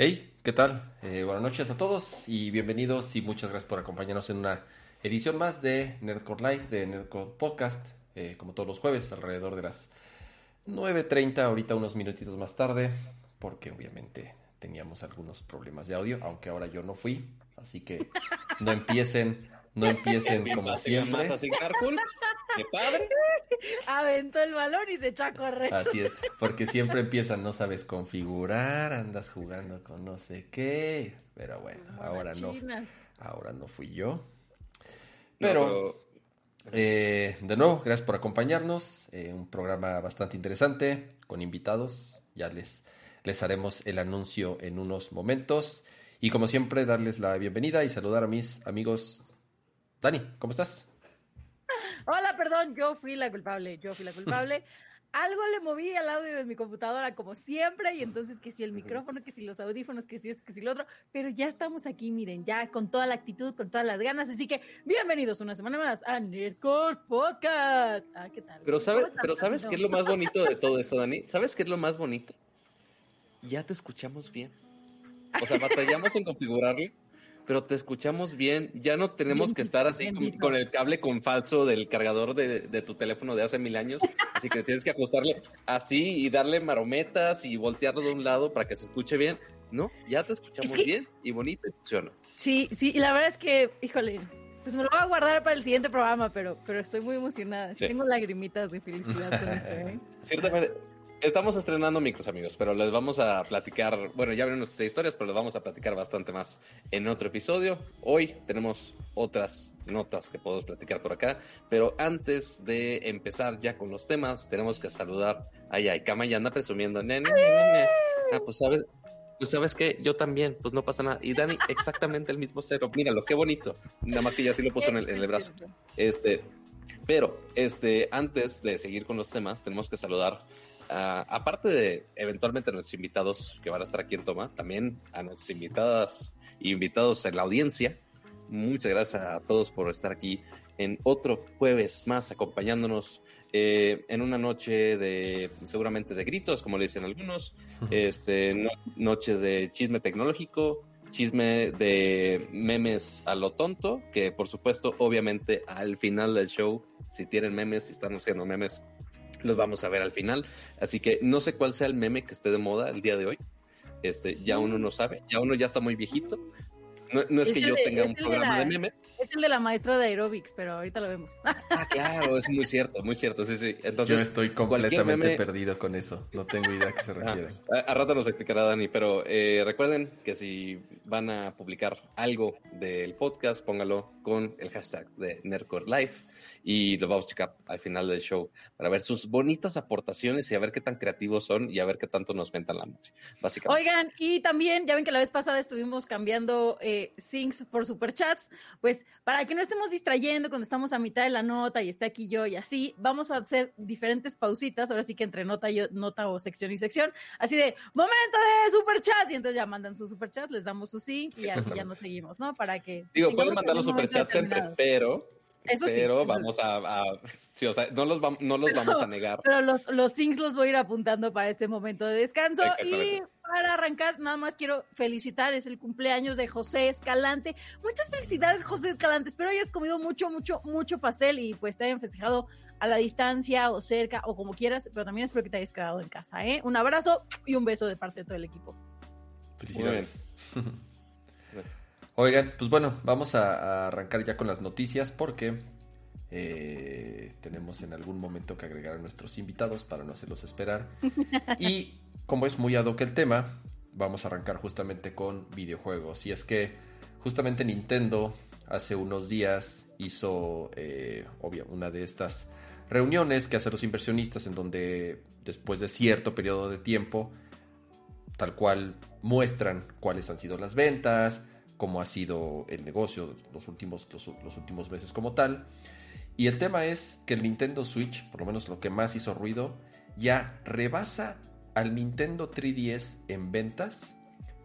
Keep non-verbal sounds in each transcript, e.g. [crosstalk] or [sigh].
Hey, ¿qué tal? Eh, buenas noches a todos y bienvenidos y muchas gracias por acompañarnos en una edición más de Nerdcore Live, de Nerdcore Podcast, eh, como todos los jueves, alrededor de las 9.30, ahorita unos minutitos más tarde, porque obviamente teníamos algunos problemas de audio, aunque ahora yo no fui, así que no empiecen, no empiecen como siempre. ¡Qué padre! Aventó el balón y se echó a correr. Así es, porque siempre empiezan, no sabes configurar, andas jugando con no sé qué, pero bueno, ahora no, ahora no fui yo. Pero, eh, de nuevo, gracias por acompañarnos, eh, un programa bastante interesante, con invitados, ya les, les haremos el anuncio en unos momentos. Y como siempre, darles la bienvenida y saludar a mis amigos. Dani, ¿cómo estás? Hola, perdón, yo fui la culpable, yo fui la culpable. [laughs] Algo le moví al audio de mi computadora como siempre y entonces que si el micrófono, que si los audífonos, que si es, que si lo otro, pero ya estamos aquí, miren, ya con toda la actitud, con todas las ganas, así que bienvenidos una semana más a Nerdcore Podcast. Ah, ¿qué tal? Pero sabes, pero sabes qué es lo más bonito de todo esto, Dani? ¿Sabes qué es lo más bonito? Ya te escuchamos bien. O sea, batallamos en configurarlo pero te escuchamos bien. Ya no tenemos que estar así con, el cable con falso del cargador de, tu teléfono de hace mil años. Así que tienes que ajustarle así y darle marometas y voltearlo de un lado para que se escuche bien. No, ya te escuchamos bien y bonito y funciona. Sí, sí, y la verdad es que, híjole, pues me lo voy a guardar para el siguiente programa, pero, pero estoy muy emocionada. Tengo lagrimitas de felicidad con esto, ¿eh? Ciertamente. Estamos estrenando micros, amigos, pero les vamos a platicar, bueno, ya vieron nuestras historias, pero les vamos a platicar bastante más en otro episodio. Hoy tenemos otras notas que podemos platicar por acá, pero antes de empezar ya con los temas, tenemos que saludar a Yaikama y anda presumiendo. Ah, pues sabes, pues sabes que yo también, pues no pasa nada. Y Dani, [laughs] exactamente el mismo cero. Míralo, qué bonito. Nada más que ya sí lo puso en el, en el brazo. Este, pero, este, antes de seguir con los temas, tenemos que saludar Ah, aparte de eventualmente a nuestros invitados que van a estar aquí en Toma, también a nuestras invitadas e invitados en la audiencia. Muchas gracias a todos por estar aquí en otro jueves más acompañándonos eh, en una noche de seguramente de gritos, como le dicen algunos, este, noche de chisme tecnológico, chisme de memes a lo tonto, que por supuesto, obviamente al final del show, si tienen memes, si están haciendo memes, los vamos a ver al final. Así que no sé cuál sea el meme que esté de moda el día de hoy. Este, ya uno no sabe, ya uno ya está muy viejito, no, es, que yo tenga un programa de, memes. Es el de la maestra de aerobics, pero ahorita lo vemos. [laughs] Ah, claro, es muy cierto, muy cierto. Sí, sí. Entonces, yo estoy completamente perdido con eso. No tengo idea a qué se ah, refiere. a, rato nos explicará Dani, pero eh, recuerden que si van a publicar algo del podcast, póngalo con el hashtag de Nerdcore Life y lo vamos a checar al final del show para ver sus bonitas aportaciones y a ver qué tan creativos son y a ver qué tanto nos mentan la madre, básicamente. Oigan, y también, ya ven que la vez pasada estuvimos cambiando eh, Sings por superchats, pues para que no estemos distrayendo cuando estamos a mitad de la nota y esté aquí yo y así, vamos a hacer diferentes pausitas, ahora sí que entre nota y nota o sección y sección, así de momento de superchats y entonces ya mandan sus superchats, les damos su sync y así ya nos seguimos, ¿no? Para que... Digo, pueden mandar los superchats siempre, pero eso pero vamos a, sí, o sea, no los, no los vamos a negar. Pero los, los syncs los voy a ir apuntando para este momento de descanso. Y para arrancar, nada más quiero felicitar, es el cumpleaños de José Escalante. Muchas felicidades, José Escalante. Espero hayas comido mucho, mucho, mucho pastel y pues te hayan festejado a la distancia o cerca o como quieras, pero también espero que te hayas quedado en casa, ¿eh? Un abrazo y un beso de parte de todo el equipo. Felicidades. [laughs] Oigan, pues bueno, vamos a, arrancar ya con las noticias porque eh, tenemos en algún momento que agregar a nuestros invitados para no hacerlos esperar. [laughs] Y como es muy ad hoc el tema, vamos a arrancar justamente con videojuegos. Y es que justamente Nintendo hace unos días hizo eh, obvio, una de estas reuniones que hacen los inversionistas en donde después de cierto periodo de tiempo, tal cual muestran cuáles han sido las ventas, cómo ha sido el negocio los últimos, los, últimos meses como tal. Y el tema es que el Nintendo Switch, por lo menos lo que más hizo ruido, ya rebasa al Nintendo 3DS en ventas,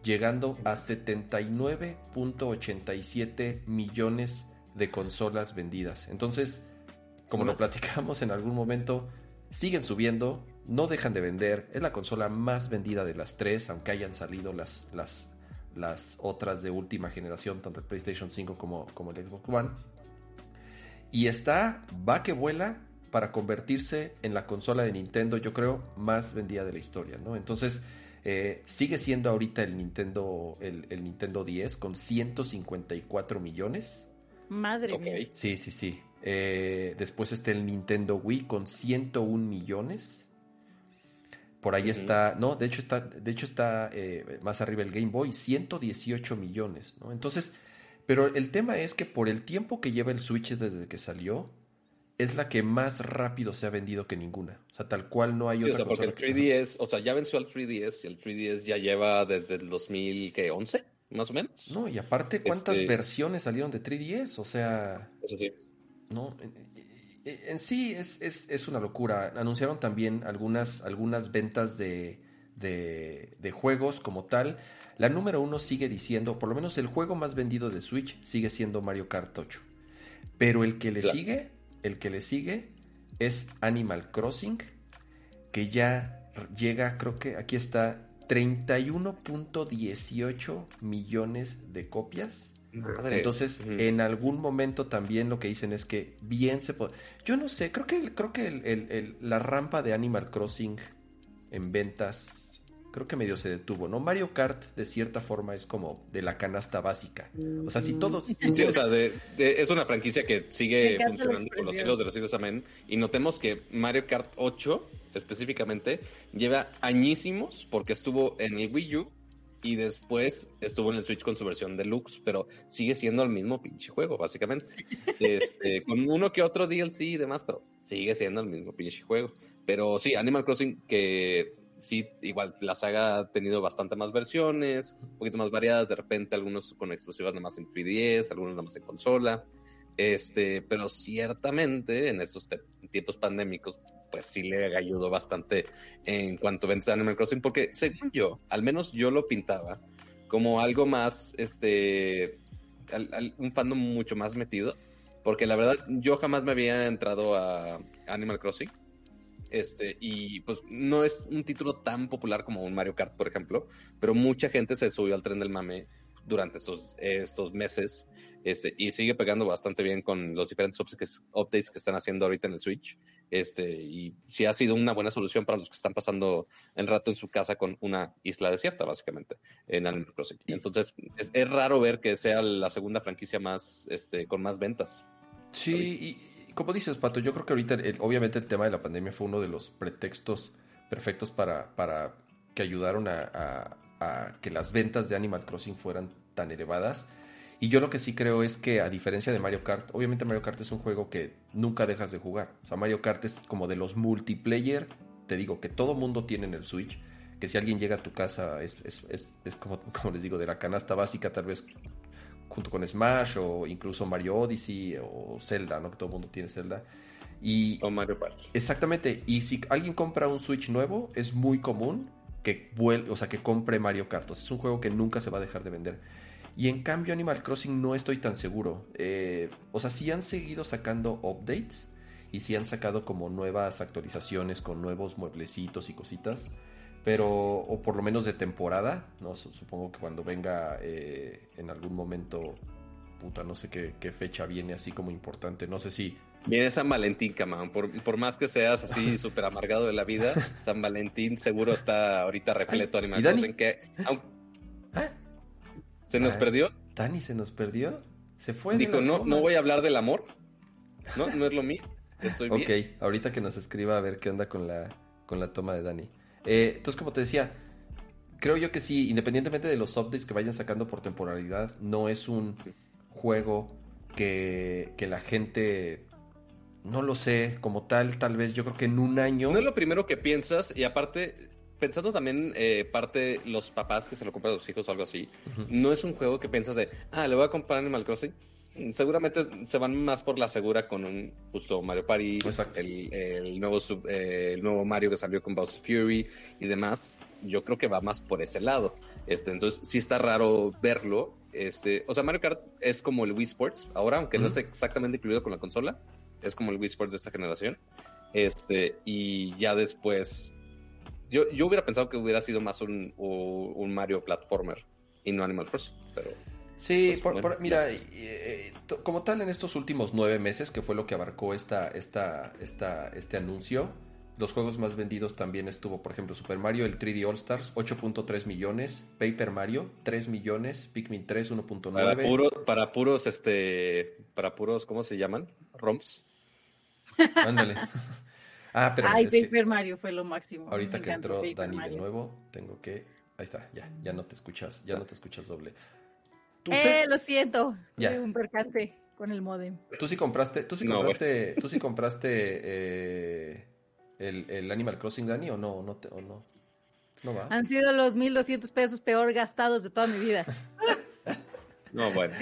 llegando a 79.87 millones de consolas vendidas. Entonces, como lo platicamos en algún momento, siguen subiendo, no dejan de vender, es la consola más vendida de las tres, aunque hayan salido las, las, las otras de última generación, tanto el PlayStation 5 como, como el Xbox One. Y está, va que vuela para convertirse en la consola de Nintendo, yo creo, más vendida de la historia, ¿no? Entonces, eh, sigue siendo ahorita el Nintendo, el, Nintendo 10 con 154 millones. Madre mía. Sí, sí, sí. Eh, después está el Nintendo Wii con 101 millones. Por ahí está, no, de hecho está, de hecho está eh, más arriba el Game Boy, 118 millones, ¿no? Entonces, pero el tema es que por el tiempo que lleva el Switch desde que salió, es la que más rápido se ha vendido que ninguna. O sea, tal cual no hay otra o sea, porque el 3DS, o sea, ya venció al 3DS y el 3DS ya lleva desde el 2011, más o menos. No, y aparte, ¿cuántas este versiones salieron de 3DS? O sea... Eso sí. No, en, sí es, es, una locura. Anunciaron también algunas, algunas ventas de, de, juegos como tal. La número uno sigue diciendo, por lo menos el juego más vendido de Switch sigue siendo Mario Kart 8. Pero el que le sigue el que le sigue es Animal Crossing, que ya llega, creo que aquí está, 31.18 millones de copias. Entonces, en algún momento también lo que dicen es que bien se puede. Yo no sé, creo que, creo que la rampa de Animal Crossing en ventas creo que medio se detuvo, ¿no? Mario Kart, de cierta forma, es como de la canasta básica. O sea, si todos... Sí, o sea, es una franquicia que sigue funcionando con los siglos de los siglos, amén. Y notemos que Mario Kart 8, específicamente, lleva añísimos porque estuvo en el Wii U y después estuvo en el Switch con su versión deluxe, pero sigue siendo el mismo pinche juego, básicamente. Este, [laughs] con uno que otro DLC y demás, pero sigue siendo el mismo pinche juego. Pero sí, Animal Crossing, que sí, igual la saga ha tenido bastante más versiones, un poquito más variadas, de repente algunos con exclusivas nada más en 3DS, algunos nada más en consola. Este, pero ciertamente en estos tiempos pandémicos, pues sí le ayudó bastante en cuanto de Animal Crossing, porque según yo, al menos yo lo pintaba como algo más, este, un fandom mucho más metido, porque la verdad yo jamás me había entrado a Animal Crossing este, y pues no es un título tan popular como un Mario Kart, por ejemplo, pero mucha gente se subió al tren del mame durante estos, estos meses este, y sigue pegando bastante bien con los diferentes updates que están haciendo ahorita en el Switch. Este, y sí ha sido una buena solución para los que están pasando el rato en su casa con una isla desierta, básicamente, en Animal Crossing. Entonces, es, es raro ver que sea la segunda franquicia más, este, con más ventas. Sí, y como dices, Pato, yo creo que ahorita, obviamente, el tema de la pandemia fue uno de los pretextos perfectos para, para que ayudaron a, que las ventas de Animal Crossing fueran tan elevadas. Y yo lo que sí creo es que, a diferencia de Mario Kart, obviamente Mario Kart es un juego que nunca dejas de jugar. O sea, Mario Kart es como de los multiplayer, te digo, que todo mundo tiene en el Switch. Que si alguien llega a tu casa, es, es, es como, [laughs] como les digo, de la canasta básica, tal vez junto con Smash o incluso Mario Odyssey o Zelda, ¿no? Que todo el mundo tiene Zelda. Y, o Mario Party. Exactamente. Y si alguien compra un Switch nuevo, es muy común que vuelva, o sea, que compre Mario Kart. es un juego que nunca se va a dejar de vender. Y en cambio Animal Crossing no estoy tan seguro. Eh, o sea, sí han seguido sacando updates y sí han sacado como nuevas actualizaciones con nuevos mueblecitos y cositas pero o por lo menos de temporada, no supongo que cuando venga eh, en algún momento, puta, no sé qué, fecha viene así como importante, no sé si Viene San Valentín, camán. Por, por, más que seas así [laughs] súper amargado de la vida, San Valentín seguro está ahorita repleto de animales. En que, ¿Ah? ¿Se nos perdió? Dani se nos perdió. Se fue. Dijo, no, no voy a hablar del amor. No, no es lo mío. Estoy bien. Ok, ahorita que nos escriba a ver qué onda con la, con la toma de Dani. Eh, entonces, como te decía, creo yo que sí, independientemente de los updates que vayan sacando por temporalidad, no es un juego que, que la gente no lo sé, como tal, tal vez yo creo que en un año. No es lo primero que piensas, y aparte, pensando también, eh, parte los papás que se lo compran a sus hijos o algo así, no es un juego que piensas de, ah, le voy a comprar Animal Crossing seguramente se van más por la segura con un justo Mario Party, el, nuevo eh, el nuevo Mario que salió con Bowser Fury y demás. Yo creo que va más por ese lado. Este, entonces sí está raro verlo. Este, o sea, Mario Kart es como el Wii Sports ahora, aunque no esté exactamente incluido con la consola, es como el Wii Sports de esta generación. Este, y ya después Yo, yo hubiera pensado que hubiera sido más un, un Mario platformer y no Animal Crossing, pero... Sí, pues, mira, eh, como tal en estos últimos nueve meses, que fue lo que abarcó esta, esta, esta, este anuncio, los juegos más vendidos también estuvo, por ejemplo, Super Mario, el 3D All Stars, 8.3 millones, Paper Mario, 3 millones, Pikmin 3, 1.9. Para, puro, para puros, este, para puros, ¿cómo se llaman? ROMs. Ándale. [laughs] ah, pero Ay, Paper Mario fue lo máximo. Ahorita que entró Dani de nuevo, tengo que, ahí está, ya, ya no te escuchas, ya no te escuchas doble. Eh, lo siento, ya. un percance con el modem. Tú sí compraste, tú sí compraste, tú sí compraste eh, el, Animal Crossing, Dani, o no, no, o no. No va. Han sido los 1.200 pesos peor gastados de toda mi vida. [laughs] No, bueno.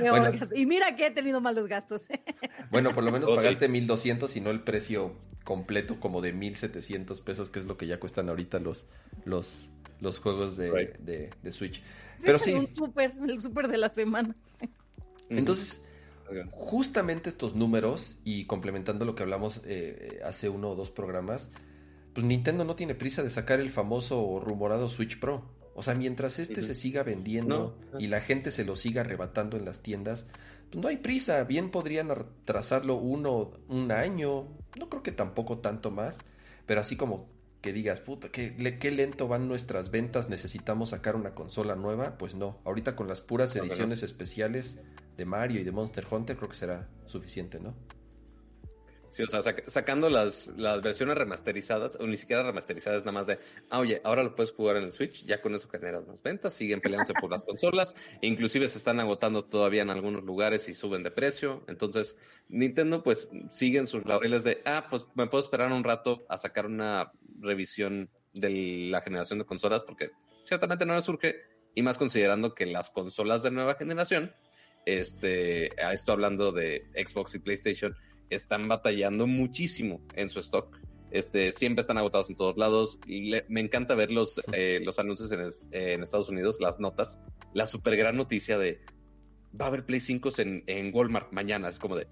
Y mira que he tenido malos gastos. [laughs] Bueno, por lo menos oh, pagaste 1200 y no el precio completo como de 1700 pesos, que es lo que ya cuestan ahorita los, los, los juegos de, de, Switch. Pero sí. Un super, el super de la semana. Entonces, justamente estos números y complementando lo que hablamos eh, hace uno o dos programas, pues Nintendo no tiene prisa de sacar el famoso rumorado Switch Pro. O sea, mientras este se siga vendiendo y la gente se lo siga arrebatando en las tiendas, pues no hay prisa. Bien podrían atrasarlo uno, un año, no creo que tampoco tanto más, pero así como que digas, puta, qué, qué lento van nuestras ventas, necesitamos sacar una consola nueva, pues no. Ahorita con las puras ediciones especiales de Mario y de Monster Hunter creo que será suficiente, ¿no? Sí, o sea, sacando las, las versiones remasterizadas, o ni siquiera remasterizadas, nada más de, ah, oye, ahora lo puedes jugar en el Switch, ya con eso generas más ventas, siguen peleándose por las consolas, e inclusive se están agotando todavía en algunos lugares y suben de precio. Entonces, Nintendo, pues, siguen sus laureles de, ah, pues me puedo esperar un rato a sacar una revisión de la generación de consolas, porque ciertamente no les surge, y más considerando que las consolas de nueva generación, este, a esto hablando de Xbox y PlayStation, están batallando muchísimo en su stock. Este, siempre están agotados en todos lados. me encanta ver los, eh, los anuncios en, Estados Unidos, las notas. La super gran noticia de va a haber Play 5 en, en Walmart mañana. Es como de,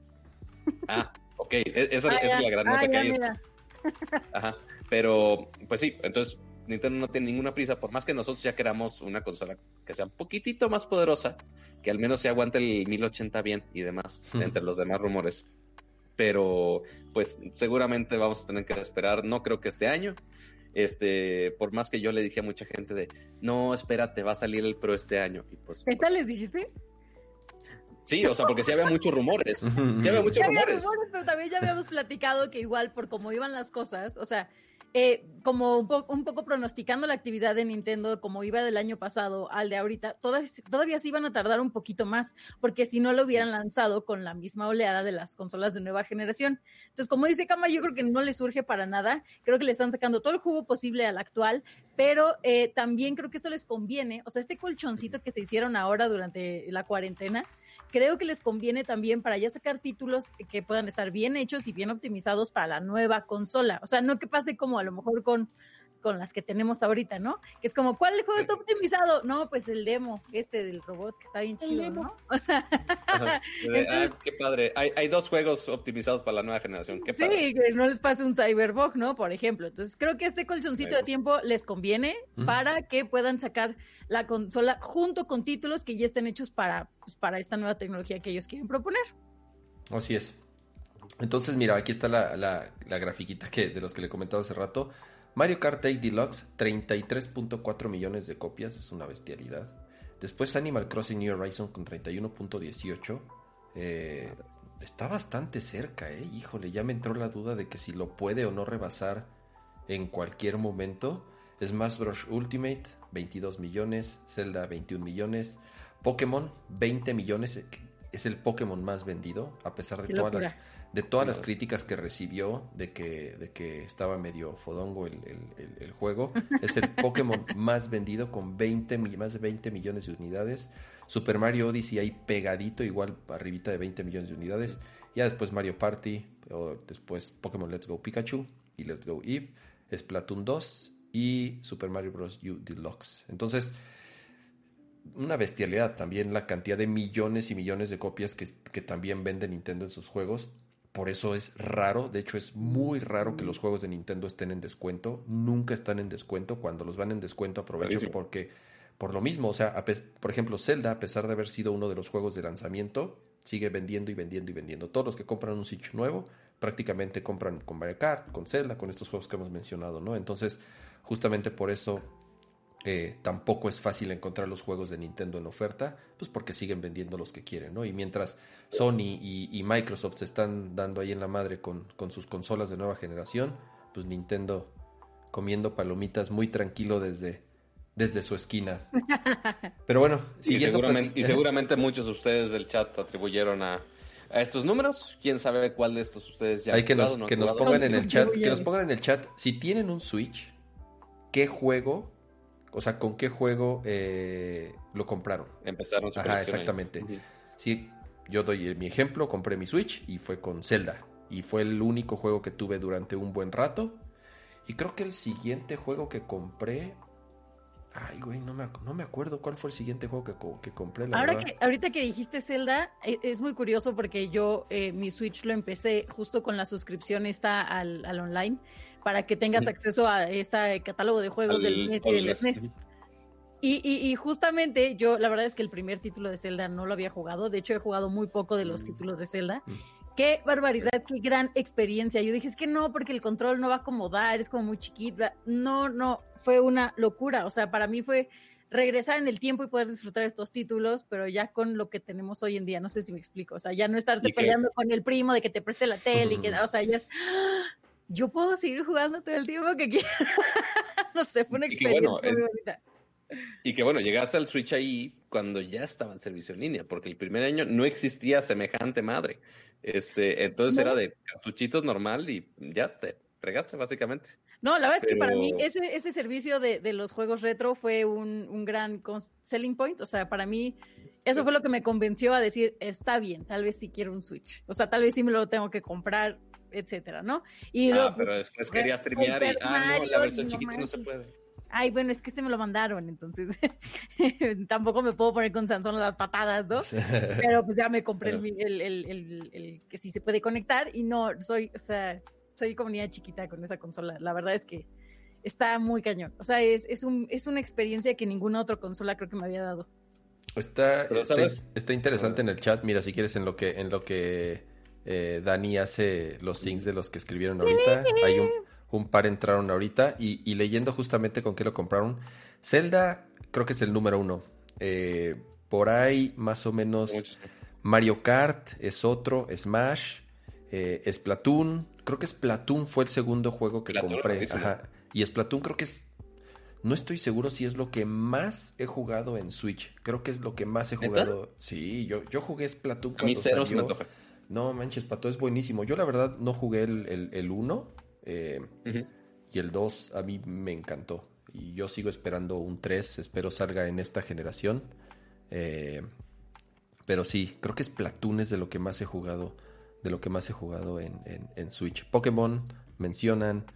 ah, [laughs] ok, e, esa, es la gran nota que hay. [laughs] Ajá, pero pues sí, entonces Nintendo no tiene ninguna prisa, por más que nosotros ya queramos una consola que sea un poquitito más poderosa, que al menos se aguante el 1080 bien y demás, entre los demás rumores pero pues seguramente vamos a tener que esperar, no creo que este año, este, por más que yo le dije a mucha gente de, no, espérate, va a salir el Pro este año. Y pues, ¿Qué tal les dijiste? Sí, o sea, porque sí había muchos rumores. [laughs] Sí había muchos rumores. rumores. Pero también ya habíamos platicado que igual por cómo iban las cosas, o sea, eh, como un, poco pronosticando la actividad de Nintendo como iba del año pasado al de ahorita, todavía, se iban a tardar un poquito más, porque si no lo hubieran lanzado con la misma oleada de las consolas de nueva generación. Entonces, como dice Kama, yo creo que no le surge para nada, creo que le están sacando todo el jugo posible al actual, pero eh, también creo que esto les conviene, o sea, este colchoncito que se hicieron ahora durante la cuarentena, creo que les conviene también para ya sacar títulos que puedan estar bien hechos y bien optimizados para la nueva consola. O sea, no que pase como a lo mejor con con las que tenemos ahorita, ¿no? Que es como, ¿cuál juego está optimizado? No, pues el demo, este del robot, que está bien chido, ¿no? [laughs] O sea, [laughs] ah, qué padre. Hay, dos juegos optimizados para la nueva generación. Qué padre. Sí, que no les pase un cyberbug, ¿no? Por ejemplo. Entonces, creo que este colchoncito de tiempo les conviene para que puedan sacar la consola junto con títulos que ya estén hechos para, pues, para esta nueva tecnología que ellos quieren proponer. Así es. Entonces, mira, aquí está la, la, la grafiquita que, de los que le comentaba hace rato. Mario Kart 8 Deluxe, 33.4 millones de copias, es una bestialidad. Después Animal Crossing New Horizon con 31.18. Eh, está bastante cerca, eh. Híjole, ya me entró la duda de que si lo puede o no rebasar en cualquier momento. Smash Bros. Ultimate, 22 millones. Zelda, 21 millones. Pokémon, 20 millones. Es el Pokémon más vendido, a pesar de todas las de todas las críticas que recibió de que, de que estaba medio fodongo el, juego. [laughs] Es el Pokémon más vendido con 20, más de 20 millones de unidades. Super Mario Odyssey ahí pegadito, igual arribita de 20 millones de unidades. Ya después Mario Party, o después Pokémon Let's Go Pikachu y Let's Go Eve, Splatoon 2 y Super Mario Bros. U Deluxe. Entonces, una bestialidad también la cantidad de millones y millones de copias que, que también vende Nintendo en sus juegos por eso es raro, de hecho es muy raro que los juegos de Nintendo estén en descuento, nunca están en descuento, cuando los van en descuento aprovecho porque por lo mismo, o sea, por ejemplo, Zelda, a pesar de haber sido uno de los juegos de lanzamiento, sigue vendiendo y vendiendo y vendiendo. Todos los que compran un Switch nuevo prácticamente compran con Mario Kart, con Zelda, con estos juegos que hemos mencionado, ¿no? Entonces, justamente por eso eh, tampoco es fácil encontrar los juegos de Nintendo en oferta, pues porque siguen vendiendo los que quieren, ¿no? Y mientras Sony y, Microsoft se están dando ahí en la madre con, sus consolas de nueva generación, pues Nintendo comiendo palomitas muy tranquilo desde, desde su esquina. [laughs] Pero bueno, y seguramente, y seguramente muchos de ustedes del chat atribuyeron a, estos números. ¿Quién sabe cuál de estos ustedes ya Hay que nos, que nos pongan en el chat, que nos pongan en el chat si tienen un Switch, ¿qué juego o sea, ¿con qué juego eh, lo compraron? Empezaron su Ajá, exactamente. Sí, yo doy mi ejemplo, compré mi Switch y fue con Zelda. Y fue el único juego que tuve durante un buen rato. Y creo que el siguiente juego que compré... Ay, güey, no me, no me acuerdo cuál fue el siguiente juego que, que compré. Ahora que, ahorita que dijiste Zelda, e, es muy curioso porque yo eh, mi Switch lo empecé justo con la suscripción esta al, al online para que tengas acceso a este catálogo de juegos del NES y del SNES. Y, justamente yo, la verdad es que el primer título de Zelda no lo había jugado. De hecho, he jugado muy poco de los mm. títulos de Zelda. Mm. Qué barbaridad, qué gran experiencia. Yo dije, es que no, porque el control no va a acomodar, es como muy chiquita. No, no, fue una locura. O sea, para mí fue regresar en el tiempo y poder disfrutar estos títulos, pero ya con lo que tenemos hoy en día. No sé si me explico. O sea, ya no estarte peleando con el primo de que te preste la tele y que, o sea, ya es yo puedo seguir jugando todo el tiempo que quiera. [laughs] no sé, fue una experiencia muy bonita. Y que bueno, llegaste al Switch ahí cuando ya estaba en servicio en línea, porque el primer año no existía semejante madre. Este, entonces era de cartuchitos normal y ya te fregaste básicamente. No, la verdad es que para mí ese, ese servicio de, de los juegos retro fue un, un, gran selling point. O sea, para mí eso fue lo que me convenció a decir, está bien, tal vez sí quiero un Switch. O sea, tal vez sí me lo tengo que comprar etcétera, ¿no? Y ah, pero después quería streamear y, ah, no, la versión chiquita no se puede. Ay, bueno, es que este me lo mandaron, entonces [laughs] tampoco me puedo poner con Sansón las patadas, ¿no? Pero pues ya me compré el, el, el, el, que sí se puede conectar y no, soy, o sea, soy comunidad chiquita con esa consola. La verdad es que está muy cañón. O sea, es, es, un, es una experiencia que ninguna otra consola creo que me había dado. Está, está, está, interesante en el chat. Mira, si quieres, en lo que, en lo que eh, Dani hace los syncs de los que escribieron ahorita. Hay un, par entraron ahorita y, leyendo justamente con qué lo compraron. Zelda creo que es el número uno. Eh, por ahí más o menos Mario Kart es otro, Smash, eh, Splatoon. Creo que Splatoon fue el segundo juego que compré. Y Splatoon creo que es... No estoy seguro si es lo que más he jugado en Switch. Creo que es lo que más he jugado. Sí, yo, yo jugué Splatoon cuando salió. No, manches, Pato, es buenísimo. Yo la verdad no jugué el 1 eh, y el 2 a mí me encantó. Y yo sigo esperando un 3, espero salga en esta generación. Eh, pero sí, creo que es Platoon es de lo que más he jugado, de lo que más he jugado en, Switch. Pokémon mencionan,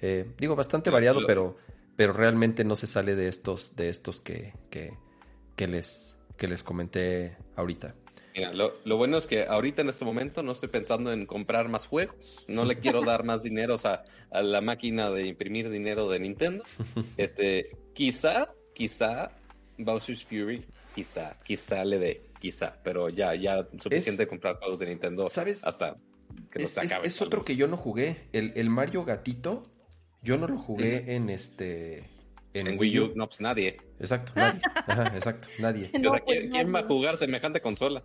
eh, digo bastante variado, pero, pero realmente no se sale de estos, de estos que, que, les, que les comenté ahorita. Mira, lo, bueno es que ahorita en este momento no estoy pensando en comprar más juegos. No le quiero dar más dinero a la máquina de imprimir dinero de Nintendo. [laughs] Este, quizá, quizá Bowser's Fury, quizá, quizá le dé, quizá, pero ya, ya suficiente comprar juegos de Nintendo ¿sabes? hasta que no es, acabe. Es, otro que yo no jugué. El, el, Mario Gatito, yo no lo jugué en este. En, Wii U, no, pues nadie. Exacto, [laughs] nadie. Ajá, exacto, nadie. Pues ¿quién, va a jugar semejante consola?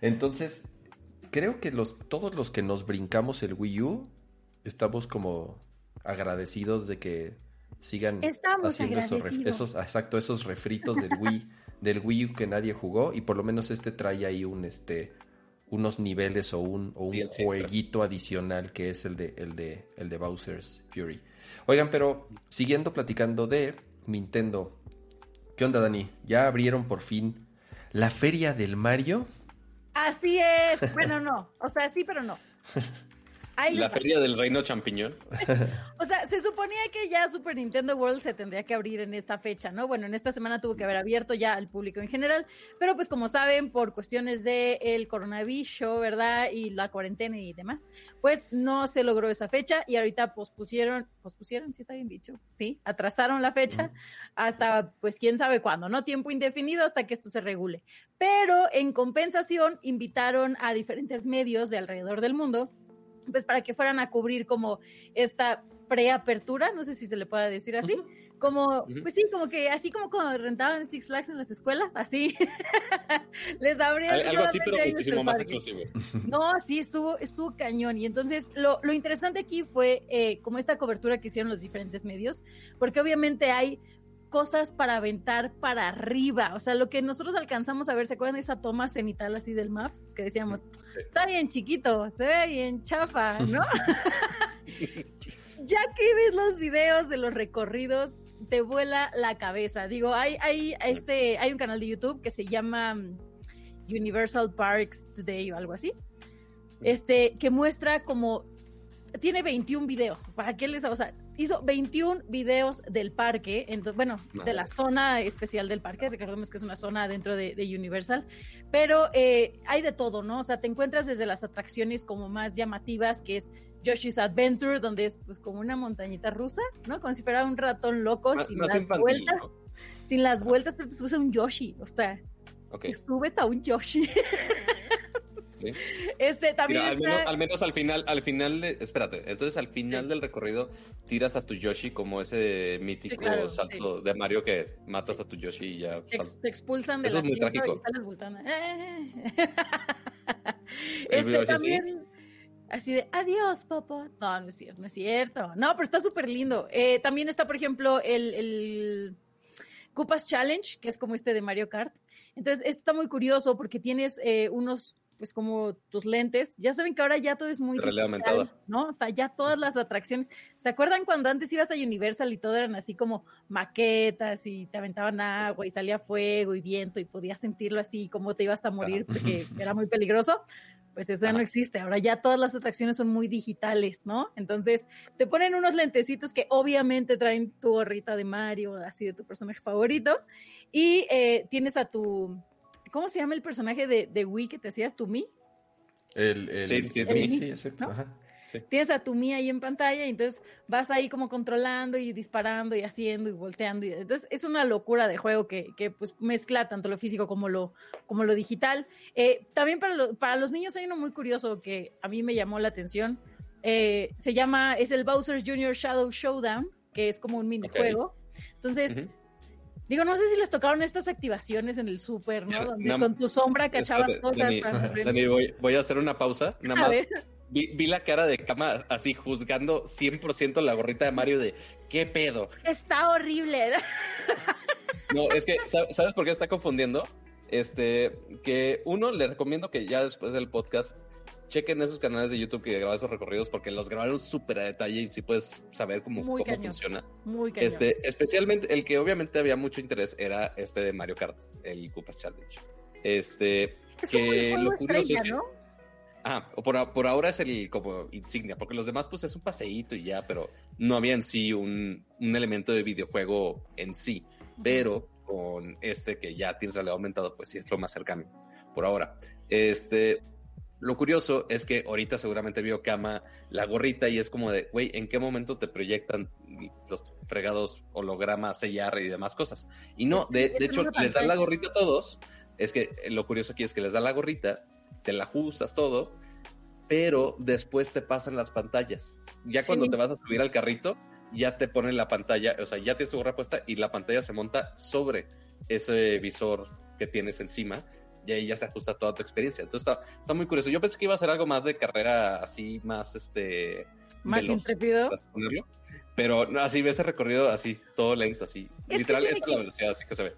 Entonces, creo que los, todos los que nos brincamos el Wii U, estamos como agradecidos de que sigan haciendo esos, esos, exacto, esos refritos del Wii, [laughs] del Wii U que nadie jugó, y por lo menos este trae ahí un este unos niveles o un, o un jueguito adicional que es el de, el de el de Bowser's Fury. Oigan, pero siguiendo platicando de Nintendo, ¿qué onda, Dani? ¿Ya abrieron por fin la feria del Mario? Así es. [laughs] Bueno, no. O sea, sí, pero no. [laughs] la feria del reino champiñón. [laughs] o sea, se suponía que ya Super Nintendo World se tendría que abrir en esta fecha, ¿no? Bueno, en esta semana tuvo que haber abierto ya al público en general, pero pues como saben, por cuestiones del el coronavirus, ¿verdad? Y la cuarentena y demás, pues no se logró esa fecha y ahorita pospusieron, pospusieron, sí está bien dicho, sí, atrasaron la fecha hasta pues quién sabe cuándo, ¿no? Tiempo indefinido hasta que esto se regule. Pero en compensación invitaron a diferentes medios de alrededor del mundo pues para que fueran a cubrir como esta preapertura, no sé si se le puede decir así, como, pues sí, como que así como cuando rentaban Six Flags en las escuelas, así [laughs] les abrieron. Algo así, pero muchísimo más exclusivo. No, sí, estuvo, estuvo cañón. Y entonces lo, lo interesante aquí fue eh, como esta cobertura que hicieron los diferentes medios, porque obviamente hay cosas para aventar para arriba. O sea, lo que nosotros alcanzamos a ver, ¿se acuerdan de esa toma cenital así del Maps? Que decíamos, está bien chiquito, se ve bien chafa, ¿no? [laughs] ya que ves los videos de los recorridos, te vuela la cabeza. Digo, hay, hay, este, hay un canal de YouTube que se llama mm, Universal Parks Today o algo así, este, que muestra como tiene 21 videos. ¿Para qué les, o sea, hizo 21 videos del parque, bueno, de la zona especial del parque, recordemos que es una zona dentro de, Universal, pero eh, hay de todo, ¿no? O sea, te encuentras desde las atracciones como más llamativas, que es Yoshi's Adventure, donde es pues como una montañita rusa, ¿no? Como si fuera un ratón loco, sin las vueltas, sin las vueltas, pero te subes a un Yoshi, o sea, okay. subes a un Yoshi. [laughs] Este también al, menos, al, final, al final de, espérate, entonces al final del recorrido tiras a tu Yoshi como ese mítico salto de Mario que matas a tu Yoshi y ya. Te, expulsan de la es muy trágico. y sales voltando. este también. Así de, adiós, papá. No, no es cierto, no es cierto. No, pero está súper lindo. Eh, también está, por ejemplo, el, el Koopas Challenge, que es como este de Mario Kart. Entonces, está muy curioso porque tienes eh, unos pues como tus lentes. Ya saben que ahora ya todo es muy digital, ¿no? O sea, ya todas las atracciones. ¿Se acuerdan cuando antes ibas a Universal y todo eran así como maquetas y te aventaban agua y salía fuego y viento y podías sentirlo así como te ibas a morir porque [laughs] era muy peligroso? Pues eso ya no existe. Ahora ya todas las atracciones son muy digitales, ¿no? Entonces te ponen unos lentecitos que obviamente traen tu gorrita de Mario, así de tu personaje favorito, y eh, tienes a tu ¿Cómo se llama el personaje de, de Wii que te hacías, Tumi? El, el, sí, sí, sí, exacto. Tienes a Tumi ahí en pantalla y entonces vas ahí como controlando y disparando y haciendo y volteando. Y, entonces es una locura de juego que, que pues mezcla tanto lo físico como lo, como lo digital. Eh, también para, para los niños hay uno muy curioso que a mí me llamó la atención. Eh, se llama, es el Bowser's Junior Shadow Showdown, que es como un minijuego. Entonces, Digo, no sé si les tocaron estas activaciones en el súper, ¿no? Donde con tu sombra cachabas cosas. Dani, [laughs] voy, a hacer una pausa. [laughs] Nada más. Vi, la cara de cama así juzgando 100% la gorrita de Mario de ¿qué pedo? Está horrible. [laughs] No, es que, ¿sabes por qué está confundiendo? Este, que uno le recomiendo que ya después del podcast chequen esos canales de YouTube que graban esos recorridos porque los grabaron súper a detalle y si puedes saber cómo, cómo funciona. Muy cañón. Este, especialmente el que obviamente había mucho interés era este de Mario Kart, el Koopas Challenge. Este, que lo curioso es que, ¿no? Ah, por, por, ahora es el como insignia, porque los demás pues es un paseíto y ya, pero no había en sí un, un elemento de videojuego en sí. Pero con este que ya tienes realidad aumentado, pues sí es lo más cercano por ahora. Este, lo curioso es que ahorita seguramente vio Kama la gorrita y es como de, güey, ¿en qué momento te proyectan los fregados hologramas, sellar y demás cosas? Y no, de, hecho, les dan la gorrita a todos. Es que lo curioso aquí es que les dan la gorrita, te la ajustas todo, pero después te pasan las pantallas. Ya cuando te vas a subir al carrito, ya te ponen la pantalla, o sea, ya tienes tu gorra puesta y la pantalla se monta sobre ese visor que tienes encima y ahí ya se ajusta toda tu experiencia. Entonces está, está muy curioso. Yo pensé que iba a ser algo más de carrera así, más este... Más intrépido. Pero no, así ves ese recorrido así, todo lento, así. Literal, esta es la velocidad, así que se ve.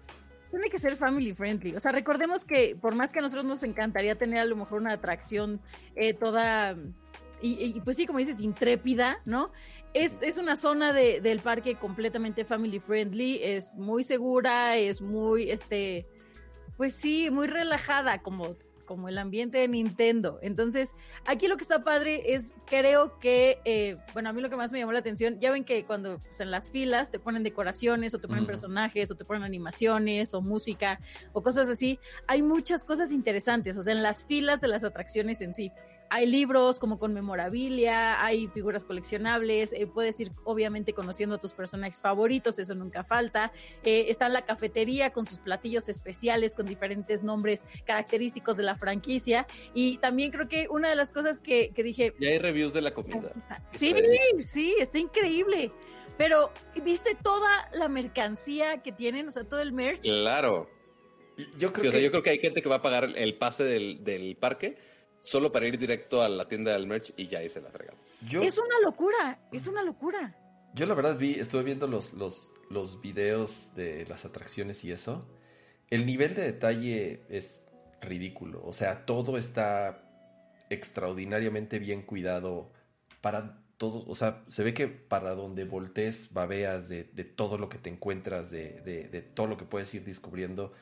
Tiene que ser family friendly. O sea, recordemos que por más que a nosotros nos encantaría tener a lo mejor una atracción eh, toda, y, pues sí, como dices, intrépida, ¿no? Es, es una zona de, del parque completamente family friendly, es muy segura, es muy, este, pues sí, muy relajada, como como el ambiente de Nintendo. Entonces, aquí lo que está padre es, creo que, eh, bueno, a mí lo que más me llamó la atención, ya ven que cuando pues, en las filas te ponen decoraciones o te ponen personajes o te ponen animaciones o música o cosas así, hay muchas cosas interesantes, o sea, en las filas de las atracciones en sí hay libros como con memorabilia, hay figuras coleccionables, eh, puedes ir obviamente conociendo a tus personajes favoritos, eso nunca falta. Eh, está la cafetería con sus platillos especiales, con diferentes nombres característicos de la franquicia. Y también creo que una de las cosas que, dije... Ya hay reviews de la comida. Sí, sí, está increíble. Pero, ¿viste toda la mercancía que tienen? O sea, todo el merch. Claro. Yo creo, que... yo creo que hay gente que va a pagar el pase del, del parque solo para ir directo a la tienda del merch y ya hice la fregada. Es una locura, es una locura. Yo la verdad vi, estuve viendo los, los, los videos de las atracciones y eso. El nivel de detalle es ridículo. O sea, todo está extraordinariamente bien cuidado para todo. O sea, se ve que para donde voltees, babeas de, de todo lo que te encuentras, de, de, de todo lo que puedes ir descubriendo.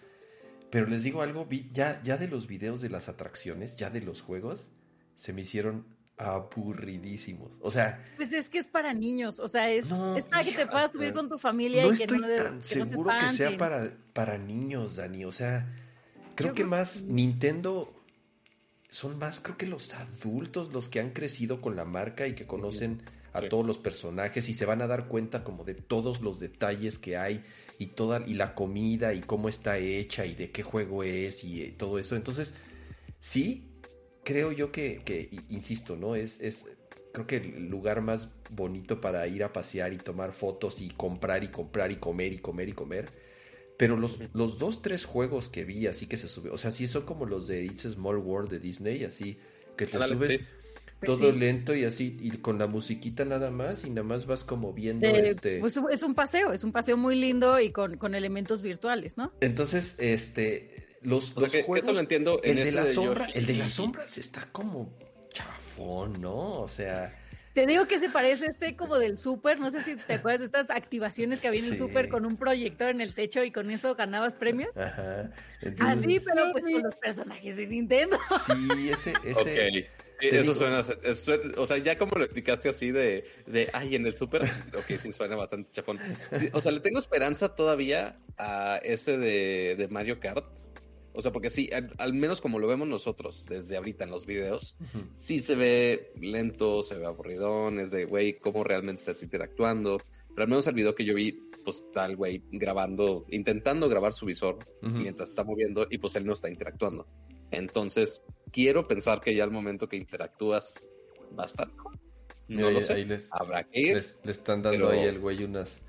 Pero les digo algo, ya, ya de los videos de las atracciones, ya de los juegos, se me hicieron aburridísimos. O sea. Pues es que es para niños. O sea, es, para que te puedas subir con tu familia y que no estoy tan seguro que sea para, para niños, Dani. O sea, creo que más Nintendo son más, creo que los adultos los que han crecido con la marca y que conocen a todos los personajes y se van a dar cuenta como de todos los detalles que hay y toda y la comida y cómo está hecha y de qué juego es y eh, todo eso. Entonces, sí, creo yo que, que insisto, ¿no? Es, es creo que el lugar más bonito para ir a pasear y tomar fotos y comprar y comprar y comer y comer y comer. Pero los, los dos, tres juegos que vi así que se sube, o sea, sí son como los de It's a Small World de Disney, así que te subes, pues todo lento y así, y con la musiquita nada más, y nada más vas como viendo este. Pues es un paseo, es un paseo muy lindo y con, con elementos virtuales, ¿no? Entonces, este, los, juegos. Eso lo entiendo. el de la sombra, el de las sombras está como chafón, ¿no? O sea. Te digo que se parece este como del súper, no sé si te acuerdas de estas activaciones que había en el súper con un proyector en el techo y con eso ganabas premios. Ajá. Así, pero pues con los personajes de Nintendo. Sí, ese, ese, eso suena, o sea, ya como lo explicaste así de, de ay, en el súper, [laughs] ok, sí suena bastante chafón. O sea, le tengo esperanza todavía a ese de, de Mario Kart. O sea, porque sí, al, menos como lo vemos nosotros desde ahorita en los videos, sí se ve lento, se ve aburridón, es de, güey, cómo realmente estás interactuando. Pero al menos el video que yo vi, pues tal güey grabando, intentando grabar su visor mientras está moviendo y pues él no está interactuando. Entonces, quiero pensar que ya al momento que interactúas va a estar No lo sé. Les, Habrá que ir. le están dando ahí el güey unas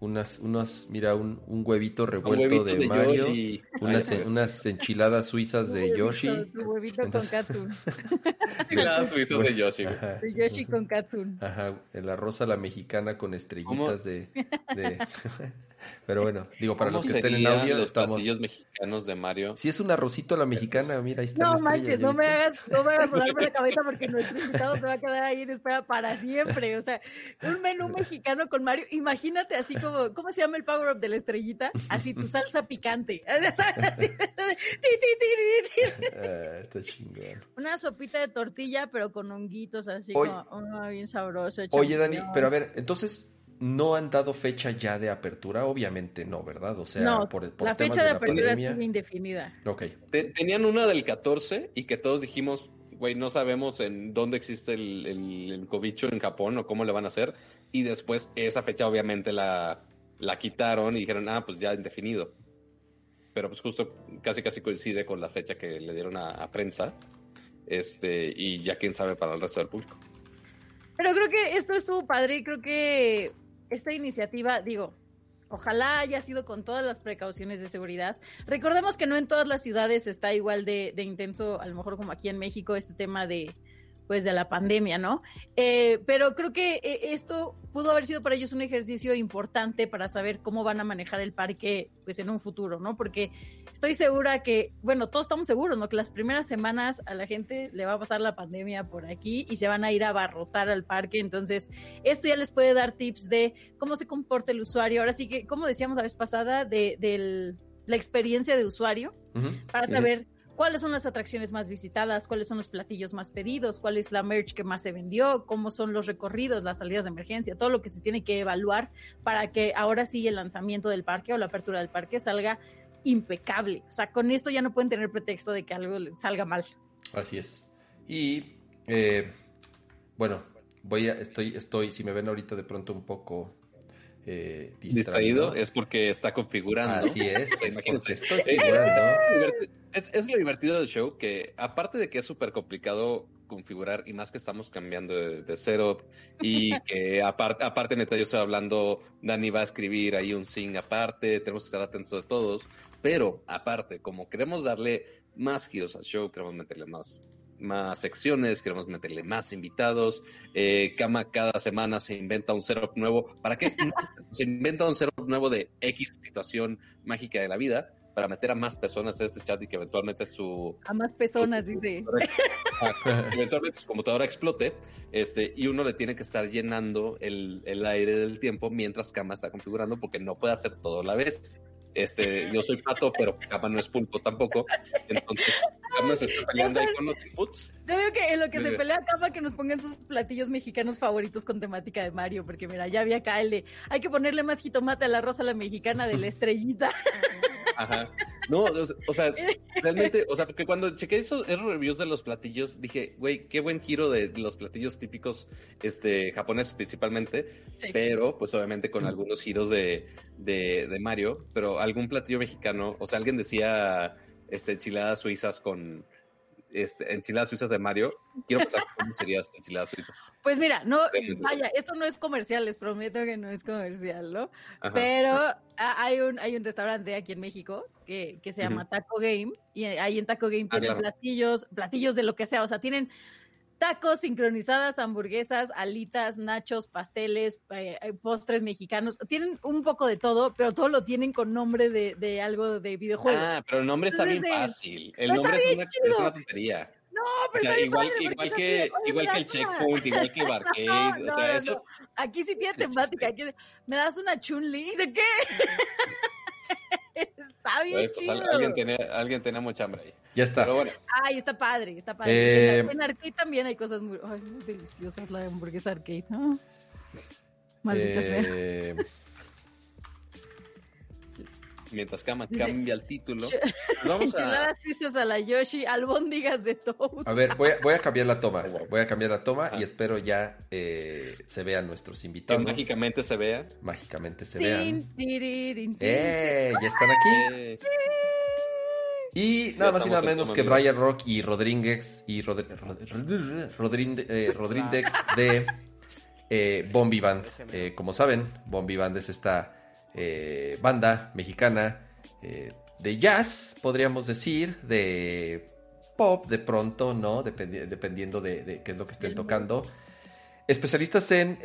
unas, unas, mira, un, un huevito revuelto de, Mario, [laughs] unas, unas, enchiladas suizas de Yoshi. Tu huevito con katsun. [laughs] enchiladas suizas de Yoshi. De Yoshi con katsun. Ajá, el arroz a la mexicana con estrellitas de, de... [laughs] Pero bueno, digo, para los que estén en audio, los estamos. platillos mexicanos de Mario. Si es un arrocito a la mexicana, mira, ahí está. No manches, no me hagas, no me hagas volar por la [laughs] cabeza porque nuestro invitado se va a quedar ahí en espera para siempre. O sea, un menú [laughs] mexicano con Mario. Imagínate así como, ¿cómo se llama el power up de la estrellita? Así tu salsa picante. ah, está chingón. Una sopita de tortilla, pero con honguitos así como oh, bien sabroso. Oye, Dani, pero a ver, entonces no han dado fecha ya de apertura, obviamente no, ¿verdad? O sea, por, la fecha de, apertura es indefinida. Ok. tenían una del 14 y que todos dijimos, güey, no sabemos en dónde existe el, el, cobicho en Japón o cómo le van a hacer. Y después esa fecha obviamente la, la quitaron y dijeron, ah, pues ya indefinido. Pero pues justo casi casi coincide con la fecha que le dieron a, a prensa. Este, y ya quién sabe para el resto del público. Pero creo que esto estuvo padre y creo que esta iniciativa, digo, ojalá haya sido con todas las precauciones de seguridad. Recordemos que no en todas las ciudades está igual de, intenso, a lo mejor como aquí en México, este tema de, pues de la pandemia, ¿no? Eh, pero creo que eh, esto pudo haber sido para ellos un ejercicio importante para saber cómo van a manejar el parque, pues en un futuro, ¿no? Porque estoy segura que, bueno, todos estamos seguros, ¿no? Que las primeras semanas a la gente le va a pasar la pandemia por aquí y se van a ir a abarrotar al parque, entonces esto ya les puede dar tips de cómo se comporta el usuario. Ahora sí que, como decíamos la vez pasada, de, la experiencia de usuario, para saber cuáles son las atracciones más visitadas, cuáles son los platillos más pedidos, cuál es la merch que más se vendió, cómo son los recorridos, las salidas de emergencia, todo lo que se tiene que evaluar para que ahora sí el lanzamiento del parque o la apertura del parque salga impecable. O sea, con esto ya no pueden tener pretexto de que algo salga mal. Así es. Y eh, bueno, voy a, estoy, estoy, si me ven ahorita de pronto un poco eh, distraído. es porque está configurando. Así [laughs] es, Es, lo divertido del show, que aparte de que es súper complicado configurar, y más que estamos cambiando de, setup, y [laughs] que aparte, aparte neta, yo estoy hablando, Dani va a escribir ahí un sing aparte, tenemos que estar atentos de todos, pero aparte, como queremos darle más giros al show, queremos meterle más más secciones, queremos meterle más invitados. Eh, Kama cada semana se inventa un setup nuevo. ¿Para qué? [laughs] se inventa un setup nuevo de X situación mágica de la vida para meter a más personas en este chat y que eventualmente su... A más personas, dice. eventualmente su computadora explote este, y uno le tiene que estar llenando el, el aire del tiempo mientras Kama está configurando porque no puede hacer todo a la vez. Este, yo soy pato, pero Cama no es pulpo tampoco. Entonces, Cama se está peleando ahí con los inputs. Yo digo que en lo que se pelea Cama que nos pongan sus platillos mexicanos favoritos con temática de Mario, porque mira, ya había acá el de hay que ponerle más jitomate a la rosa la mexicana de la estrellita. [laughs] Ajá. No, o sea, [laughs] realmente, o sea, porque cuando chequé esos, reviews de los platillos, dije, güey, qué buen giro de los platillos típicos este, japoneses principalmente, pero pues obviamente con algunos giros de, de, Mario, pero algún platillo mexicano, o sea, alguien decía este, enchiladas suizas con, este, enchiladas suizas de Mario. Quiero pensar cómo serían enchiladas suizas. Pues mira, no, vaya, esto no es comercial, les prometo que no es comercial, ¿no? Pero hay un, hay un restaurante aquí en México que, que se llama Taco Game y ahí en Taco Game ah, tienen platillos, platillos de lo que sea, o sea, tienen tacos sincronizadas, hamburguesas, alitas, nachos, pasteles, eh, eh, postres mexicanos. Tienen un poco de todo, pero todo lo tienen con nombre de, de algo de videojuegos. Ah, pero el nombre está bien fácil. El nombre es una, es una, tontería. No, pero o sea, igual, igual, que, igual que el checkpoint, igual que [laughs] Barcade, o sea, eso... Aquí sí tiene [laughs] temática. Aquí, ¿Me das una Chun-Li? ¿De qué? [laughs] [laughs] está bien pues, chido. Alguien tiene, alguien tiene mucha hambre ahí. Ya está. Pero bueno. Ay, está padre, está padre. Eh, en, arcade también hay cosas muy, ay, muy deliciosas la hamburguesa arcade. ¿no? Maldita eh... sea. [laughs] Mientras Kama cambia el título. Vamos [laughs] Enchiladas suizas a la Yoshi, albóndigas de Toad. A ver, voy a, voy a cambiar la toma. Voy a cambiar la toma y espero ya eh, se vean nuestros invitados. Que mágicamente se vean. Mágicamente se vean. ¡Eh! Ya están aquí. Eh. Y nada más y nada menos que Brian Rock y Rodríguez y Rodríguez de eh, Bombi Band. Eh, como saben, Bombi Band es esta eh, banda mexicana de jazz, podríamos decir, de pop de pronto, ¿no? dependiendo de, qué es lo que estén tocando. Especialistas en,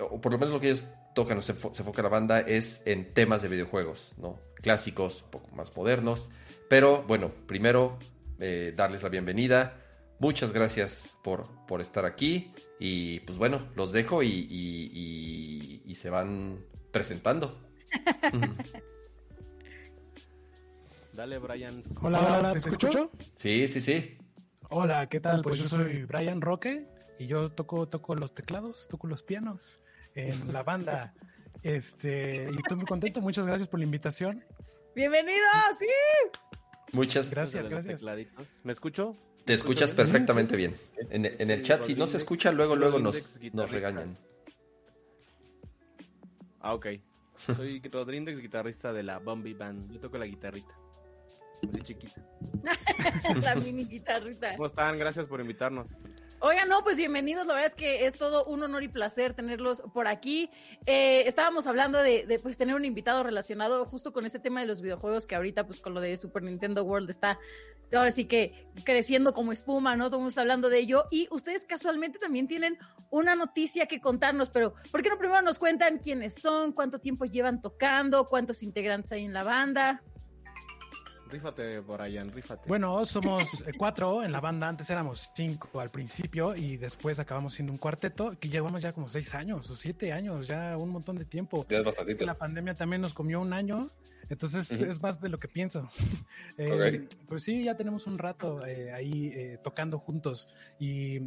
o por lo menos lo que ellos tocan o se, se enfoca la banda es en temas de videojuegos, ¿no? Clásicos, un poco más modernos. Pero bueno, primero eh, darles la bienvenida. Muchas gracias por, por estar aquí. Y pues bueno, los dejo y, y, se van presentando. Dale, Brian. Hola, hola, ¿te escucho? Sí, sí, sí. Hola, ¿qué tal? Pues yo soy Brian Roque y yo toco, toco los teclados, toco los pianos en la [laughs] banda. Este, y estoy muy contento. Muchas gracias por la invitación. ¡Bienvenido! ¡Sí! Muchas gracias. Gracias, ¿Me escucho? Te escuchas perfectamente bien. En, el chat, si no se escucha, luego, luego nos, nos regañan. Ah, ok. Soy Rodríguez, guitarrista de la Bombi Band. Yo toco la guitarrita. Así chiquita. [laughs] la mini guitarrita. ¿Cómo están? Gracias por invitarnos. Oigan, no, pues bienvenidos. La verdad es que es todo un honor y placer tenerlos por aquí. Eh, estábamos hablando de, pues tener un invitado relacionado justo con este tema de los videojuegos que ahorita pues con lo de Super Nintendo World está ahora sí que creciendo como espuma, ¿no? Todo el mundo está hablando de ello. Y ustedes casualmente también tienen una noticia que contarnos, pero ¿por qué no primero nos cuentan quiénes son, cuánto tiempo llevan tocando, cuántos integrantes hay en la banda? Rífate, Brian, rífate. Bueno, somos eh, cuatro en la banda. Antes éramos cinco al principio y después acabamos siendo un cuarteto que llevamos ya como seis años o siete años, ya un montón de tiempo. Ya es bastante. la pandemia también nos comió un año. Entonces es más de lo que pienso. [laughs] Eh. Pues sí, ya tenemos un rato eh, ahí eh, tocando juntos y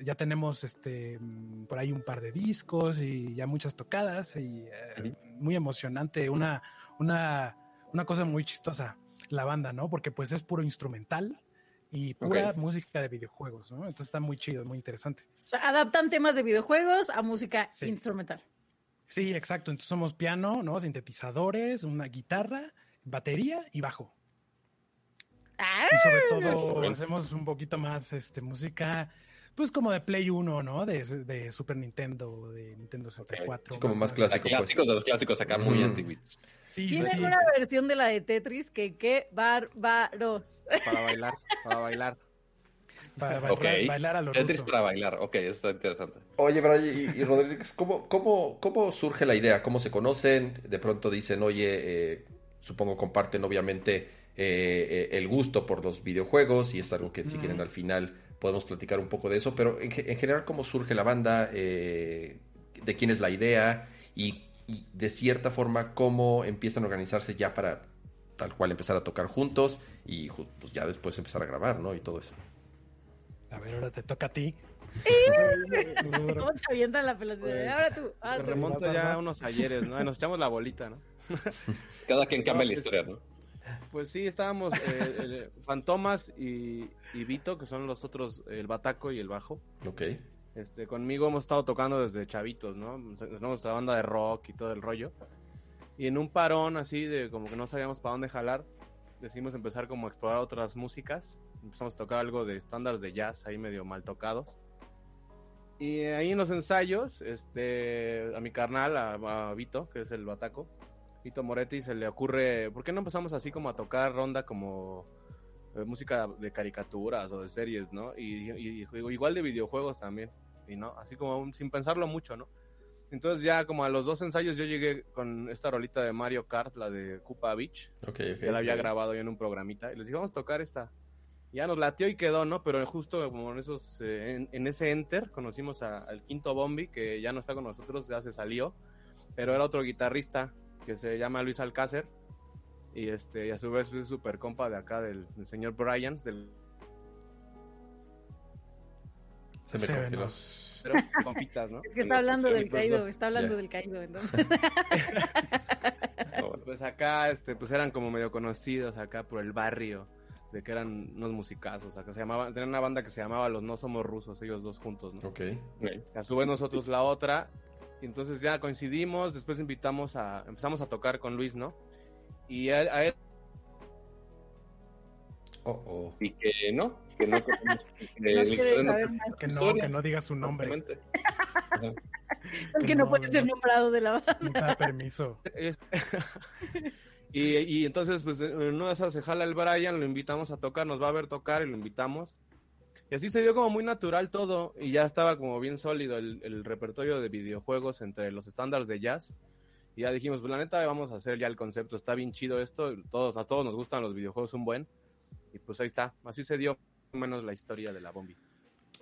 ya tenemos este por ahí un par de discos y ya muchas tocadas y eh, muy emocionante, una, una, una cosa muy chistosa la banda, ¿no? Porque pues es puro instrumental y pura música de videojuegos, ¿no? Entonces está muy chido, muy interesante. O sea, adaptan temas de videojuegos a música Sí. instrumental. Sí, exacto. Entonces somos piano, ¿no? Sintetizadores, una guitarra, batería y bajo. Ah, Y sobre todo Bueno. hacemos un poquito más este música, pues como de Play 1, ¿no? De, de Super Nintendo, de Nintendo 64. Sí, como más sea, clásico. pues. clásicos de los clásicos acá muy Ujú. antiguitos. Sí, Tienen sí. una versión de la de Tetris que qué bárbaros. Para bailar, para bailar. Para bailar, a lo Tetris ruso. para bailar. Ok, eso está interesante. Oye, Brian y, y Rodríguez, ¿cómo, cómo, ¿cómo surge la idea? ¿Cómo se conocen? De pronto dicen, oye, eh, supongo comparten obviamente eh, eh, el gusto por los videojuegos y es algo que si quieren al final podemos platicar un poco de eso, pero en, en general, ¿cómo surge la banda? Eh, ¿De quién es la idea? Y, y de cierta forma, ¿cómo empiezan a organizarse ya para tal cual empezar a tocar juntos y pues, ya después empezar a grabar, ¿no? Y todo eso. A ver, ahora te toca a ti. ¿Cómo se avientan la pelota? Pues, Ahora tú. ahora tú. remonto ya a unos ayeres, ¿no? Nos echamos la bolita, ¿no? [laughs] Cada quien cambia la historia, ¿no? Pues sí, estábamos eh, eh, Fantomas y, y Vito, que son los otros, el bataco y el bajo. Ok. Este, conmigo hemos estado tocando desde chavitos, ¿no? Nuestra banda de rock y todo el rollo. Y en un parón así de como que no sabíamos para dónde jalar, decidimos empezar como a explorar otras músicas. Empezamos a tocar algo de estándares de jazz ahí medio mal tocados. Y ahí en los ensayos, este, a mi carnal, a, Vito, que es el bataco, Vito Moretti, se le ocurre, ¿por qué no empezamos así como a tocar ronda como eh, música de caricaturas o de series, ¿no? Y igual de videojuegos también, y no, así como sin pensarlo mucho, ¿no? Entonces ya como a los dos ensayos yo llegué con esta rolita de Mario Kart, la de Koopa Beach, Ok, ok. ya la había grabado yo en un programita, y les dije, vamos a tocar esta. Ya nos latió y quedó, ¿no? Pero justo como en esos, eh, en, en ese enter conocimos a- al quinto Bombi, que ya no está con nosotros, ya se salió, pero era otro guitarrista que se llama Luis Alcácer, y este, y a su vez es súper compa de acá del, del señor Bryans, del Se me Se congeló. pero compitas, ¿no? Es que está hablando del caído, está hablando del caído, entonces. [laughs] Pues acá, este, pues eran como medio conocidos acá por el barrio, de que eran unos musicazos, acá se llamaban, tenían una banda que se llamaba Los No Somos Rusos, ellos dos juntos, ¿no? Ok. Ok. A su vez nosotros la otra, y entonces ya coincidimos, después invitamos a, empezamos a tocar con Luis, ¿no? Y a, a él, Oh, oh. Y que no, que no [laughs] que No diga su nombre. El que no puede ser nombrado de la banda. No da permiso. [laughs] y, y entonces pues en una de esas se jala el Brian, lo invitamos a tocar, nos va a ver tocar y lo invitamos. Y así se dio como muy natural todo y ya estaba como bien sólido el, el repertorio de videojuegos entre los estándares de jazz. Y ya dijimos, pues la neta vamos a hacer ya el concepto, está bien chido esto, todos, a todos nos gustan los videojuegos un buen. Y pues ahí está, así se dio más o menos la historia de la Bombi.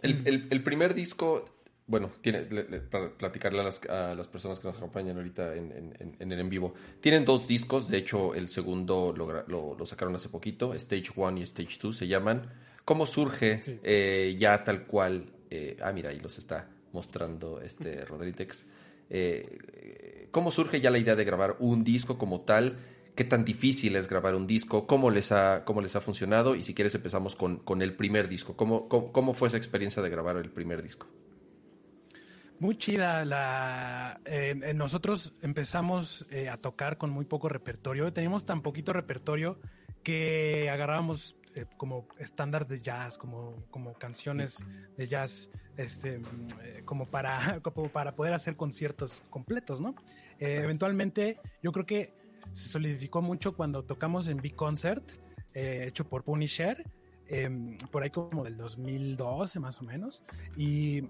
El, el- el primer disco, bueno, tiene, le- le- para platicarle a las, a las personas que nos acompañan ahorita en, en- en- en el en vivo. Tienen dos discos, de hecho el segundo lo, lo- lo sacaron hace poquito, Stage 1 y Stage 2 se llaman. ¿Cómo surge Sí. eh, ya tal cual? eh, ah, mira, ahí los está mostrando este Rodríguez. Eh, ¿Cómo surge ya la idea de grabar un disco como tal? ¿Qué tan difícil es grabar un disco? ¿Cómo les ha, cómo les ha funcionado? Y si quieres empezamos con, con el primer disco. ¿Cómo, cómo, fue esa experiencia de grabar el primer disco? Muy chida. La, eh, eh, nosotros empezamos eh, a tocar con muy poco repertorio. Teníamos tan poquito repertorio que agarrábamos como estándar de jazz, como, como canciones de jazz, este, como, para, [laughs] como para poder hacer conciertos completos, ¿no? Eventualmente, yo creo que se solidificó mucho cuando tocamos en Big Concert, eh, hecho por Punisher, em, por ahí como del 2012 más o menos. Y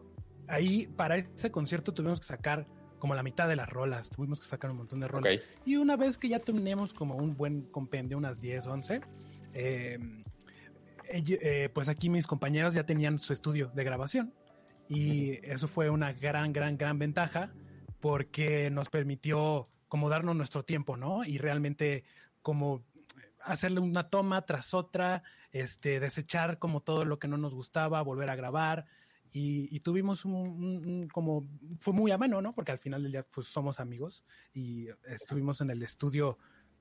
ahí para ese concierto tuvimos que sacar como la mitad de las rolas, tuvimos que sacar un montón de rolas. Y una vez que ya tenemos como un buen compendio, unas 10, 11, eh, ell- eh, pues aquí mis compañeros ya tenían su estudio de grabación. Y eso fue una gran, gran, gran ventaja porque nos permitió como darnos nuestro tiempo, ¿no? Y realmente como hacerle una toma tras otra, este, desechar como todo lo que no nos gustaba, volver a grabar. Y, tuvimos un, como, fue muy ameno, ¿no? Porque al final del día, pues somos amigos y estuvimos en el estudio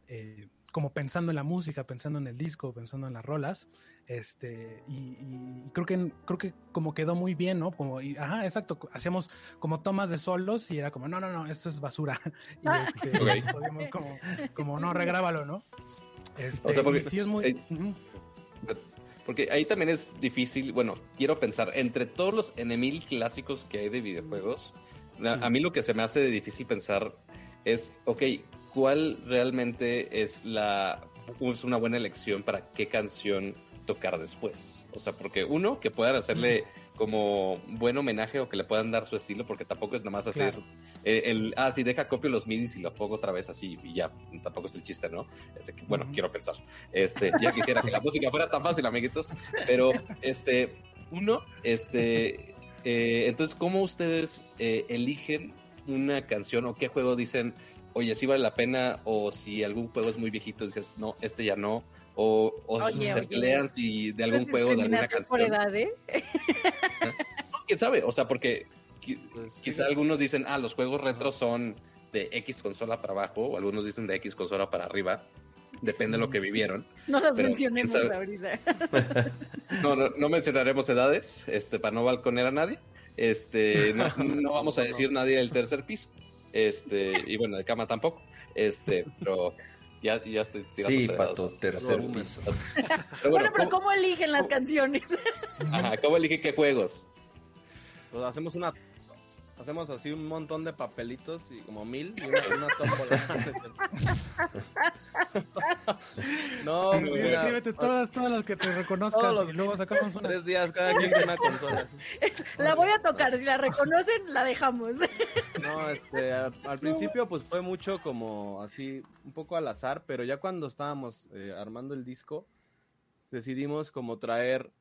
eh, como pensando en la música, pensando en el disco, pensando en las rolas, este, y, creo que creo que como quedó muy bien, ¿no? Como, y, ajá, exacto, hacíamos como tomas de solos y era como, no, no, no, esto es basura. [laughs] y Ah. este, podíamos como, como, no, regrábalo, ¿no? Este, O sea, porque- y sí es muy... eh. Porque ahí también es difícil, bueno, quiero pensar, entre todos los enemil clásicos que hay de videojuegos, a, a mí lo que se me hace difícil pensar es, ok, ¿cuál realmente es la es una buena elección para qué canción tocar después? O sea, porque uno, que puedan hacerle como buen homenaje o que le puedan dar su estilo, porque tampoco es nada más hacer Claro. eh, el, ah, sí, deja copio los midis y lo pongo otra vez así y ya, tampoco es el chiste, ¿no? Este, bueno, quiero pensar. Este, ya quisiera que la [laughs] música fuera tan fácil, amiguitos, pero este, uno, este, eh, entonces, ¿cómo ustedes eh, eligen una canción o qué juego dicen, oye, sí vale la pena, o si algún juego es muy viejito, dices, no, este ya no, o, o Oye, se oye. pelean si de algún juego, de alguna discriminación por canción? edad, ¿eh? ¿Quién sabe? O sea, porque Pues, quizá algunos dicen, ah, los juegos retro son de X consola para abajo, o algunos dicen de X consola para arriba. Depende de lo que vivieron. No las Pero, mencionemos ahorita. [laughs] No, no, no mencionaremos edades, este, para no balconear a nadie. Este, no, no vamos a decir nadie del tercer piso. Este, y bueno, de cama tampoco. Este, pero ya, ya estoy tirando Sí, pato, tercer Pero piso. bueno, Bueno, pero ¿cómo, ¿cómo eligen las canciones? ajá, ¿cómo elige qué juegos? Pues hacemos una. Hacemos así un montón de papelitos y como mil y una, una tómbola. [laughs] [laughs] no, Sí, pues mira, escríbete todas, todas las que te reconozcas los- y luego sacamos una. tres días cada quien con una consola. La voy a tocar, si la reconocen, la dejamos. No, este, al, al principio pues fue mucho como así, un poco al azar, pero ya cuando estábamos eh, armando el disco, decidimos como traer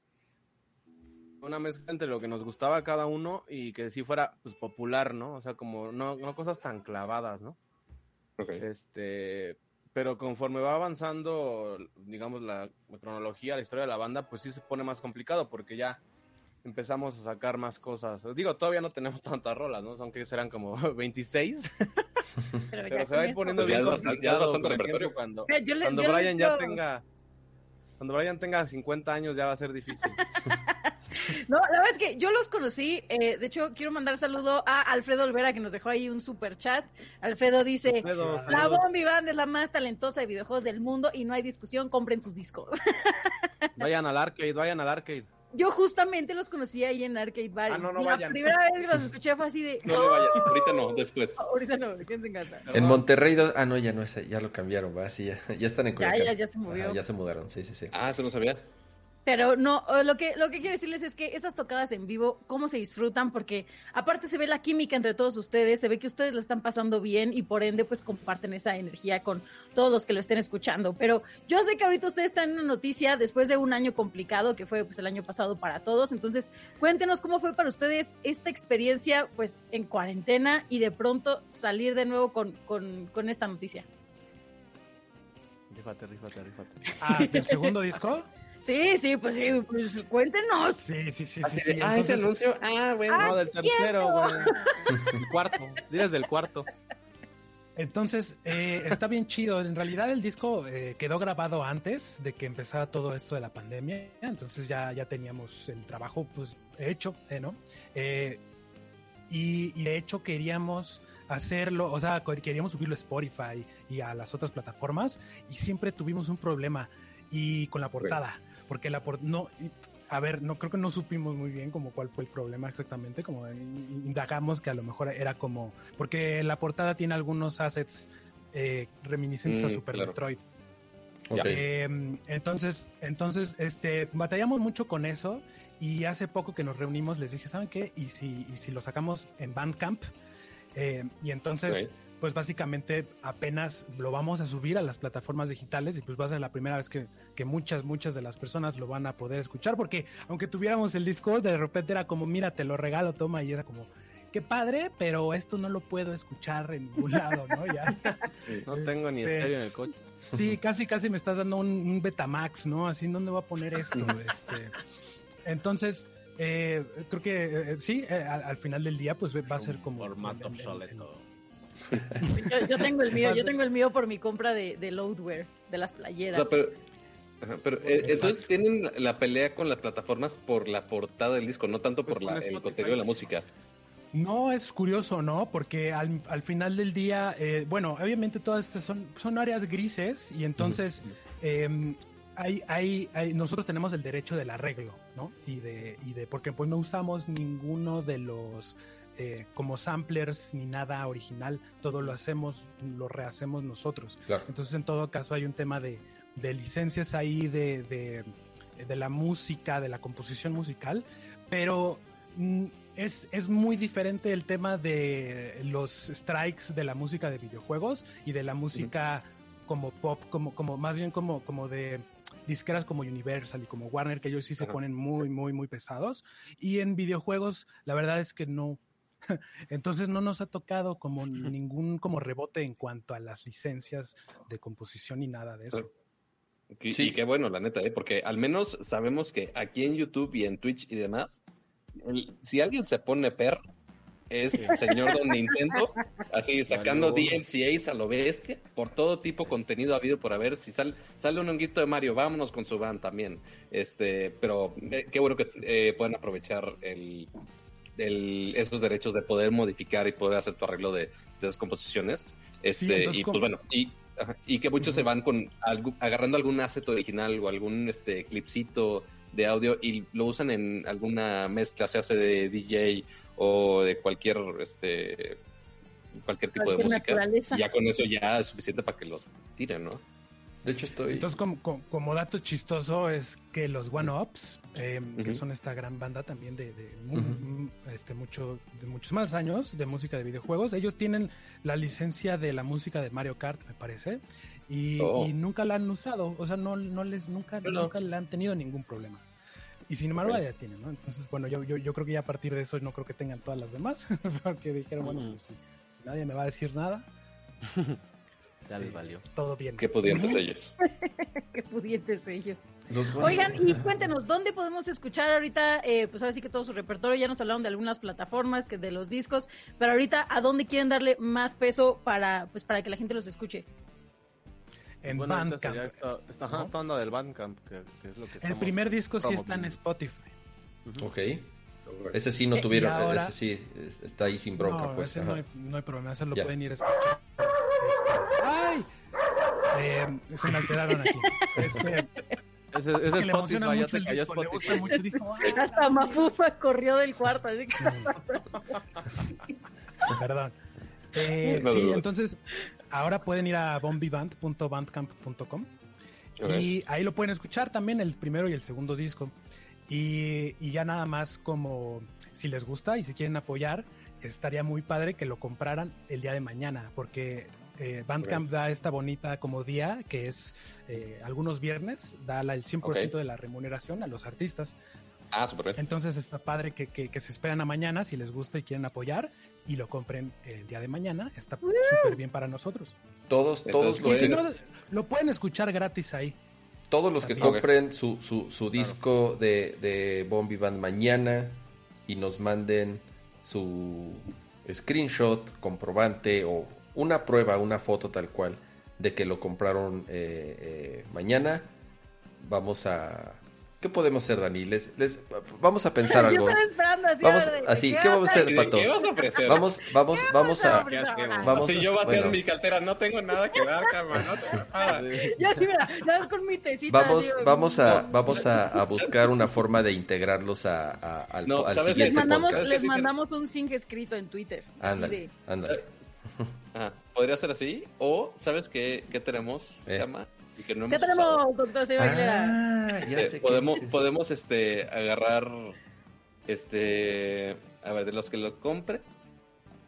una mezcla entre lo que nos gustaba a cada uno y que sí fuera pues popular, ¿no? O sea, como no, no cosas tan clavadas, ¿no? Ok. Este, pero conforme va avanzando, digamos, la, cronología, la historia de la banda, pues sí se pone más complicado porque ya empezamos a sacar más cosas. Digo, todavía no tenemos [laughs] tantas rolas, ¿no? Son que serán como [laughs] 26, [laughs] Pero, se va a ir poniendo Pues bien complicado, repertorio. cuando, Yo yo Brian ya tenga cuando Brian tenga 50 años ya va a ser difícil. No, la verdad es que yo los conocí. eh, de hecho, quiero mandar saludo a Alfredo Olvera, que nos dejó ahí un super chat. Alfredo dice: Alfredo, La saludos. Bombi Band es la más talentosa de videojuegos del mundo y no hay discusión, compren sus discos. [laughs] Vayan al arcade, vayan al arcade. Yo justamente los conocí ahí en Arcade Bar. Ah, no, no la vayan. primera vez que los escuché fue así de. No le vaya, ahorita no, después. [laughs] Ahorita no, quédense en casa. En Monterrey, do- ah, no, ya no es, ya lo cambiaron, va, sí, ya, ya están en Ya, Culiacán. ya, ya se movió. Ajá, ya se mudaron, sí, sí, sí. Ah, eso no sabía. Pero no, lo que, lo que quiero decirles es que esas tocadas en vivo, cómo se disfrutan, porque aparte se ve la química entre todos ustedes, se ve que ustedes la están pasando bien y por ende pues comparten esa energía con todos los que lo estén escuchando. Pero yo sé que ahorita ustedes están en una noticia después de un año complicado que fue pues el año pasado para todos, entonces cuéntenos cómo fue para ustedes esta experiencia pues en cuarentena y de pronto salir de nuevo con, con, con esta noticia. Rífate, rífate, rífate. Ah, ¿del segundo disco? Sí, sí, pues sí, pues cuéntenos. Sí, sí, sí, Así sí. de, sí. ah, ese anuncio. Ah, bueno. Ah, no, del tercero, güey. [laughs] El cuarto. Diles del cuarto. Entonces, eh, está bien chido. En realidad el disco eh, quedó grabado antes de que empezara todo esto de la pandemia. Entonces ya, ya teníamos el trabajo pues hecho, eh, ¿no? Eh, y, y de hecho queríamos hacerlo, o sea, queríamos subirlo a Spotify y a las otras plataformas y siempre tuvimos un problema y con la portada, porque la por no a ver, no creo que no supimos muy bien como cuál fue el problema exactamente, como in- indagamos que a lo mejor era como porque la portada tiene algunos assets eh, reminiscentes a Mm, Super claro. Metroid. Eh, entonces, entonces, este, batallamos mucho con eso y hace poco que nos reunimos les dije, ¿saben qué? Y si, y si lo sacamos en Bandcamp Eh, y entonces. Pues básicamente apenas lo vamos a subir a las plataformas digitales y pues va a ser la primera vez que, que muchas, muchas de las personas lo van a poder escuchar porque aunque tuviéramos el disco, de repente era como, mira, te lo regalo, toma y era como... qué padre, pero esto no lo puedo escuchar en ningún [laughs] lado, ¿no? Ya. No tengo ni Este, estéreo en el coche. Sí, casi, casi me estás dando un, un Betamax, ¿no? Así, ¿dónde voy a poner esto? [laughs] Este, entonces, eh, creo que eh, sí, eh, al, al final del día, pues va a ser como... Formato en- en- en- obsoleto. Yo, yo tengo el mío, yo tengo el mío por mi compra de, de loadware, de las O playeras. sea, pero, ajá, pero eh, entonces tienen la- pelea con las plataformas por la portada del disco, no tanto Pues por la- el contenido de la música. No, es curioso, ¿no? Porque al, al final del día, eh, bueno, obviamente todas estas son, son áreas grises y entonces eh, hay, hay, hay- nosotros tenemos el derecho del arreglo, ¿no? Y de, y de porque pues no usamos ninguno de los eh, como samplers ni nada original, todo lo hacemos, lo rehacemos nosotros. Claro. Entonces, en todo caso, hay un tema de, de licencias ahí, de, de, de la música, de la composición musical, pero mm, es, es muy diferente el tema de los strikes de la música de videojuegos y de la música como pop, como, como más bien como, como de disqueras como Universal y como Warner, que ellos sí se Ajá. ponen muy, muy, muy pesados. Y en videojuegos, la verdad es que no. [laughs] Entonces no nos ha tocado como ningún como rebote en cuanto a las licencias de composición ni nada de eso. Y, Sí. y qué bueno, la neta, ¿eh? porque al menos sabemos que aquí en YouTube y en Twitch y demás, el- si alguien se pone per, es señor Don Nintendo, así [laughs] sacando. DMCAs a lo bestia, por todo tipo de contenido habido por haber. Si sal- sale un honguito de Mario, vámonos con su van también. Este, pero eh, qué bueno que eh, puedan aprovechar el, el- esos derechos de poder modificar y poder hacer tu arreglo de, de esas composiciones. Este, entonces, y pues bueno, y, ajá, y que muchos se van con algu- agarrando algún asset original o algún este clipcito de audio y lo usan en alguna mezcla, se hace de DJ o de cualquier este cualquier tipo Cualquier de música. naturaleza. Y ya con eso ya es suficiente para que los tiren, ¿no? De hecho, estoy. Entonces, como, como, como dato chistoso es que los One Ups, eh, que son esta gran banda también de, de mu- Ujú. m- este, mucho, de muchos más años de música de videojuegos, ellos tienen la licencia de la música de Mario Kart, me parece, y, Oh. y nunca la han usado, o sea, no, no les nunca, No. nunca le han tenido ningún problema. Y sin embargo, Ok. ya tienen, ¿no? Entonces, bueno, yo, yo, yo creo que ya a partir de eso no creo que tengan todas las demás, [laughs] porque dijeron, bueno, Mm. pues, si, si nadie me va a decir nada, [laughs] Ya les valió. todo bien. Qué pudientes ellos. [laughs] Qué pudientes ellos. Los- Oigan, y cuéntenos, ¿dónde podemos escuchar ahorita? Eh, pues ahora sí que todo su repertorio, ya nos hablaron de algunas plataformas, que de los discos, pero ahorita, ¿a dónde quieren darle más peso para, pues, para que la gente los escuche? En Bueno, Bandcamp. esta, esta, ajá, ¿no? esta onda del Bandcamp, que, que es lo que El primer disco sí está en. Spotify. Ok. Ese sí no Eh, tuvieron. ahora- Ese sí es- está ahí sin bronca, no, pues. ese no hay, no hay problema, ese lo Ya. pueden ir a escuchar. Este, ¡Ay! Eh, se me alteraron aquí. [laughs] Este, Ese, ese es que le emociona Spotify, ya mucho te el cayó disco, le gusta Spotify. mucho, dijo, "Ay, [laughs] Hasta Mafufa corrió del cuarto, así que... Perdón. [laughs] Eh, No, sí, no. entonces ahora pueden ir a bombivand.bandcamp.com Ok. y ahí lo pueden escuchar también el primero y el segundo disco. Y, y ya nada más como si les gusta y si quieren apoyar, estaría muy padre que lo compraran el día de mañana, porque eh, Bandcamp da esta bonita como día, que es eh, algunos viernes, da la- el 100% Ok. de la remuneración a los artistas. Ah, súper bien. Entonces está padre que, que- que se esperan a mañana si les gusta y quieren apoyar y lo compren el día de mañana. Está súper bien para nosotros. Todos, todos Entonces, los, Y si Pueden- no, lo pueden escuchar gratis ahí. todos los que compren su, su, su disco de, de Bombi Band mañana y nos manden su screenshot, comprobante o una prueba, una foto tal cual de que lo compraron eh, eh, mañana, vamos a... ¿Qué podemos hacer, Dani? Les, les- vamos a pensar [laughs] algo. estaba esperando así. Vamos, a ver, así, ¿qué ¿qué vamos a hacer, Pato? ¿Qué vas a ofrecer? Vamos, vamos, vamos a... Vamos a- yo vaciar bueno. mi cartera, no tengo nada que dar, carnal, no tengo [laughs] nada. Ya sí, mira, nada más con mi tecita. Vamos, así, vamos a, vamos a, a buscar una forma de integrarlos a, a- al, No, al ¿sabes qué? Les siguiente mandamos, podcast. les mandamos un zinc escrito en Twitter. Ándale, de- ándale. [laughs] Podría ser así. O, ¿sabes qué, qué tenemos, Eh. Y que no ¿Qué hemos usado. tenemos, doctor Aguilera? Ah, ya Este, sé podemos, dices. podemos este, agarrar, este, a ver, de los que lo compre,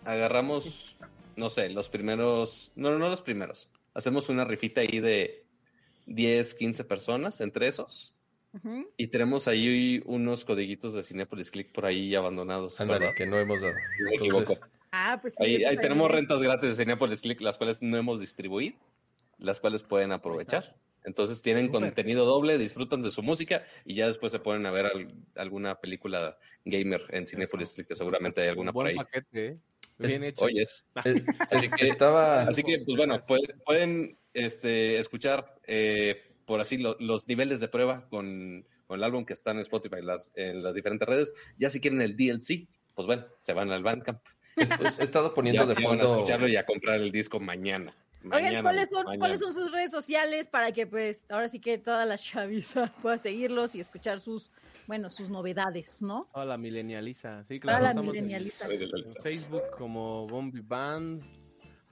agarramos, no sé, los primeros, no, no los primeros. Hacemos una rifita ahí de 10, 15 personas entre esos. Y tenemos ahí unos codiguitos de Cinepolis Click por ahí abandonados. Ándale, que no hemos dado. Me Entonces, equivoco. Ah, pues sí. Ahí, ahí tenemos rentas gratis de Cinepolis Click, las cuales no hemos distribuido, las cuales pueden aprovechar. Entonces tienen Súper. contenido doble, disfrutan de su música y ya después se ponen a ver al- alguna película gamer en Cinepolis Click, que seguramente hay alguna Un por buen ahí. paquete, ¿eh? Es- Bien hecho. Oyes. eh, Así que- estaba... Así que, pues bueno, pueden, pueden, este, escuchar eh, por así lo- los niveles de prueba con, con el álbum que está en Spotify las- en las diferentes redes. Ya si quieren el DLC, pues bueno, se van al Bandcamp. He, he estado [laughs] poniendo Ya de ya van a fondo... escucharlo y a comprar el disco mañana. Oigan, ¿cuáles son, mañana. ¿cuáles son sus redes sociales para que pues ahora sí que toda la chaviza [laughs] pueda seguirlos y escuchar sus, bueno, sus novedades, ¿no? Toda la milenializa. Sí, Toda claro. la estamos en- Facebook como Bombi Band,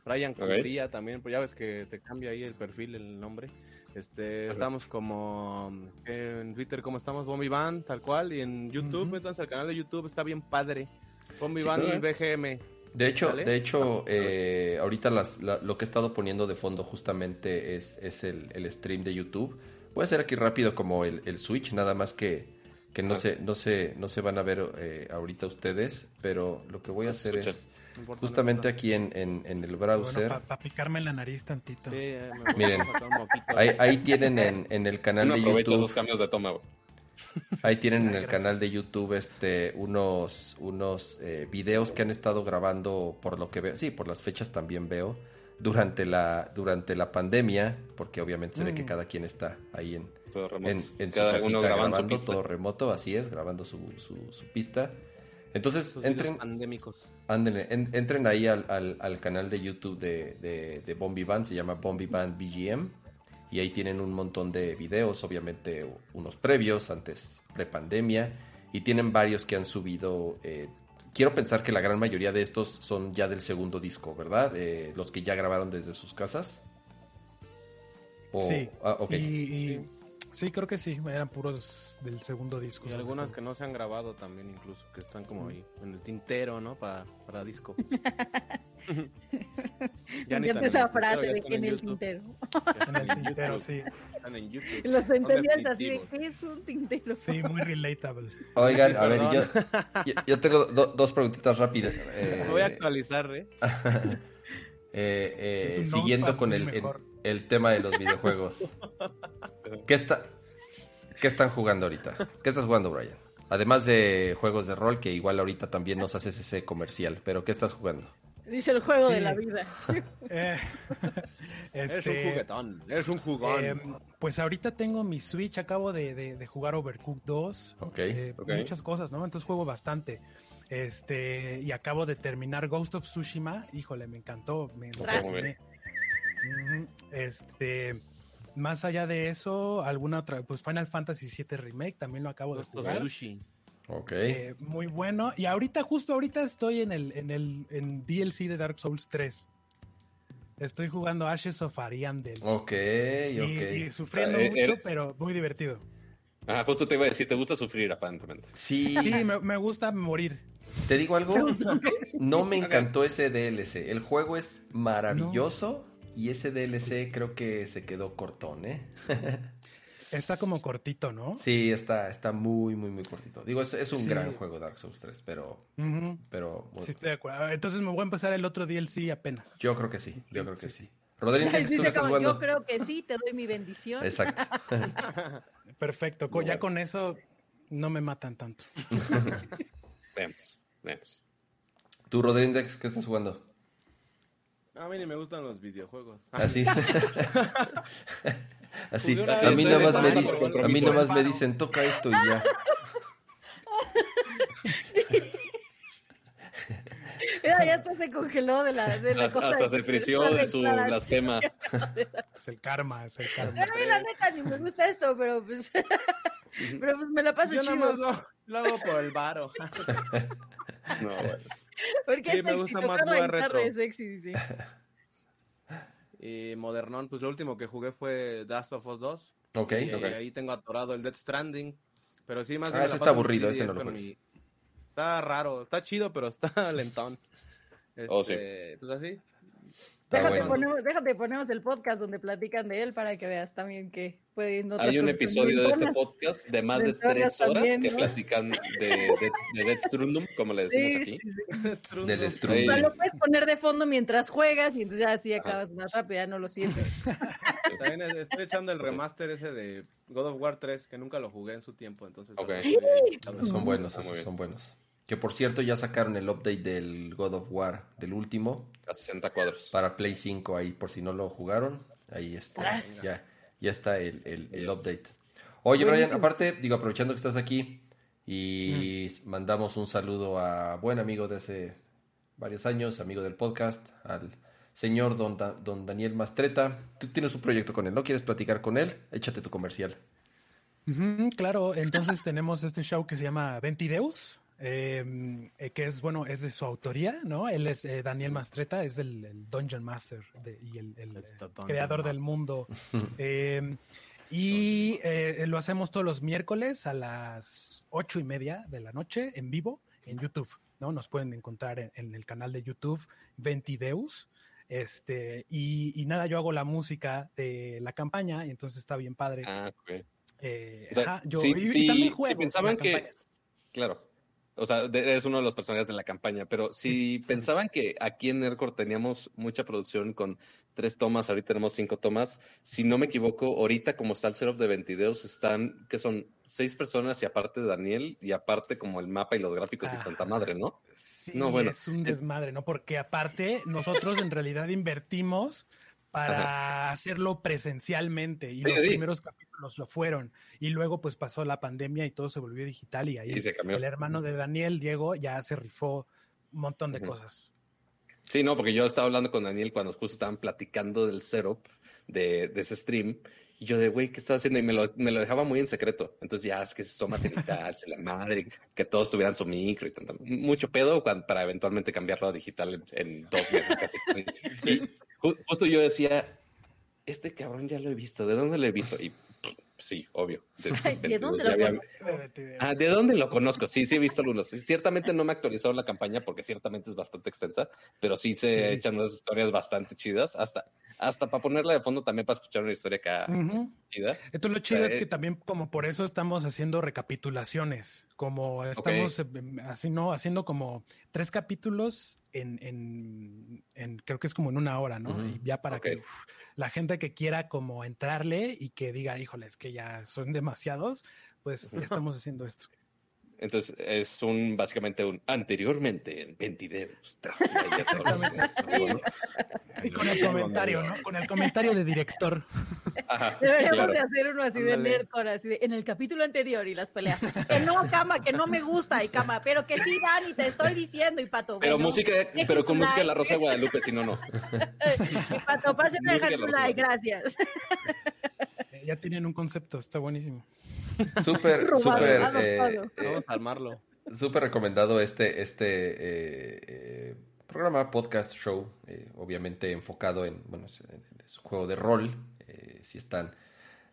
Brian Cumbría también, pues ya ves que te cambia ahí el perfil, el nombre. Este, estamos como eh, en Twitter como estamos Bombi Band, tal cual, y en YouTube, métanse al canal de YouTube, está bien padre. Bombi Sí, Band ¿no? BGM. De hecho, ¿Sale? de hecho eh, ahorita las- la- lo que he estado poniendo de fondo justamente es, es el, el stream de YouTube. Voy a hacer aquí rápido como el, el Switch, nada más que, que no, Ah. se, no, se, no se van a ver eh, ahorita ustedes, pero lo que voy a hacer Escucha. es no justamente no aquí en, en, en el Bueno, browser. para picarme en la nariz tantito. Sí, eh, Miren. Ahí, ahí tienen en, en el canal Uno de aprovecha YouTube. esos cambios de toma, güey. [laughs] Ahí tienen en el Gracias. canal de YouTube este unos unos eh, videos que han estado grabando por lo que veo, sí, por las fechas también veo durante la durante la pandemia, porque obviamente se ve que Mm. cada quien está ahí en, Todo remoto. en, en su Cada casita uno grabando su pista. todo remoto, así es, grabando su, su, su pista. Entonces, entren, pandémicos. En- entren ahí al, al- al canal de YouTube de, de, de Bombi Band, se llama Bombi Band BGM, y ahí tienen un montón de videos, obviamente unos previos, antes prepandemia, y tienen varios que han subido. eh, quiero pensar que la gran mayoría de estos son ya del segundo disco, ¿verdad? Eh, los que ya grabaron desde sus casas. O- Sí. ah, ok. Y, y- sí, creo que sí, eran puros del segundo disco. Y algunas todo. que no se han grabado también incluso, que están como ahí en el tintero, ¿no? Para, para disco. [laughs] Ya ni esa el tintero, frase de que en el tintero. En el [laughs] tintero, sí. Están en YouTube. Los Son entendías así de. ¿qué es un tintero? Sí, muy relatable. Oigan, a ver, yo, [laughs] yo, yo tengo do- dos preguntitas rápidas. Eh, Me voy a actualizar, ¿eh? Eh, eh, siguiendo con el, el tema de los videojuegos. [laughs] ¿Qué, está, ¿Qué están jugando ahorita? ¿Qué estás jugando, Brian? Además de juegos de rol, que igual ahorita también nos haces ese comercial, pero ¿qué estás jugando? Dice el juego Sí. de la vida. [laughs] Eh, [laughs] Es un este, juguetón, es un jugón. eh, pues ahorita tengo mi Switch, acabo de, de- de jugar Overcooked 2. Ok, eh, ok. Muchas cosas, ¿no? Entonces juego bastante. Este, y acabo de terminar Ghost of Tsushima. Híjole, me encantó. Me Este, más allá de eso, alguna otra, pues Final Fantasy VII Remake también lo acabo de jugar. sushi. Ok. Eh, muy bueno. Y ahorita, justo ahorita estoy en el, en el en DLC de Dark Souls 3. Estoy jugando Ashes of Ariandel. Ok, Y, ok. y sufriendo O sea, eh, mucho, eh, pero muy divertido. Ajá, justo te iba a decir, te gusta sufrir aparentemente. Sí, Sí, me, me gusta morir. ¿te digo algo? [laughs] No me encantó ese DLC. El juego es maravilloso y ese DLC creo que se quedó cortón, ¿eh? [laughs] Está como cortito, ¿no? Sí, está, está muy, muy, muy cortito. Digo, es, es un Sí. gran juego Dark Souls 3, pero, pero bueno, Sí, estoy de acuerdo. Entonces me voy a empezar el otro DLC apenas. yo creo que sí, yo creo que sí. Rodrigo, ¿tú Dice qué estás jugando? yo creo que sí, te doy mi bendición. Exacto. [laughs] Perfecto. Ya con eso no me matan tanto. [laughs] Vemos, vemos. ¿Tú, Rodrigo, qué estás jugando? A mí ni me gustan los videojuegos. Así. [laughs] [laughs] Así. A mí nada más me dicen, acuerdo, a mí compromiso. nada más me dicen, toca esto y ya. [laughs] Mira, ya hasta se congeló de la, de la Hasta, cosa. hasta se frició de su blasfema. Es el karma, es el karma. A mí la neta ni me gusta esto, pero pues, pero pues me la paso Yo nada chido. más lo, lo hago por el varo. No, bueno. Porque Sí, es me gusta más la retro. es sexy, dice. [laughs] Y Modernón, pues lo último que jugué fue Last of Us 2. Ok. Y ok. ahí tengo atorado el Death Stranding. Pero sí, más Ah, bien ese está aburrido, ese no lo mi- Está raro, está chido, pero está [laughs] lentón. Oh, sí. Este, Pues así. Déjate, ponemos, déjate, ponemos el podcast donde platican de él para que veas también que puede ir Hay un episodio de este podcast de más de, tres horas que platican de, de, de Death Strundum, como le decimos aquí. Sí, sí. Del Strundum. Lo puedes poner de fondo mientras juegas y entonces ya así acabas más rápido, ya no lo sientes. [laughs] También estoy echando el remaster ese de God of War 3, que nunca lo jugué en su tiempo, entonces... Okay. Son buenos, esos son buenos. Que por cierto ya sacaron el update del God of War, del último. A 60 cuadros. Para Play 5 ahí, por si no lo jugaron. Ahí está. Ya, ya está el, el, update. Oye, Brian, aparte, digo, aprovechando que estás aquí y mandamos un saludo a buen amigo de hace varios años, amigo del podcast, al señor don, don Daniel Mastreta. Tú tienes un proyecto con él, ¿no? ¿Quieres platicar con él? Échate tu comercial. claro, entonces [laughs] tenemos este show que se llama Ventideus, eh, que es, bueno, es de su autoría, ¿no? Él es eh, Daniel Mastreta, es el, Dungeon Master y el, creador del mundo. [laughs] Em, y eh, lo hacemos todos los miércoles a las ocho y media de la noche en vivo en YouTube, ¿no? Nos pueden encontrar en, el canal de YouTube Ventideus. Este, y, nada, yo hago la música de la campaña y entonces está bien padre. Ah, ok. yo sí, también juego pensaban que, claro, o sea, eres uno de los personajes de la campaña, pero si pensaban que aquí en Nerdcore teníamos mucha producción con tres tomas, ahorita tenemos cinco tomas, si no me equivoco, ahorita como está el setup de Ventideos, están, que son seis personas y aparte Daniel, y aparte como el mapa y los gráficos y tanta madre, ¿no? Sí, no, bueno. es un desmadre, ¿no? Porque aparte nosotros en realidad invertimos para hacerlo presencialmente y los primeros capítulos lo fueron y luego pues pasó la pandemia y todo se volvió digital y ahí el hermano de Daniel, Diego, ya se rifó un montón de cosas. Sí, no, porque yo estaba hablando con Daniel cuando justo estaban platicando del setup de, de ese stream y yo de, güey, ¿qué estás haciendo? Y me lo, me lo, dejaba muy en secreto. Entonces ya es que se toma digital, se la madre, que todos tuvieran su micro y tanto. Mucho pedo para eventualmente cambiarlo a digital en, dos meses casi. [laughs] Sí, justo yo decía, este cabrón ya lo he visto, ¿de dónde lo he visto? Y sí, obvio. ¿De, dónde lo conozco? Ah, ¿de dónde lo conozco? Sí, sí he visto algunos. Ciertamente no me ha actualizado la campaña porque ciertamente es bastante extensa, pero sí se echan unas historias bastante chidas. Hasta, hasta para ponerla de fondo también para escuchar una historia acá chida. Esto lo chido es que también como por eso estamos haciendo recapitulaciones, como estamos em, así, ¿no? Haciendo como tres capítulos en, en, creo que es como en una hora, ¿no? Y ya para que la gente que quiera como entrarle y que diga, híjoles, que ya son demasiados, pues ya estamos haciendo esto. Entonces es un básicamente un anteriormente en 20 videos. y con el comentario, ¿no? Con el comentario de director. [laughs] Deberíamos de hacer uno así de nerdcore, así de en el capítulo anterior y las peleas. Que no, cama, que no me gusta y cama, pero que sí, Dani, te estoy diciendo y pato. Pero música, pero con música de la Rosa de Guadalupe, si no, no. [laughs] y pato, pasen a dejar su like, gracias. Ya tienen un concepto, está buenísimo. [laughs] Súper, súper. Eh, Vamos a armarlo. Súper recomendado este, este eh, eh, programa, podcast show, obviamente enfocado en, bueno, es, un juego de rol. si están,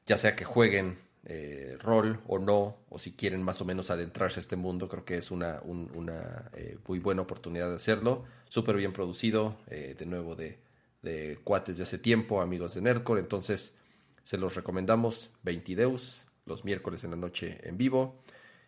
ya sea que jueguen rol o no, o si quieren más o menos adentrarse a este mundo, creo que es una, una muy buena oportunidad de hacerlo. Súper bien producido, de nuevo de, de cuates de hace tiempo, amigos de Nerdcore. Entonces, se los recomendamos. 20 Deus, los miércoles en la noche en vivo.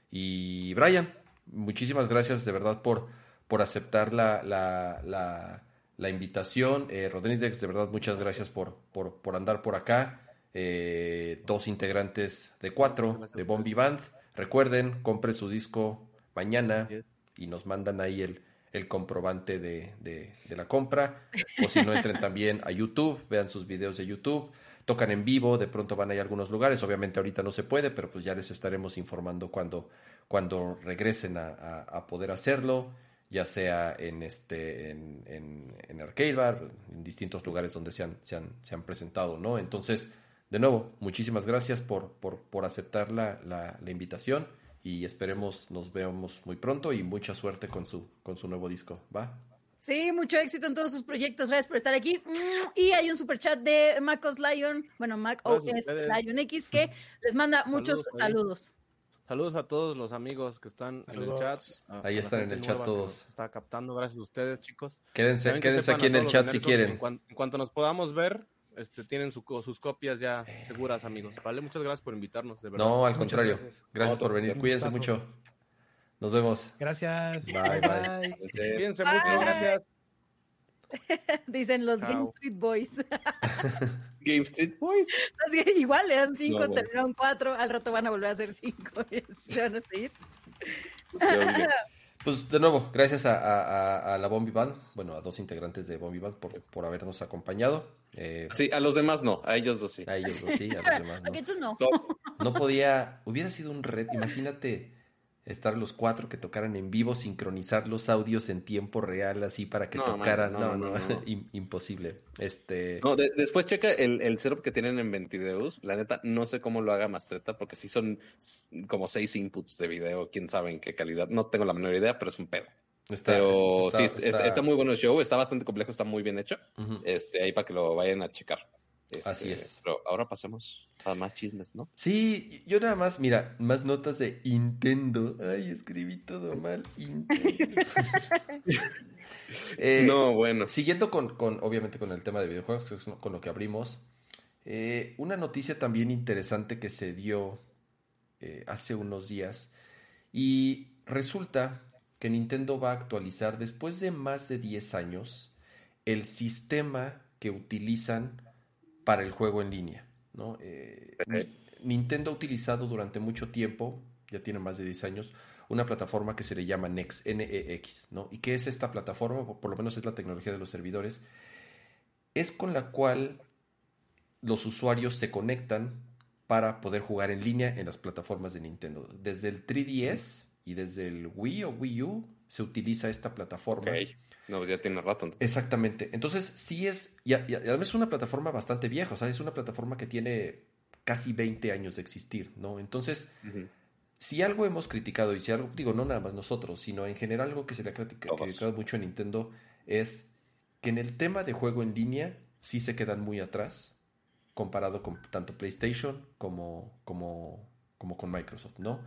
Y Brian, muchísimas gracias de verdad por, por aceptar la, la, la, invitación. Eh, Rodríguez, de verdad muchas gracias por, por, por andar por acá. Eh, dos integrantes de cuatro de Bombi Band. Recuerden, compre su disco mañana y nos mandan ahí el, el comprobante de, de, de, la compra. O si no, entren también a YouTube, vean sus videos de YouTube tocan en vivo, de pronto van a ir a algunos lugares, obviamente ahorita no se puede, pero pues ya les estaremos informando cuando, cuando regresen a, poder hacerlo, ya sea en este, en, en, en, Arcade Bar, en distintos lugares donde se han, se han, se han presentado, ¿no? Entonces, de nuevo, muchísimas gracias por, por, por aceptar la, la, la, invitación y esperemos nos veamos muy pronto y mucha suerte con su, con su nuevo disco, ¿va? Sí, mucho éxito en todos sus proyectos. Gracias por estar aquí. Y hay un super chat de MacOS Lion, bueno, Mac OS Lion X, que [laughs] les manda muchos saludos. Saludos a todos los amigos que están en el chat. Ahí están en el chat todos. Está captando, gracias a ustedes, chicos. Quédense, quédense aquí en el chat si quieren. En, cuanto nos podamos ver, este, tienen sus copias ya seguras, amigos. Vale, muchas gracias por invitarnos, de verdad. No, al contrario. Gracias, por venir. Cuídense mucho. Nos vemos. Gracias. Bye, bye. Cuídense mucho, gracias. [laughs] Dicen los Game Street Boys. [laughs] Game Street Boys. [laughs] igual le dan cinco, terminaron cuatro, al rato van a volver a hacer cinco. Se van a seguir. Pues de nuevo, gracias a, la Bombi Band, bueno, a dos integrantes de Bombi Band por, por habernos acompañado. Eh, sí, a los demás no, a ellos dos sí. A ellos dos sí, a los demás no. no. No podía, hubiera sido un reto, imagínate estar los cuatro que tocaran en vivo, sincronizar los audios en tiempo real así para que tocaran. No, no, [laughs] imposible. Este... No, después checa el, el setup que tienen en Ventideus. La neta, no sé cómo lo haga Mastreta, porque si son como seis inputs de video, quién sabe en qué calidad. No tengo la menor idea, pero es un pedo. Está, pero sí, está... muy bueno el show, está bastante complejo, está muy bien hecho. este, ahí para que lo vayan a checar. Así este, es. Pero ahora pasemos a más chismes, ¿no? Sí, yo nada más, mira, más notas de Nintendo. Ay, escribí todo mal. [laughs] eh, no, bueno. Siguiendo con, con, obviamente, con el tema de videojuegos, que es con lo que abrimos. Eh, una noticia también interesante que se dio eh, hace unos días. Y resulta que Nintendo va a actualizar después de más de 10 años el sistema que utilizan para el juego en línea. ¿no? Eh, Nintendo ha utilizado durante mucho tiempo, ya tiene más de 10 años, una plataforma que se le llama NEX, NEX, ¿no? ¿Y qué es esta plataforma? Por lo menos es la tecnología de los servidores. Es con la cual los usuarios se conectan para poder jugar en línea en las plataformas de Nintendo. Desde el 3DS y desde el Wii o Wii U se utiliza esta plataforma. No, ya tiene rato. Exactamente. Entonces, sí es, y, además es una plataforma bastante vieja, o sea, es una plataforma que tiene casi 20 años de existir, ¿no? Entonces, si algo hemos criticado, y si algo, digo, no nada más nosotros, sino en general algo que se le ha criticado mucho a Nintendo, es que en el tema de juego en línea sí se quedan muy atrás comparado con tanto PlayStation como, como, como con Microsoft, ¿no?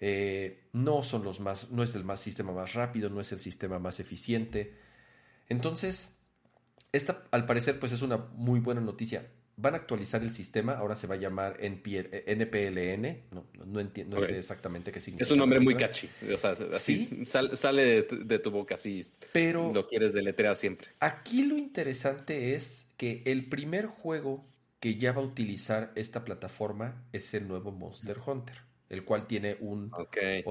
Eh, no son los más, no es el más sistema más rápido, no es el sistema más eficiente. Entonces, esta al parecer pues es una muy buena noticia. Van a actualizar el sistema, ahora se va a llamar NPLN, eh, no, no, entiendo sé exactamente qué significa. Es un nombre muy catchy, o sea, así sale de tu, boca, así pero lo quieres deletrear siempre. Aquí lo interesante es que el primer juego que ya va a utilizar esta plataforma es el nuevo Monster Hunter el cual tiene un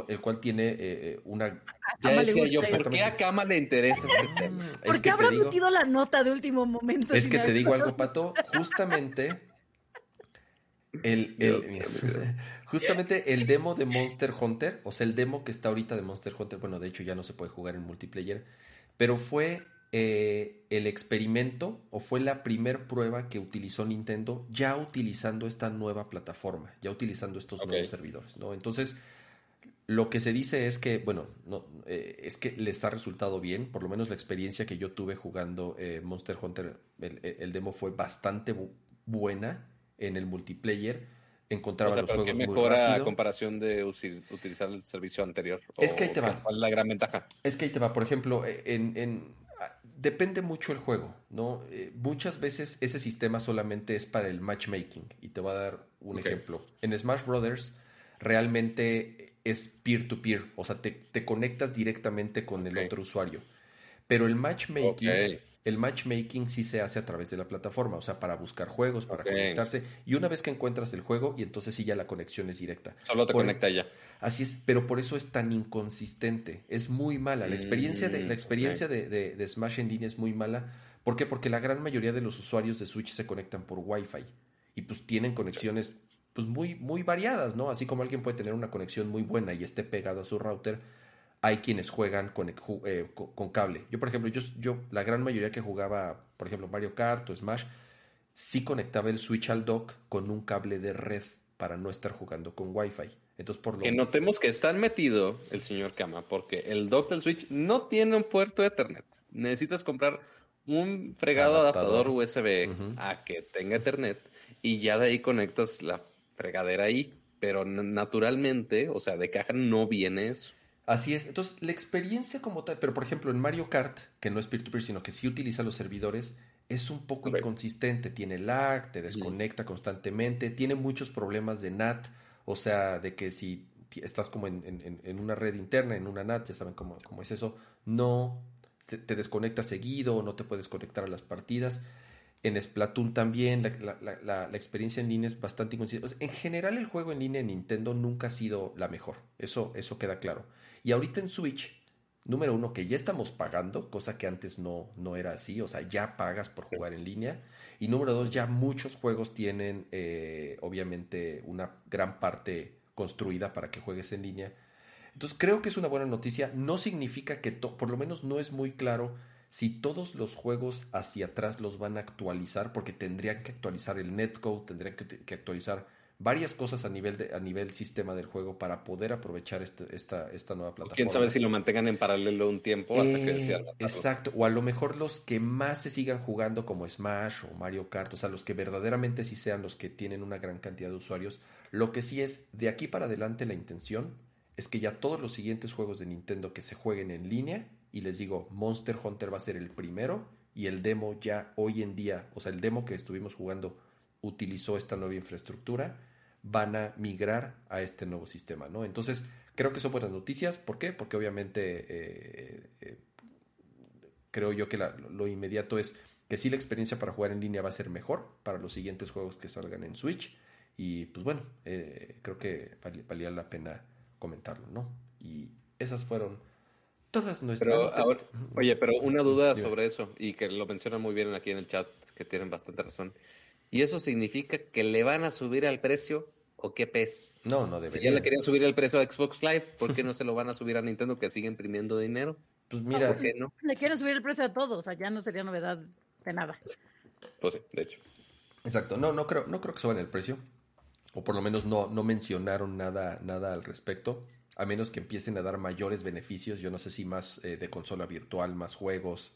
el cual tiene eh, eh, una ya decía yo por qué a Kama le interesa este mm, tema ¿por qué habrá metido la nota de último momento es que te digo algo pato justamente [laughs] el, [laughs] justamente el demo de Monster Hunter o sea el demo que está ahorita de Monster Hunter bueno de hecho ya no se puede jugar en multiplayer pero fue eh, el experimento o fue la primer prueba que utilizó Nintendo ya utilizando esta nueva plataforma, ya utilizando estos nuevos servidores, ¿no? Entonces, lo que se dice es que, bueno, no, eh, es que les ha resultado bien, por lo menos la experiencia que yo tuve jugando eh, Monster Hunter, el, demo fue bastante buena en el multiplayer. Encontraba los juegos muy rápido. a comparación de utilizar el servicio anterior? Es que ahí te va. ¿Cuál es la gran ventaja? Es que ahí te va. Por ejemplo, en depende mucho el juego, ¿no? Eh, muchas veces ese sistema solamente es para el matchmaking. Y te voy a dar un ejemplo. En Smash Brothers realmente es peer-to-peer, o sea, te, conectas directamente con el otro usuario. Pero el matchmaking el matchmaking sí se hace a través de la plataforma, o sea, para buscar juegos, para conectarse. Y una vez que encuentras el juego, y entonces sí ya la conexión es directa. Solo te conecta ya. Así es, pero por eso es tan inconsistente. Es muy mala. La experiencia, de, la mm, experiencia de, Smash en línea es muy mala. ¿Por qué? Porque la gran mayoría de los usuarios de Switch se conectan por Wi-Fi. Y pues tienen conexiones pues muy, muy variadas, ¿no? Así como alguien puede tener una conexión muy buena y esté pegado a su router hay quienes juegan eh, con, cable. Yo, por ejemplo, yo, yo, la gran mayoría que jugaba, por ejemplo, Mario Kart o Smash, sí conectaba el Switch al dock con un cable de red para no estar jugando con Wi-Fi. Entonces, por lo que notemos que está metido el señor Kama, porque el dock del Switch no tiene un puerto Ethernet. Necesitas comprar un fregado adaptador, USB a que tenga Ethernet y ya de ahí conectas la fregadera ahí pero naturalmente, o sea, de caja no viene eso. Así es. Entonces, la experiencia como tal, pero por ejemplo en Mario Kart, que no es peer-to-peer, sino que sí utiliza los servidores, es un poco inconsistente. Tiene lag, te desconecta constantemente, tiene muchos problemas de NAT, o sea, de que si estás como en, una red interna, en una NAT, ya saben cómo, cómo es eso, no te, desconecta seguido, no te puedes conectar a las partidas. En Splatoon también la, la, experiencia en línea es bastante inconsistente. en general el juego en línea en Nintendo nunca ha sido la mejor, eso, eso queda claro. Y ahorita en Switch, número uno, que ya estamos pagando, cosa que antes no, no era así, o sea, ya pagas por jugar en línea. Y número dos, ya muchos juegos tienen, eh, obviamente, una gran parte construida para que juegues en línea. Entonces creo que es una buena noticia. No significa que, por lo menos no es muy claro si todos los juegos hacia atrás los van a actualizar, porque tendrían que actualizar el netcode, tendrían que actualizar varias cosas a nivel de, a nivel sistema del juego para poder aprovechar este, esta, esta nueva plataforma. Quién sabe si lo mantengan en paralelo un tiempo hasta que sea eh, Exacto, o a lo mejor los que más se sigan jugando como Smash o Mario Kart, o sea, los que verdaderamente sí sean los que tienen una gran cantidad de usuarios. Lo que sí es, de aquí para adelante la intención es que ya todos los siguientes juegos de Nintendo que se jueguen en línea, y les digo, Monster Hunter va a ser el primero, y el demo ya hoy en día, o sea, el demo que estuvimos jugando utilizó esta nueva infraestructura, van a migrar a este nuevo sistema, ¿no? Entonces, creo que son buenas noticias. ¿Por qué? Porque obviamente eh, eh, creo yo que lo inmediato es que sí la experiencia para jugar en línea va a ser mejor para los siguientes juegos que salgan en Switch. Y pues bueno, eh, creo que valía la pena comentarlo, ¿no? Y esas fueron todas nuestras... oye, pero una duda sobre eso, y que lo mencionan muy bien aquí en el chat, que tienen bastante razón. ¿Y eso significa que le van a subir al precio o qué pez? No, no debería. Si ya le querían subir el precio a Xbox Live, ¿por qué no se lo van a subir a Nintendo que sigue imprimiendo dinero? Pues mira, ¿por qué no? Le quieren subir el precio a todos, o sea, ya no sería novedad de nada. Pues sí, de hecho. Exacto, no, no creo, no creo que suban el precio. O por lo menos no, no mencionaron nada, nada al respecto. A menos que empiecen a dar mayores beneficios. Yo no sé si más eh, de consola virtual, más juegos,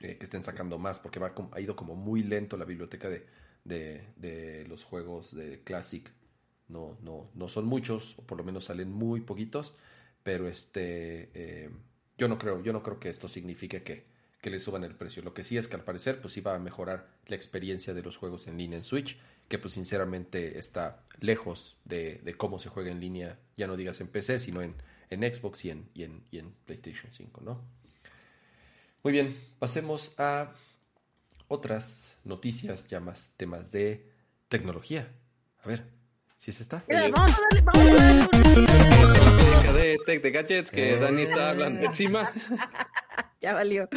eh, que estén sacando más, porque va, ha ido como muy lento la biblioteca de, de, los juegos de Classic. No, no, no son muchos, o por lo menos salen muy poquitos, pero este, eh, yo no creo, yo no creo que esto signifique que, que le suban el precio. Lo que sí es que al parecer, pues iba a mejorar la experiencia de los juegos en línea en Switch, que pues sinceramente está lejos de, de cómo se juega en línea, ya no digas en PC, sino en, en Xbox y en, y en, y en PlayStation 5, ¿no? Muy bien, pasemos a otras noticias, ya más temas de tecnología. A ver, si es esta. vamos a darle, vamos a darle de Tech de Gadgets que Dani está hablando encima. Ya valió.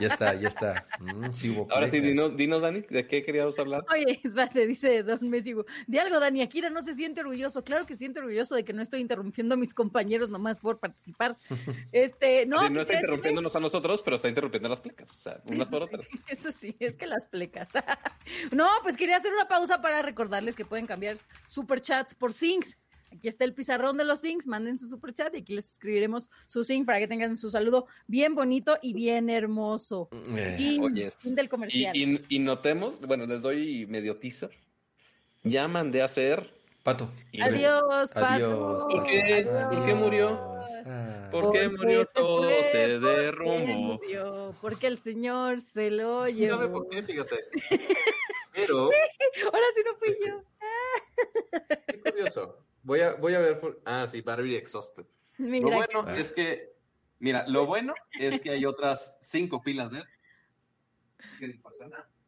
ya está, ya está. Mm, Ahora sí, dinos, Dani, ¿de qué queríamos hablar? Oye, espérate, dice Don Messi. De algo, Dani, Akira no se siente orgulloso. Claro que siente orgulloso de que no estoy interrumpiendo a mis compañeros nomás por participar. [laughs] Este, no, no está interrumpiéndonos a nosotros, pero está interrumpiendo a las plecas, o sea, unas por [laughs] otras. Eso sí, es que las plecas. [laughs] no, pues quería hacer una pausa para recordarles que pueden cambiar superchats por Sings Aquí está el pizarrón de los Zings, manden su super chat y aquí les escribiremos su Zing para que tengan su saludo bien bonito y bien hermoso. Eh, y del comercial. Y, notemos, bueno, les doy medio teaser. Ya mandé a hacer. Pato. Adiós, Pato. Adiós. ¿Por qué? ¿Por qué murió? ¿Por qué murió todo? Se, derrumbó. Porque el Señor se lo llevó. ¿Sabe por qué? Fíjate. Pero. [laughs] Ahora sí no fui yo. Qué curioso. Voy a, voy a ver por... Ah, sí, Battery Exhausted. [laughs] lo bueno es que, mira, lo bueno es que hay otras cinco pilas de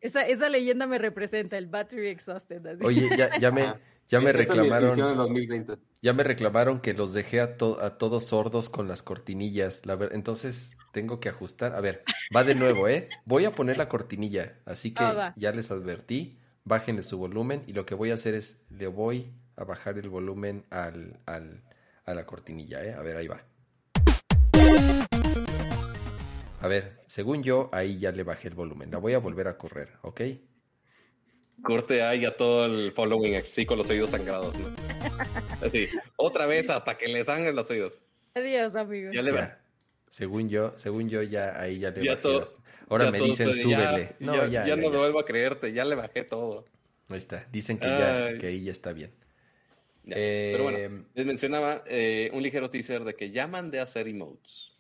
Esa, esa leyenda me representa, el Battery Exhausted. Oye, ya, ya me, ya me reclamaron. Ya me reclamaron que los dejé a, a todos sordos con las cortinillas. La entonces tengo que ajustar. A ver, va de nuevo, ¿eh? Voy a poner la cortinilla. Así que ah, ya les advertí. Bájenle su volumen. Y lo que voy a hacer es, le voy a bajar el volumen al, al, a la cortinilla, ¿eh? A ver, ahí va. A ver, según yo, ahí ya le bajé el volumen. La voy a volver a correr, ¿ok? Corte ahí a todo el following así con los oídos sangrados, ¿no? Así, otra vez hasta que le sangren los oídos. Adiós, amigo. Ya le va. Según yo, según yo, ya ahí ya le bajé. Ahora me dicen, súbele. no, ya, ya, ya, no vuelvo a creerte, ya le bajé todo. Ahí está. Dicen que ya, que ahí ya está bien. Pero bueno, eh, les mencionaba eh, un ligero teaser de que ya mandé a hacer emotes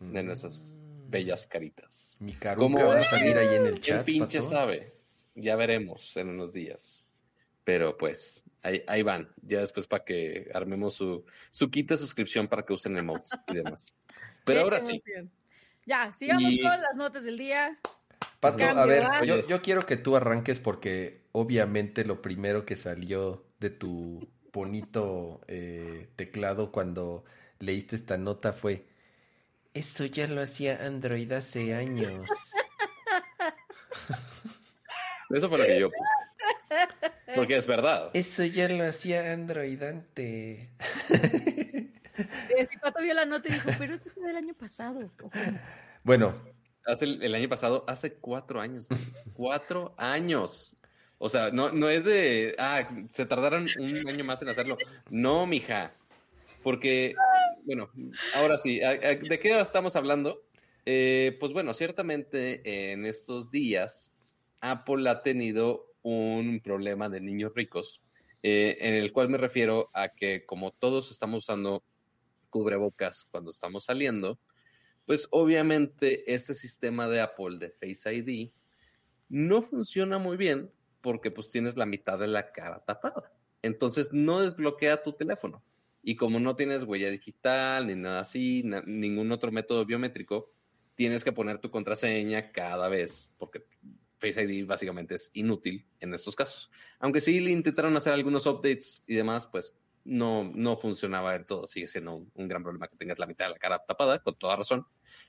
de nuestras mm. bellas caritas. Mi ¿Cómo va a salir ahí en el chat? ¿Quién pinche sabe? Ya veremos en unos días. Pero pues, ahí, van. Ya después para que armemos su, su kit de suscripción para que usen emotes y demás. [laughs] Pero ahora sí. Ya, sigamos con las notas del día. Pato, a ver, yo, yo, quiero que tú arranques porque obviamente lo primero que salió de tu bonito eh, teclado cuando leíste esta nota fue, eso ya lo hacía Android hace años. Eso fue lo que yo puse. Porque es verdad. Eso ya lo hacía Android antes. Pato vio la nota y dijo, pero eso fue del año pasado. Bueno. Hace el, año pasado, hace cuatro años. cuatro años. O sea, no, no es de, ah, se tardaron un año más en hacerlo. No, mija. Porque, bueno, ahora sí, ¿de qué estamos hablando? Eh, pues bueno, ciertamente en estos días Apple ha tenido un problema de niños ricos, eh, en el cual me refiero a que como todos estamos usando cubrebocas cuando estamos saliendo, pues obviamente este sistema de Apple de Face ID no funciona muy bien porque pues tienes la mitad de la cara tapada. Entonces no desbloquea tu teléfono. Y como no tienes huella digital ni nada así, ningún otro método biométrico, tienes que poner tu contraseña cada vez, porque Face ID básicamente es inútil en estos casos. Aunque sí le intentaron hacer algunos updates y demás, pues no, no funcionaba del todo. Sigue siendo un, un, gran problema que tengas la mitad de la cara tapada, con toda razón.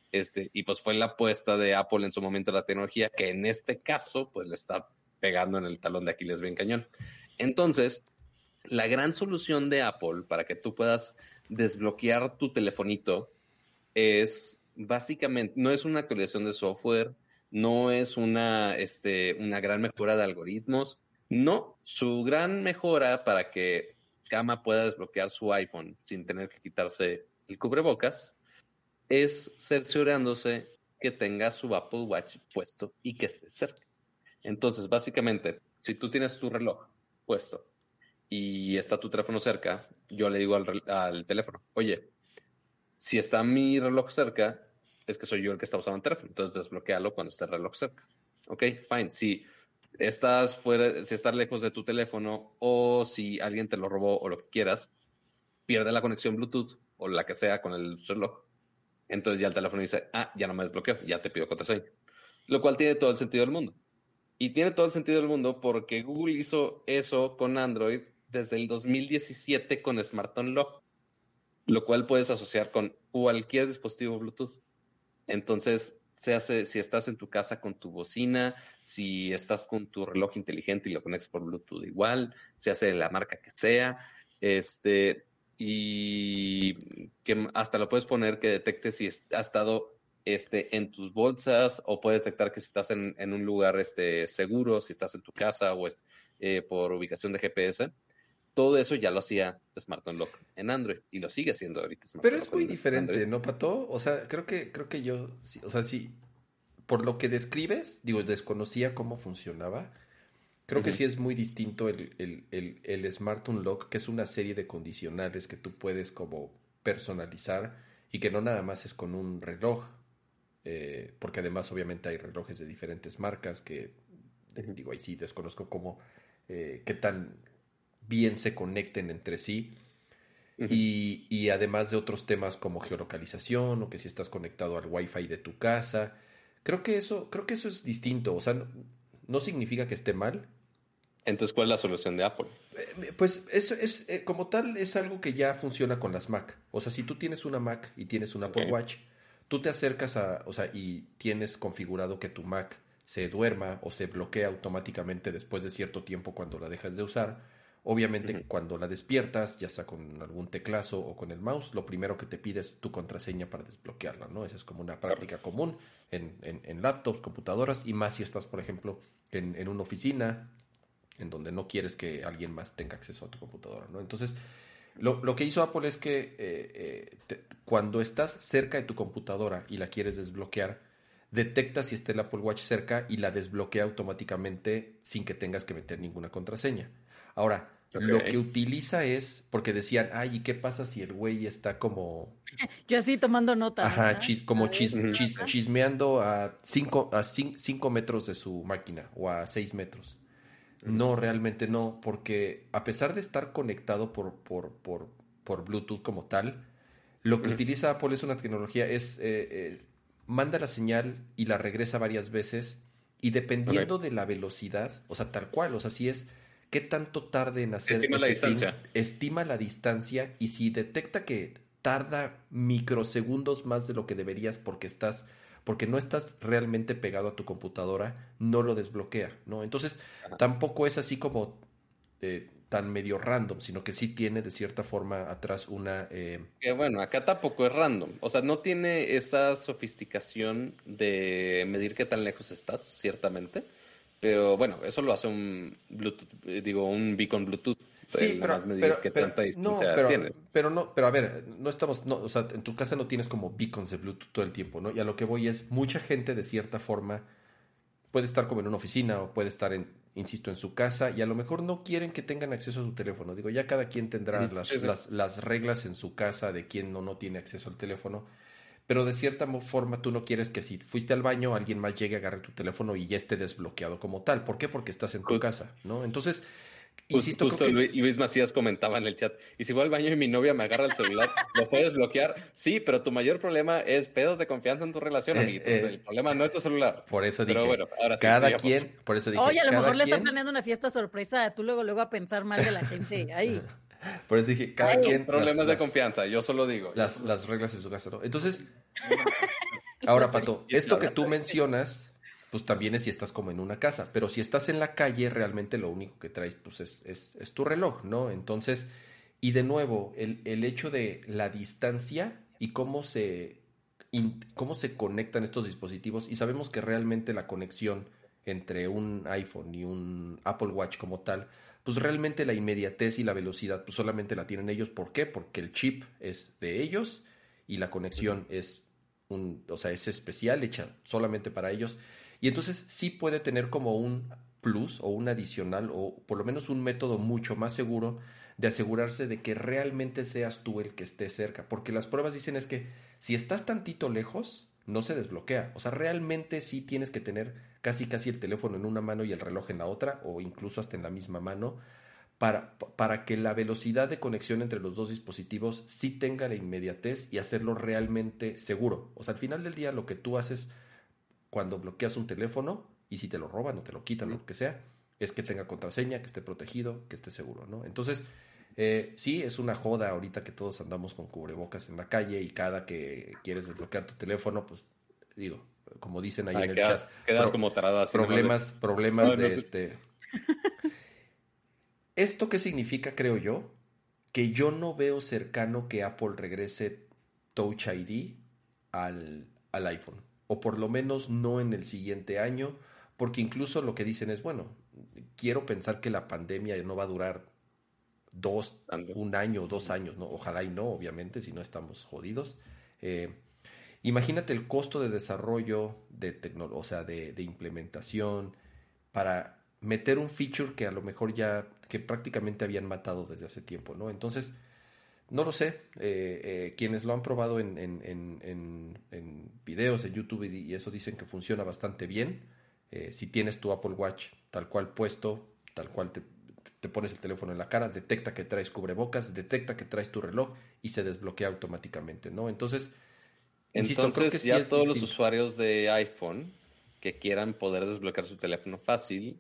Este, y pues fue la apuesta de Apple en su momento la tecnología, que en este caso, pues le está pegando en el talón de Aquiles bien cañón. Entonces, la gran solución de Apple para que tú puedas desbloquear tu telefonito es básicamente, no es una actualización de software, no es una, este, una gran mejora de algoritmos, no, su gran mejora para que Kama pueda desbloquear su iPhone sin tener que quitarse el cubrebocas es cerciorándose que tenga su Apple Watch puesto y que esté cerca. Entonces, básicamente, si tú tienes tu reloj puesto y está tu teléfono cerca, yo le digo al, teléfono, oye, si está mi reloj cerca, es que soy yo el que está usando el teléfono. Entonces, desbloquealo cuando esté el reloj cerca. Ok, fine. Si estás fuera, si estás lejos de tu teléfono o si alguien te lo robó o lo que quieras, pierde la conexión Bluetooth o la que sea con el reloj. Entonces ya el teléfono dice, ah, ya no me desbloqueo, ya te pido contraseña. Lo cual tiene todo el sentido del mundo. Y tiene todo el sentido del mundo porque Google hizo eso con Android desde el 2017 con Smart Unlock, lo cual puedes asociar con cualquier dispositivo Bluetooth. Entonces, se hace si estás en tu casa con tu bocina, si estás con tu reloj inteligente y lo conectas por Bluetooth igual, se hace la marca que sea, este, y que hasta lo puedes poner que detecte si ha estado este, en tus bolsas o puede detectar que si estás en, un lugar este, seguro, si estás en tu casa o eh, por ubicación de GPS. Todo eso ya lo hacía Smart Unlock en Android y lo sigue haciendo ahorita. Smart Pero es muy diferente, ¿no, Pato? O sea, creo que, creo que yo, o sea, sí, por lo que describes, digo, desconocía cómo funcionaba. Creo que sí es muy distinto el, el, el, Smart Unlock, que es una serie de condicionales que tú puedes como personalizar y que no nada más es con un reloj, eh, porque además obviamente hay relojes de diferentes marcas que, digo, ahí sí desconozco cómo, eh, qué tan bien se conecten entre sí. y, y, además de otros temas como geolocalización o que si estás conectado al wifi de tu casa. Creo que eso, creo que eso es distinto. O sea, no, significa que esté mal. Entonces, ¿cuál es la solución de Apple? Eh, pues es, es como tal, es algo que ya funciona con las Mac. O sea, si tú tienes una Mac y tienes un Apple Watch, tú te acercas a, o sea, y tienes configurado que tu Mac se duerma o se bloquea automáticamente después de cierto tiempo cuando la dejas de usar. Obviamente, cuando la despiertas, ya sea con algún teclazo o con el mouse, lo primero que te pide es tu contraseña para desbloquearla, ¿no? Esa es como una práctica común en, en, laptops, computadoras, y más si estás, por ejemplo, en, en, una oficina en donde no quieres que alguien más tenga acceso a tu computadora, ¿no? Entonces, lo, lo que hizo Apple es que eh, eh, cuando estás cerca de tu computadora y la quieres desbloquear, detecta si está el Apple Watch cerca y la desbloquea automáticamente sin que tengas que meter ninguna contraseña. Ahora, Lo que utiliza es, porque decían, ay, ¿y qué pasa si el güey está como... [laughs] Yo así tomando nota. Ajá, como chismeando a cinco, a cinco metros de su máquina o a seis metros. No, realmente no, porque a pesar de estar conectado por, por, por, por Bluetooth como tal, lo que utiliza Apple es una tecnología, es eh, eh, manda la señal y la regresa varias veces y dependiendo de la velocidad, o sea, tal cual, o sea, si es qué tanto tarde en hacer... Estima la distancia. estima la distancia y si detecta que tarda microsegundos más de lo que deberías porque estás porque no estás realmente pegado a tu computadora, no lo desbloquea, ¿no? Entonces, tampoco es así como eh, tan medio random, sino que sí tiene de cierta forma atrás una... Eh... Que bueno, acá tampoco es random, o sea, no tiene esa sofisticación de medir qué tan lejos estás, ciertamente, pero bueno, eso lo hace un Bluetooth, eh, digo, un beacon Bluetooth. Sí, pero, pero, no, pero, no, pero a ver, no estamos, no, o sea, en tu casa no tienes como beacons de Bluetooth todo el tiempo, ¿no? Y a lo que voy es, mucha gente de cierta forma puede estar como en una oficina o puede estar en, insisto, en su casa y a lo mejor no quieren que tengan acceso a su teléfono. Digo, ya cada quien tendrá las, las, las, reglas en su casa de quién no, no tiene acceso al teléfono. Pero de cierta forma tú no quieres que si fuiste al baño alguien más llegue, agarre tu teléfono y ya esté desbloqueado como tal. ¿Por qué? Porque estás en tu casa, ¿no? Entonces, Insisto, Justo Luis Macías comentaba en el chat, y si voy al baño y mi novia me agarra el celular, ¿lo puedes bloquear? Sí, pero tu mayor problema es pedos de confianza en tu relación, eh, eh, el problema no es tu celular. Por eso dije, pero bueno, ahora sí, cada quien, por eso dije, Oye, a lo mejor le estás planeando una fiesta sorpresa, tú luego luego a pensar mal de la gente [laughs] ahí. por eso dije, cada quien... Problemas de confianza, yo solo digo. Las, las reglas en su casa, ¿no? Entonces, ahora, Pato, [laughs] esto que tú mencionas pues también es si estás como en una casa. Pero si estás en la calle, realmente lo único que traes pues es, es, tu reloj, ¿no? Entonces, y de nuevo, el, el hecho de la distancia y cómo se, cómo se conectan estos dispositivos. Y sabemos que realmente la conexión entre un iPhone y un Apple Watch como tal, pues realmente la inmediatez y la velocidad pues solamente la tienen ellos. ¿Por qué? Porque el chip es de ellos y la conexión es un, o sea, es especial, hecha solamente para ellos. Y entonces sí puede tener como un plus o un adicional o por lo menos un método mucho más seguro de asegurarse de que realmente seas tú el que esté cerca. Porque las pruebas dicen es que si estás tantito lejos, no se desbloquea. O sea, realmente sí tienes que tener casi casi el teléfono en una mano y el reloj en la otra, o incluso hasta en la misma mano, para, para que la velocidad de conexión entre los dos dispositivos sí tenga la inmediatez y hacerlo realmente seguro. O sea, al final del día lo que tú haces cuando bloqueas un teléfono y si te lo roban o te lo quitan o lo que sea, es que tenga contraseña, que esté protegido, que esté seguro, ¿no? Entonces, eh, sí, es una joda ahorita que todos andamos con cubrebocas en la calle y cada que quieres desbloquear tu teléfono, pues digo, como dicen ahí en el chat, quedas como tarado así. Problemas, problemas de este. ¿Esto qué significa, creo yo? Que yo no veo cercano que Apple regrese Touch ID al, al iPhone o por lo menos no en el siguiente año, porque incluso lo que dicen es, bueno, quiero pensar que la pandemia no va a durar dos, un año o dos años, ¿no? Ojalá y no, obviamente, si no estamos jodidos. Eh, imagínate el costo de desarrollo, de tecnología, o sea, de, de, implementación, para meter un feature que a lo mejor ya, que prácticamente habían matado desde hace tiempo, ¿no? Entonces, no lo sé. Eh, eh, quienes lo han probado en, en, videos, en YouTube y, eso dicen que funciona bastante bien. Eh, si tienes tu Apple Watch tal cual puesto, tal cual te, pones el teléfono en la cara, detecta que traes cubrebocas, detecta que traes tu reloj y se desbloquea automáticamente, ¿no? Entonces, insisto, creo que ya todos los usuarios de iPhone que quieran poder desbloquear su teléfono fácil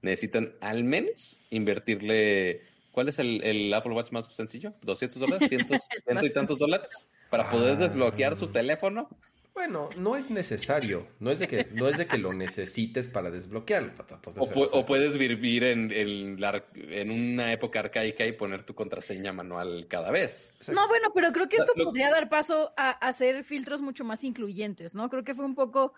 necesitan al menos invertirle ¿Cuál es el, Apple Watch más sencillo? ¿200 dólares? ¿Cientos, [laughs] ciento y tantos dólares? ¿Para poder ah. desbloquear su teléfono? Bueno, no es necesario. No es de que, no es de que lo necesites para desbloquearlo. O, puedes vivir en, en, una época arcaica y poner tu contraseña manual cada vez. No, bueno, pero creo que esto podría dar paso a hacer filtros mucho más incluyentes, ¿no? Creo que fue un poco,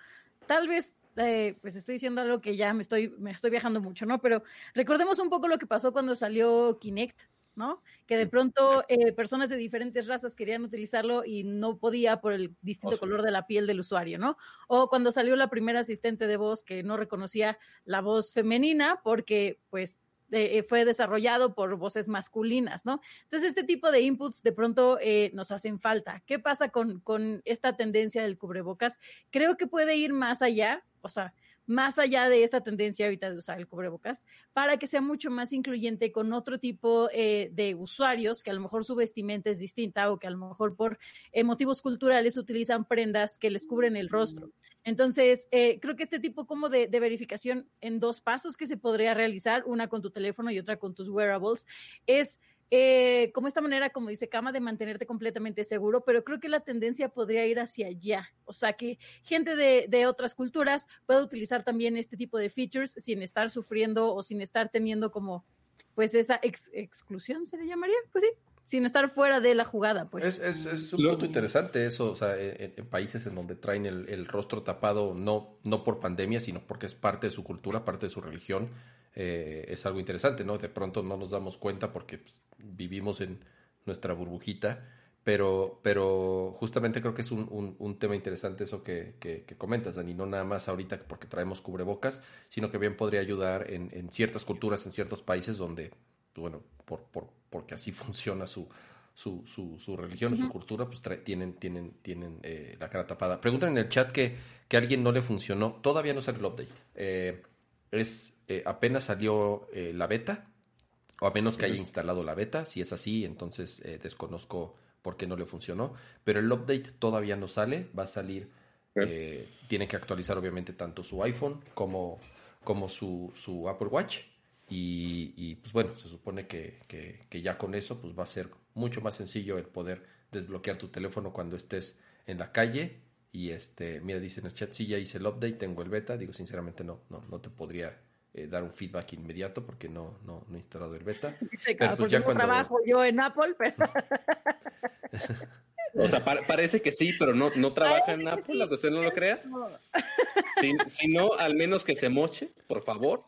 tal vez eh, pues estoy diciendo algo que ya me estoy, me estoy viajando mucho, ¿no? Pero recordemos un poco lo que pasó cuando salió Kinect, ¿no? Que de pronto eh, personas de diferentes razas querían utilizarlo y no podía por el distinto color de la piel del usuario, ¿no? O cuando salió la primera asistente de voz que no reconocía la voz femenina porque, pues, eh, fue desarrollado por voces masculinas, ¿no? Entonces, este tipo de inputs de pronto eh, nos hacen falta. ¿Qué pasa con, con esta tendencia del cubrebocas? Creo que puede ir más allá, o sea, más allá de esta tendencia ahorita de usar el cubrebocas, para que sea mucho más incluyente con otro tipo eh, de usuarios que a lo mejor su vestimenta es distinta o que a lo mejor por eh, motivos culturales utilizan prendas que les cubren el rostro. Entonces, eh, creo que este tipo como de, de, verificación en dos pasos que se podría realizar, una con tu teléfono y otra con tus wearables, es eh, como esta manera, como dice Kama, de mantenerte completamente seguro, pero creo que la tendencia podría ir hacia allá. O sea, que gente de, de otras culturas pueda utilizar también este tipo de features sin estar sufriendo o sin estar teniendo como, pues, esa ex exclusión, ¿se le llamaría? Pues sí, sin estar fuera de la jugada, pues. Es, es, es un punto interesante eso, o sea, en, en países en donde traen el, el, rostro tapado, no, no por pandemia, sino porque es parte de su cultura, parte de su religión, eh, es algo interesante, ¿no? De pronto no nos damos cuenta porque pues, vivimos en nuestra burbujita, pero, pero justamente creo que es un, un, un tema interesante eso que, que, que, comentas, Dani, no nada más ahorita porque traemos cubrebocas, sino que bien podría ayudar en, en ciertas culturas, en ciertos países donde, bueno, por, por, porque así [laughs] funciona su, su, su, su religión, uh -huh. su cultura, pues tienen, tienen, tienen eh, la cara tapada. Preguntan en el chat que, que a alguien no le funcionó, todavía no sale el update. Eh, es eh, apenas salió eh, la beta, o a menos que haya instalado la beta. Si es así, entonces eh, desconozco por qué no le funcionó. Pero el update todavía no sale, va a salir. Tiene que actualizar, obviamente, tanto su iPhone como, como su, su Apple Watch. Y, y, pues bueno, se supone que, que, que, ya con eso pues va a ser mucho más sencillo el poder desbloquear tu teléfono cuando estés en la calle. Y este, mira, dice en el chat, sí, ya hice el update, tengo el beta. Digo, sinceramente, no, no, no te podría eh, dar un feedback inmediato porque no, no, no he instalado el beta. [laughs] Sí, pero pues ya no cuando... trabajo yo en Apple, pero... [laughs] [laughs] O sea, pa parece que sí, pero no, no trabaja en Apple, aunque usted no lo crea. Si, si, no, al menos que se moche, por favor.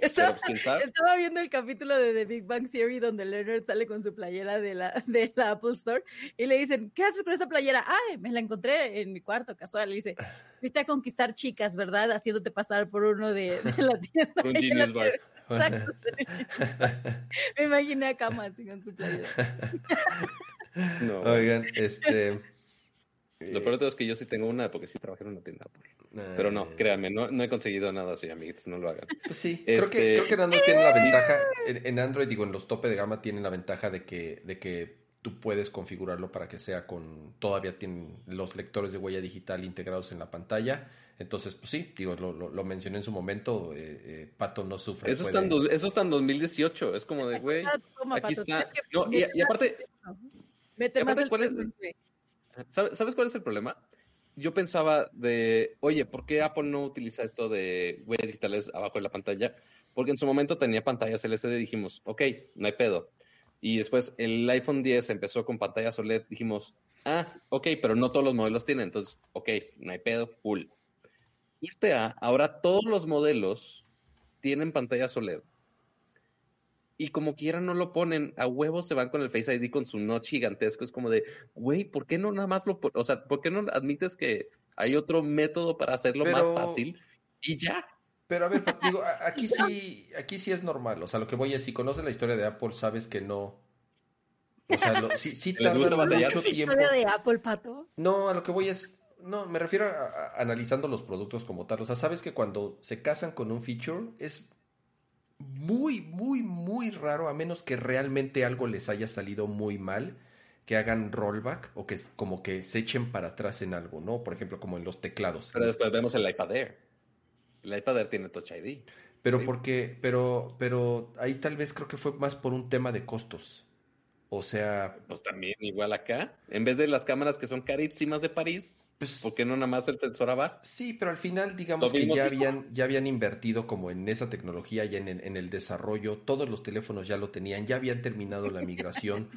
Estaba, pues, estaba, viendo el capítulo de The Big Bang Theory donde Leonard sale con su playera de la, de la Apple Store y le dicen, ¿qué haces con esa playera? Ay, me la encontré en mi cuarto casual. Le dice, fuiste a conquistar chicas, ¿verdad? Haciéndote pasar por uno de, de la tienda. [laughs] Un Genius [laughs] Bar. Exacto. me imaginé a Kama así con su playera. [laughs] No. [laughs] Oigan, este. Lo peor de todo es que yo sí tengo una, porque sí trabajé en una tienda. Pero no, créanme, no, no he conseguido nada así, amiguitos, no lo hagan. Pues sí, este... creo, que, creo que en Android tiene la ventaja, en, en, Android, digo, en los tope de gama tienen la ventaja de que, de que tú puedes configurarlo para que sea con, todavía tienen los lectores de huella digital integrados en la pantalla. Entonces, pues sí, digo, lo, lo, lo mencioné en su momento, eh, eh, Pato no sufre. Eso, puede... está en, eso está en 2018, es como de, güey, aquí está. No, y, y aparte... Mete más cuál es, ¿sabes, ¿Sabes cuál es el problema? Yo pensaba de, oye, ¿por qué Apple no utiliza esto de huellas digitales abajo de la pantalla? Porque en su momento tenía pantallas LCD, dijimos, ok, no hay pedo. Y después el iPhone 10 empezó con pantallas OLED, dijimos, ah, ok, pero no todos los modelos tienen, entonces, ok, no hay pedo, cool. Irte a, ahora todos los modelos tienen pantallas OLED y como quieran no lo ponen, a huevos se van con el Face ID con su notch gigantesco. Es como de, güey, ¿por qué no nada más lo, o sea, ¿por qué no admites que hay otro método para hacerlo pero, más fácil y ya? Pero a ver, [laughs] digo, aquí sí, aquí sí es normal. O sea, lo que voy es, si conoces la historia de Apple, sabes que no. O sea, lo, sí, sí [laughs] tarda mucho ¿Sí? tiempo. ¿Historia de Apple, Pato? No, a lo que voy es, no, me refiero a, a, analizando los productos como tal. O sea, sabes que cuando se casan con un feature es muy, muy, muy raro, a menos que realmente algo les haya salido muy mal, que hagan rollback o que como que se echen para atrás en algo, ¿no? Por ejemplo, como en los teclados. Pero después vemos el iPad Air. El iPad Air tiene Touch ID. Pero sí. porque, pero, pero ahí tal vez creo que fue más por un tema de costos. O sea. Pues también, igual acá. En vez de las cámaras que son carísimas de París, pues, ¿por qué no nada más el sensor abajo? Sí, pero al final, digamos que ya habían, ya habían invertido como en esa tecnología y en, en, el desarrollo. Todos los teléfonos ya lo tenían, ya habían terminado la migración.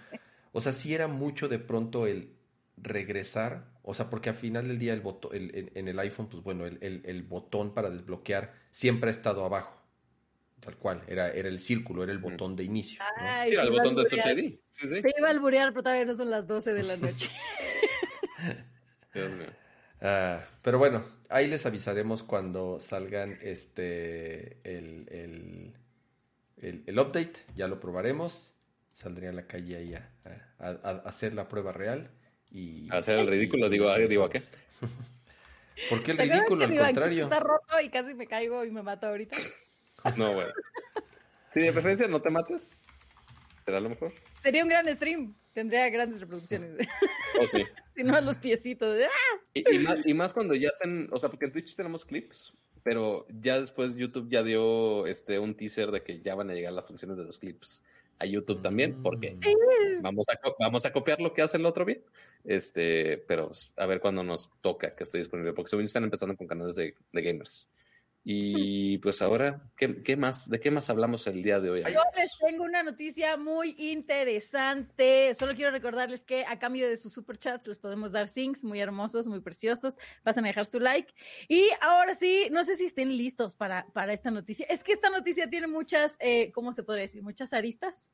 o sea, sí era mucho de pronto el regresar. O sea, porque al final del día el botón, el, en, en, el iPhone, pues bueno, el, el, el botón para desbloquear siempre ha estado abajo tal cual, era, era el círculo, era el botón de inicio. ¿no? Ay, sí, era el botón de Touch ID. Sí, sí. Te iba a alburear, pero todavía no son las 12 de la [laughs] noche. Dios mío. Uh, pero bueno, ahí les avisaremos cuando salgan este el, el el, el update, ya lo probaremos. Saldría a la calle ahí a, a- a- a hacer la prueba real. Y, Hacer el ridículo, y- digo, y- digo, ¿a qué? [laughs] ¿Por qué el ¿Se acuerdan ridículo? Al contrario. Está roto y casi me caigo y me mato ahorita. No, güey. Si de preferencia no te mates, será lo mejor. Sería un gran stream. Tendría grandes reproducciones. O sí. [laughs] si no, los piecitos. de, ¡ah! Y, y más, y más cuando ya estén, o sea, porque en Twitch tenemos clips, pero ya después YouTube ya dio este un teaser de que ya van a llegar las funciones de los clips a YouTube también, porque Mm. vamos a, vamos a copiar lo que hace el otro bien. Este, pero a ver cuándo nos toca que esté disponible, porque según están empezando con canales de, de gamers. Y pues ahora, ¿qué, qué más? ¿De qué más hablamos el día de hoy? Yo amigos? les tengo una noticia muy interesante. Solo quiero recordarles que a cambio de su super chat les podemos dar things muy hermosos, muy preciosos. Pasan a dejar su like. Y ahora sí, no sé si estén listos para, para esta noticia. Es que esta noticia tiene muchas, eh, ¿cómo se podría decir? Muchas aristas.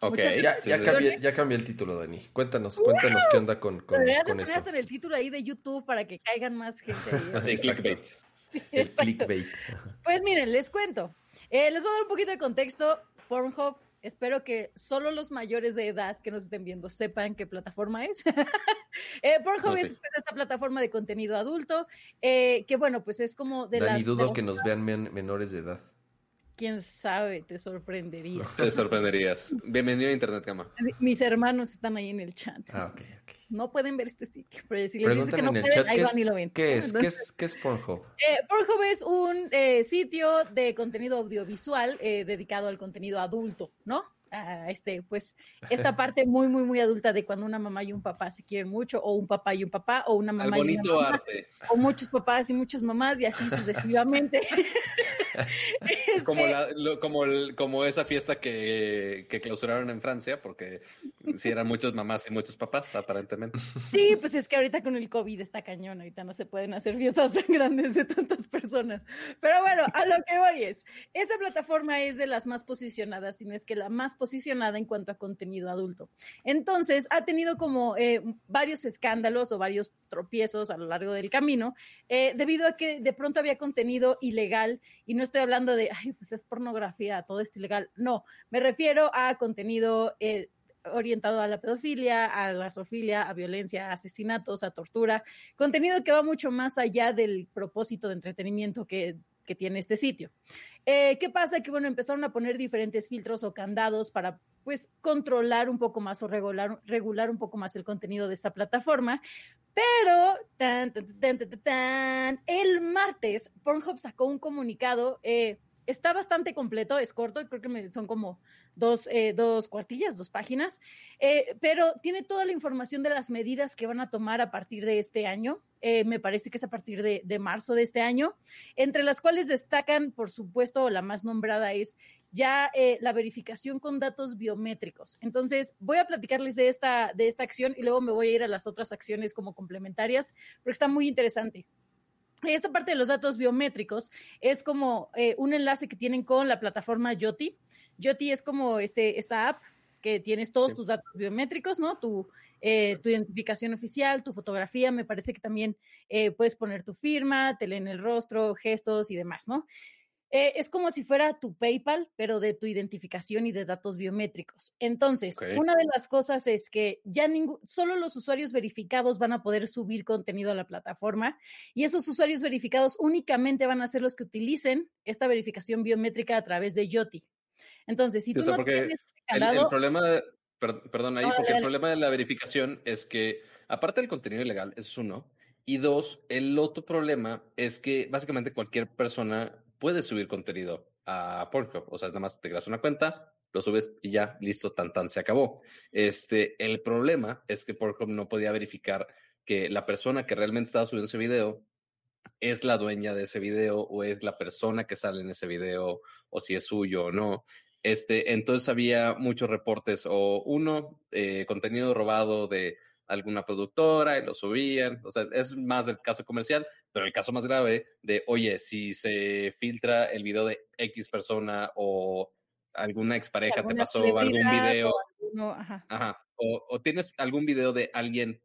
Ok. Ya, ya, cambié, ya cambié el título, Dani. Cuéntanos, cuéntanos qué onda con, con, Deberías de con poner esto. hasta en el título ahí de YouTube para que caigan más gente. Así, Exacto. clickbait. [laughs] Sí, El exacto. clickbait. Pues miren, les cuento. Eh, les voy a dar un poquito de contexto. Pornhub, espero que solo los mayores de edad que nos estén viendo sepan qué plataforma es. [laughs] eh, Pornhub No, es sí. pues, esta plataforma de contenido adulto, eh, que bueno, pues es como de las... de dudo que nos vean men- menores de edad. Quién sabe, te sorprendería. Te sorprenderías. Bienvenido a Internet Cama. Mis hermanos están ahí en el chat. Ah, ok, entonces, ok. No pueden ver este sitio, pero si les dices Preguntan que no pueden, chat ahí van y lo ven. ¿qué es, ¿Qué es, qué es Pornhub. Eh, Pornhub es un eh, sitio de contenido audiovisual eh, dedicado al contenido adulto, ¿no? A este, pues, esta [laughs] parte muy, muy, muy adulta de cuando una mamá y un papá se quieren mucho, o un papá y un papá, o una mamá y una mamá, arte. o muchos papás y muchas mamás, y así sucesivamente. [laughs] [laughs] Este, Como, la- lo- como, el- como esa fiesta que, que clausuraron en Francia, porque sí eran muchas mamás y muchos papás, aparentemente. Sí, pues es que ahorita con el COVID está cañón, ahorita no se pueden hacer fiestas tan grandes de tantas personas. Pero bueno, a lo que voy es, esta plataforma es de las más posicionadas, si no es que la más posicionada en cuanto a contenido adulto. Entonces, ha tenido como eh, varios escándalos o varios tropiezos a lo largo del camino, eh, debido a que de pronto había contenido ilegal, y no estoy hablando de, ay, pues es pornografía, todo es ilegal, no, me refiero a contenido... eh, orientado a la pedofilia, a la zoofilia, a violencia, a asesinatos, a tortura, contenido que va mucho más allá del propósito de entretenimiento que, que tiene este sitio. Eh, ¿Qué pasa? Que bueno, empezaron a poner diferentes filtros o candados para pues controlar un poco más o regular, regular un poco más el contenido de esta plataforma, pero tan, tan, tan, tan, el martes Pornhub sacó un comunicado, eh, está bastante completo, es corto, creo que son como dos, eh, dos cuartillas, dos páginas, eh, pero tiene toda la información de las medidas que van a tomar a partir de este año. Eh, me parece que es a partir de, de marzo de este año, entre las cuales destacan, por supuesto, la más nombrada es ya la verificación con datos biométricos. Entonces, voy a platicarles de esta, de esta acción y luego me voy a ir a las otras acciones como complementarias, porque está muy interesante. Esta parte de los datos biométricos es como eh, un enlace que tienen con la plataforma Yoti. Yoti es como este, esta app que tienes todos Sí. tus datos biométricos, ¿no? Tu, eh, tu identificación oficial, tu fotografía, me parece que también eh, puedes poner tu firma, te leen el rostro, gestos y demás, ¿no? Eh, es como si fuera tu PayPal, pero de tu identificación y de datos biométricos. Entonces, una de las cosas es que ya ningún, solo los usuarios verificados van a poder subir contenido a la plataforma y esos usuarios verificados únicamente van a ser los que utilicen esta verificación biométrica a través de Yoti. Entonces, si o tú sea, no porque tienes El, candado, el problema, de- per- perdón ahí, No, porque dale, el problema de la verificación es que, aparte del contenido ilegal, eso es uno, y dos, el otro problema es que básicamente cualquier persona puede subir contenido a Pornhub, o sea, nada más te creas una cuenta, lo subes y ya, listo, tan tan, se acabó. Este, el problema es que Pornhub no podía verificar que la persona que realmente estaba subiendo ese video es la dueña de ese video o es la persona que sale en ese video o si es suyo o no. Este, entonces había muchos reportes o uno, eh, contenido robado de alguna productora y lo subían. O sea, es más del caso comercial, pero el caso más grave de, oye, si se filtra el video de X persona o alguna expareja te pasó algún video. o alguno- ajá. Ajá. O, o tienes algún video de alguien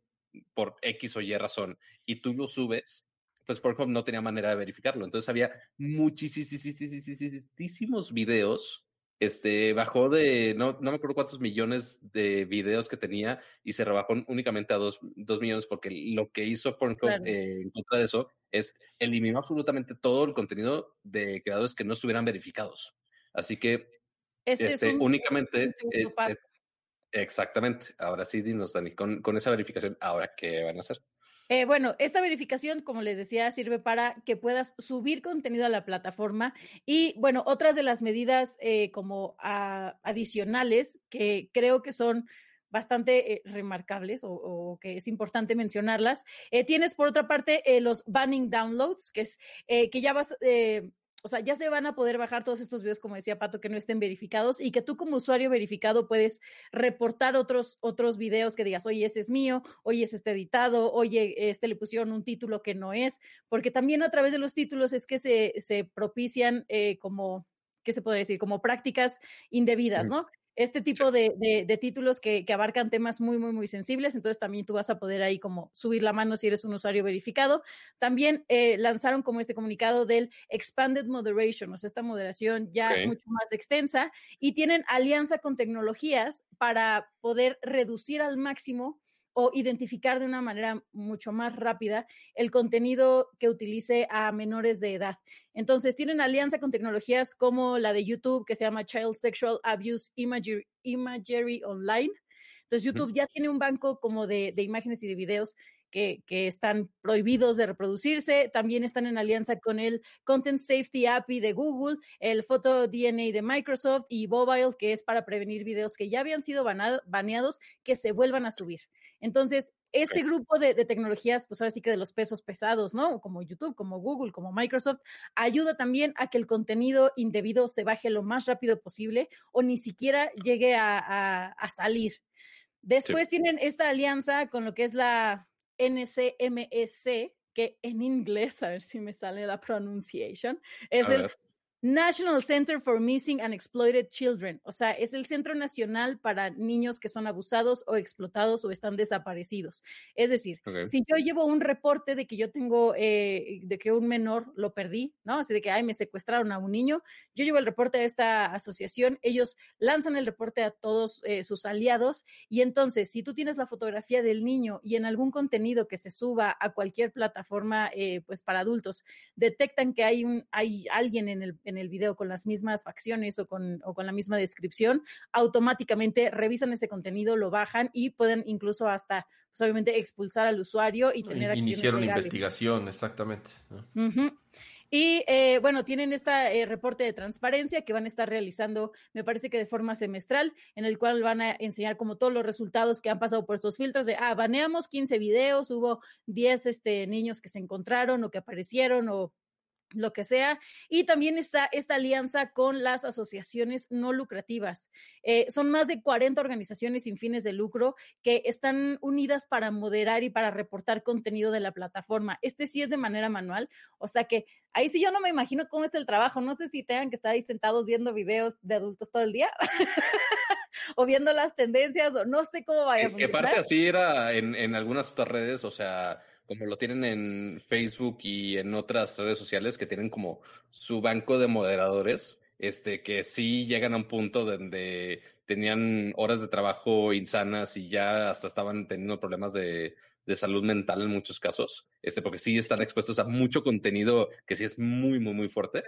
por X o Y razón y tú lo subes, pues Pornhub no tenía manera de verificarlo. Entonces había muchísimos videos este, bajó de, no, no me acuerdo cuántos millones de videos que tenía y se rebajó únicamente a dos, millones porque lo que hizo Pornhub eh, en contra de eso es eliminó absolutamente todo el contenido de creadores que no estuvieran verificados. Así que este, este únicamente... exactamente. Ahora sí, dinos, Dani, con, con esa verificación, ¿ahora qué van a hacer? Eh, bueno, esta verificación, como les decía, sirve para que puedas subir contenido a la plataforma y, bueno, otras de las medidas eh, como adicionales que creo que son bastante eh, remarcables o, que es importante mencionarlas. tienes por otra parte los banning downloads, que es que ya vas, o sea, ya se van a poder bajar todos estos videos, como decía Pato, que no estén verificados y que tú como usuario verificado puedes reportar otros, otros videos que digas, oye, ese es mío, oye, ese está editado, oye, este le pusieron un título que no es, porque también a través de los títulos es que se, se propician eh, como, ¿qué se puede decir? Como prácticas indebidas, ¿no? Este tipo de, títulos que, abarcan temas muy, muy, muy sensibles. Entonces también tú vas a poder ahí como subir la mano si eres un usuario verificado. También eh, lanzaron como este comunicado del Expanded Moderation, o sea, esta moderación ya mucho más extensa y tienen alianza con tecnologías para poder reducir al máximo o identificar de una manera mucho más rápida el contenido que utilice a menores de edad. Entonces, tienen alianza con tecnologías como la de YouTube, que se llama Child Sexual Abuse Imagery, Online. Entonces, YouTube ya tiene un banco como de, imágenes y de videos que, que, están prohibidos de reproducirse. También están en alianza con el Content Safety API de Google, el Photo DNA de Microsoft y Mobile, que es para prevenir videos que ya habían sido baneados que se vuelvan a subir. Entonces, este grupo de, tecnologías, pues ahora sí que de los pesos pesados, ¿no? Como YouTube, como Google, como Microsoft, ayuda también a que el contenido indebido se baje lo más rápido posible o ni siquiera llegue a, salir. Después tienen esta alianza con lo que es la NCMEC, que en inglés, a ver si me sale la pronunciación, es el National Center for Missing and Exploited Children, o sea, es el Centro Nacional para niños que son abusados o explotados o están desaparecidos. Es decir, si yo llevo un reporte de que yo tengo, eh, de que un menor lo perdí, ¿no? Así de que, ay, me secuestraron a un niño, yo llevo el reporte a esta asociación, ellos lanzan el reporte a todos eh, sus aliados y entonces, si tú tienes la fotografía del niño y en algún contenido que se suba a cualquier plataforma, eh, pues para adultos, detectan que hay, un, hay alguien en el en el video con las mismas facciones o con, o con la misma descripción, automáticamente revisan ese contenido, lo bajan y pueden incluso hasta, pues, obviamente, expulsar al usuario y tener acciones Iniciaron investigación, exactamente. Y eh, bueno, tienen este reporte de transparencia que van a estar realizando, me parece que de forma semestral, en el cual van a enseñar como todos los resultados que han pasado por estos filtros de, ah, baneamos 15 videos, hubo 10 este, niños que se encontraron o que aparecieron o lo que sea. Y también está esta alianza con las asociaciones no lucrativas. Eh, son más de 40 organizaciones sin fines de lucro que están unidas para moderar y para reportar contenido de la plataforma. Este sí es de manera manual, o sea que ahí sí yo no me imagino cómo es el trabajo. No sé si tengan que estar ahí sentados viendo videos de adultos todo el día. [laughs] o viendo las tendencias, o no sé cómo vaya a funcionar. Que parte así era en, en algunas otras redes, o sea, como lo tienen en Facebook y en otras redes sociales que tienen como su banco de moderadores, este, que sí llegan a un punto donde tenían horas de trabajo insanas y ya hasta estaban teniendo problemas de, de salud mental en muchos casos, este, porque sí están expuestos a mucho contenido que sí es muy, muy, muy fuerte.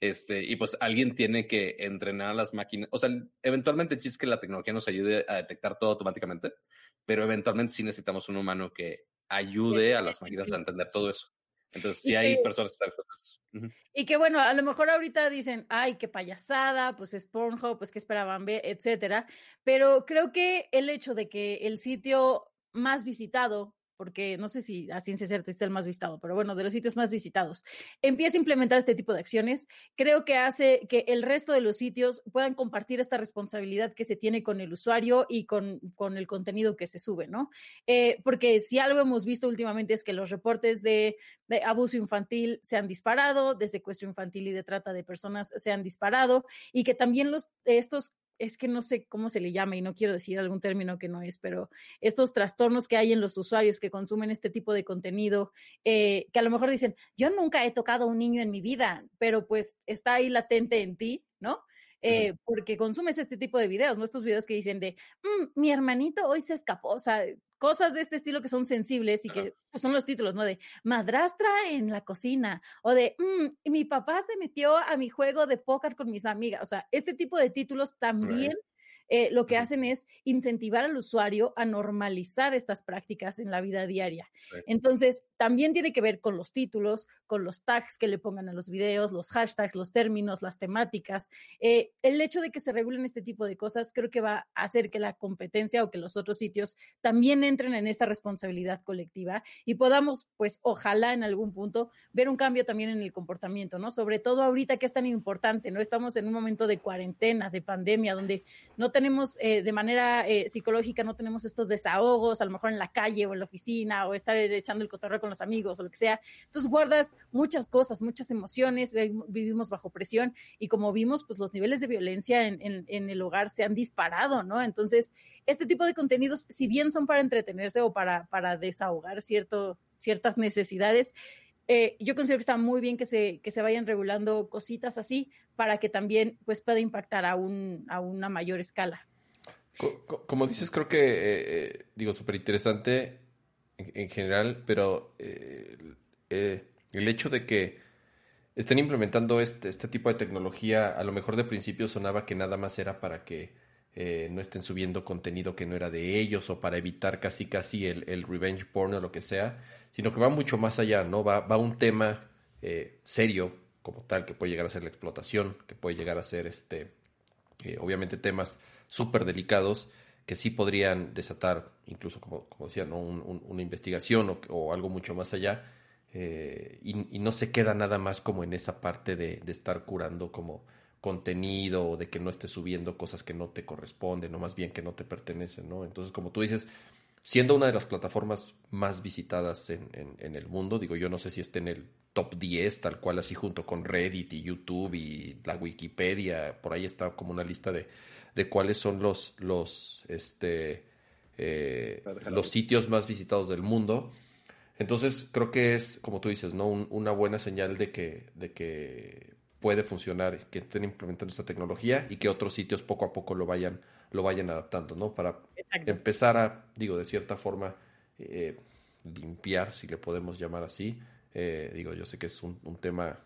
Este, y pues alguien tiene que entrenar a las máquinas. O sea, eventualmente el que la tecnología nos ayude a detectar todo automáticamente, pero eventualmente sí necesitamos un humano que ayude a las máquinas a entender todo eso. Entonces, sí hay personas que están expuestas. Y que bueno, a lo mejor ahorita dicen, ay, qué payasada, pues es Pornhub, pues que esperaban ver, etcétera. Pero creo que el hecho de que el sitio más visitado porque no sé si a ciencia cierta es el más visitado, pero bueno, de los sitios más visitados, empieza a implementar este tipo de acciones, creo que hace que el resto de los sitios puedan compartir esta responsabilidad que se tiene con el usuario y con, con el contenido que se sube, ¿no? Eh, porque si algo hemos visto últimamente es que los reportes de, de abuso infantil se han disparado, de secuestro infantil y de trata de personas se han disparado, y que también los, estos es que no sé cómo se le llama y no quiero decir algún término que no es, pero estos trastornos que hay en los usuarios que consumen este tipo de contenido, eh, que a lo mejor dicen, yo nunca he tocado a un niño en mi vida, pero pues está ahí latente en ti, ¿no? Eh, porque consumes este tipo de videos, ¿no? Estos videos que dicen de, mm, mi hermanito hoy se escapó, o sea, cosas de este estilo que son sensibles y que pues, son los títulos, ¿no? De madrastra en la cocina o de mm, mi papá se metió a mi juego de póker con mis amigas, o sea, este tipo de títulos también eh, lo que hacen es incentivar al usuario a normalizar estas prácticas en la vida diaria. Entonces, también tiene que ver con los títulos, con los tags que le pongan a los videos, los hashtags, los términos, las temáticas. Eh, el hecho de que se regulen este tipo de cosas creo que va a hacer que la competencia o que los otros sitios también entren en esta responsabilidad colectiva y podamos, pues, ojalá en algún punto ver un cambio también en el comportamiento, ¿no? Sobre todo ahorita que es tan importante, ¿no? Estamos en un momento de cuarentena, de pandemia, donde no tenemos eh, de manera eh, psicológica, no tenemos estos desahogos, a lo mejor en la calle o en la oficina o estar echando el cotorreo con los amigos o lo que sea. Entonces guardas muchas cosas, muchas emociones, vivimos bajo presión y como vimos, pues los niveles de violencia en, en, el hogar se han disparado, ¿no? Entonces, este tipo de contenidos, si bien son para entretenerse o para, para desahogar cierto, ciertas necesidades, eh, yo considero que está muy bien que se, que se vayan regulando cositas así para que también pues, pueda impactar a, un, a una mayor escala. Como dices, creo que, eh, eh, digo, súper interesante en, general, pero el hecho de que estén implementando este, este tipo de tecnología, a lo mejor de principio sonaba que nada más era para que no estén subiendo contenido que no era de ellos o para evitar casi casi el, revenge porn o lo que sea sino que va mucho más allá, ¿no? Va, va un tema eh, serio como tal, que puede llegar a ser la explotación, que puede llegar a ser, este, eh, obviamente, temas súper delicados que sí podrían desatar, incluso como, decía, ¿no? una investigación o, algo mucho más allá, eh, y, no se queda nada más como en esa parte de estar curando como contenido o de que no estés subiendo cosas que no te corresponden o más bien que no te pertenecen, ¿no? Entonces, como tú dices, siendo una de las plataformas más visitadas en, en, el mundo. Digo, yo no sé si esté en el top 10, tal cual, así junto con Reddit y YouTube y la Wikipedia. Por ahí está como una lista de, de cuáles son los, los, este, eh, los sitios más visitados del mundo. Entonces, creo que es, como tú dices, ¿no? una buena señal de que, de que puede funcionar, que estén implementando esta tecnología y que otros sitios poco a poco lo vayan lo vayan adaptando, ¿no? Para empezar a, digo, de cierta forma, eh, limpiar, si le podemos llamar así. Eh, digo, yo sé que es un, tema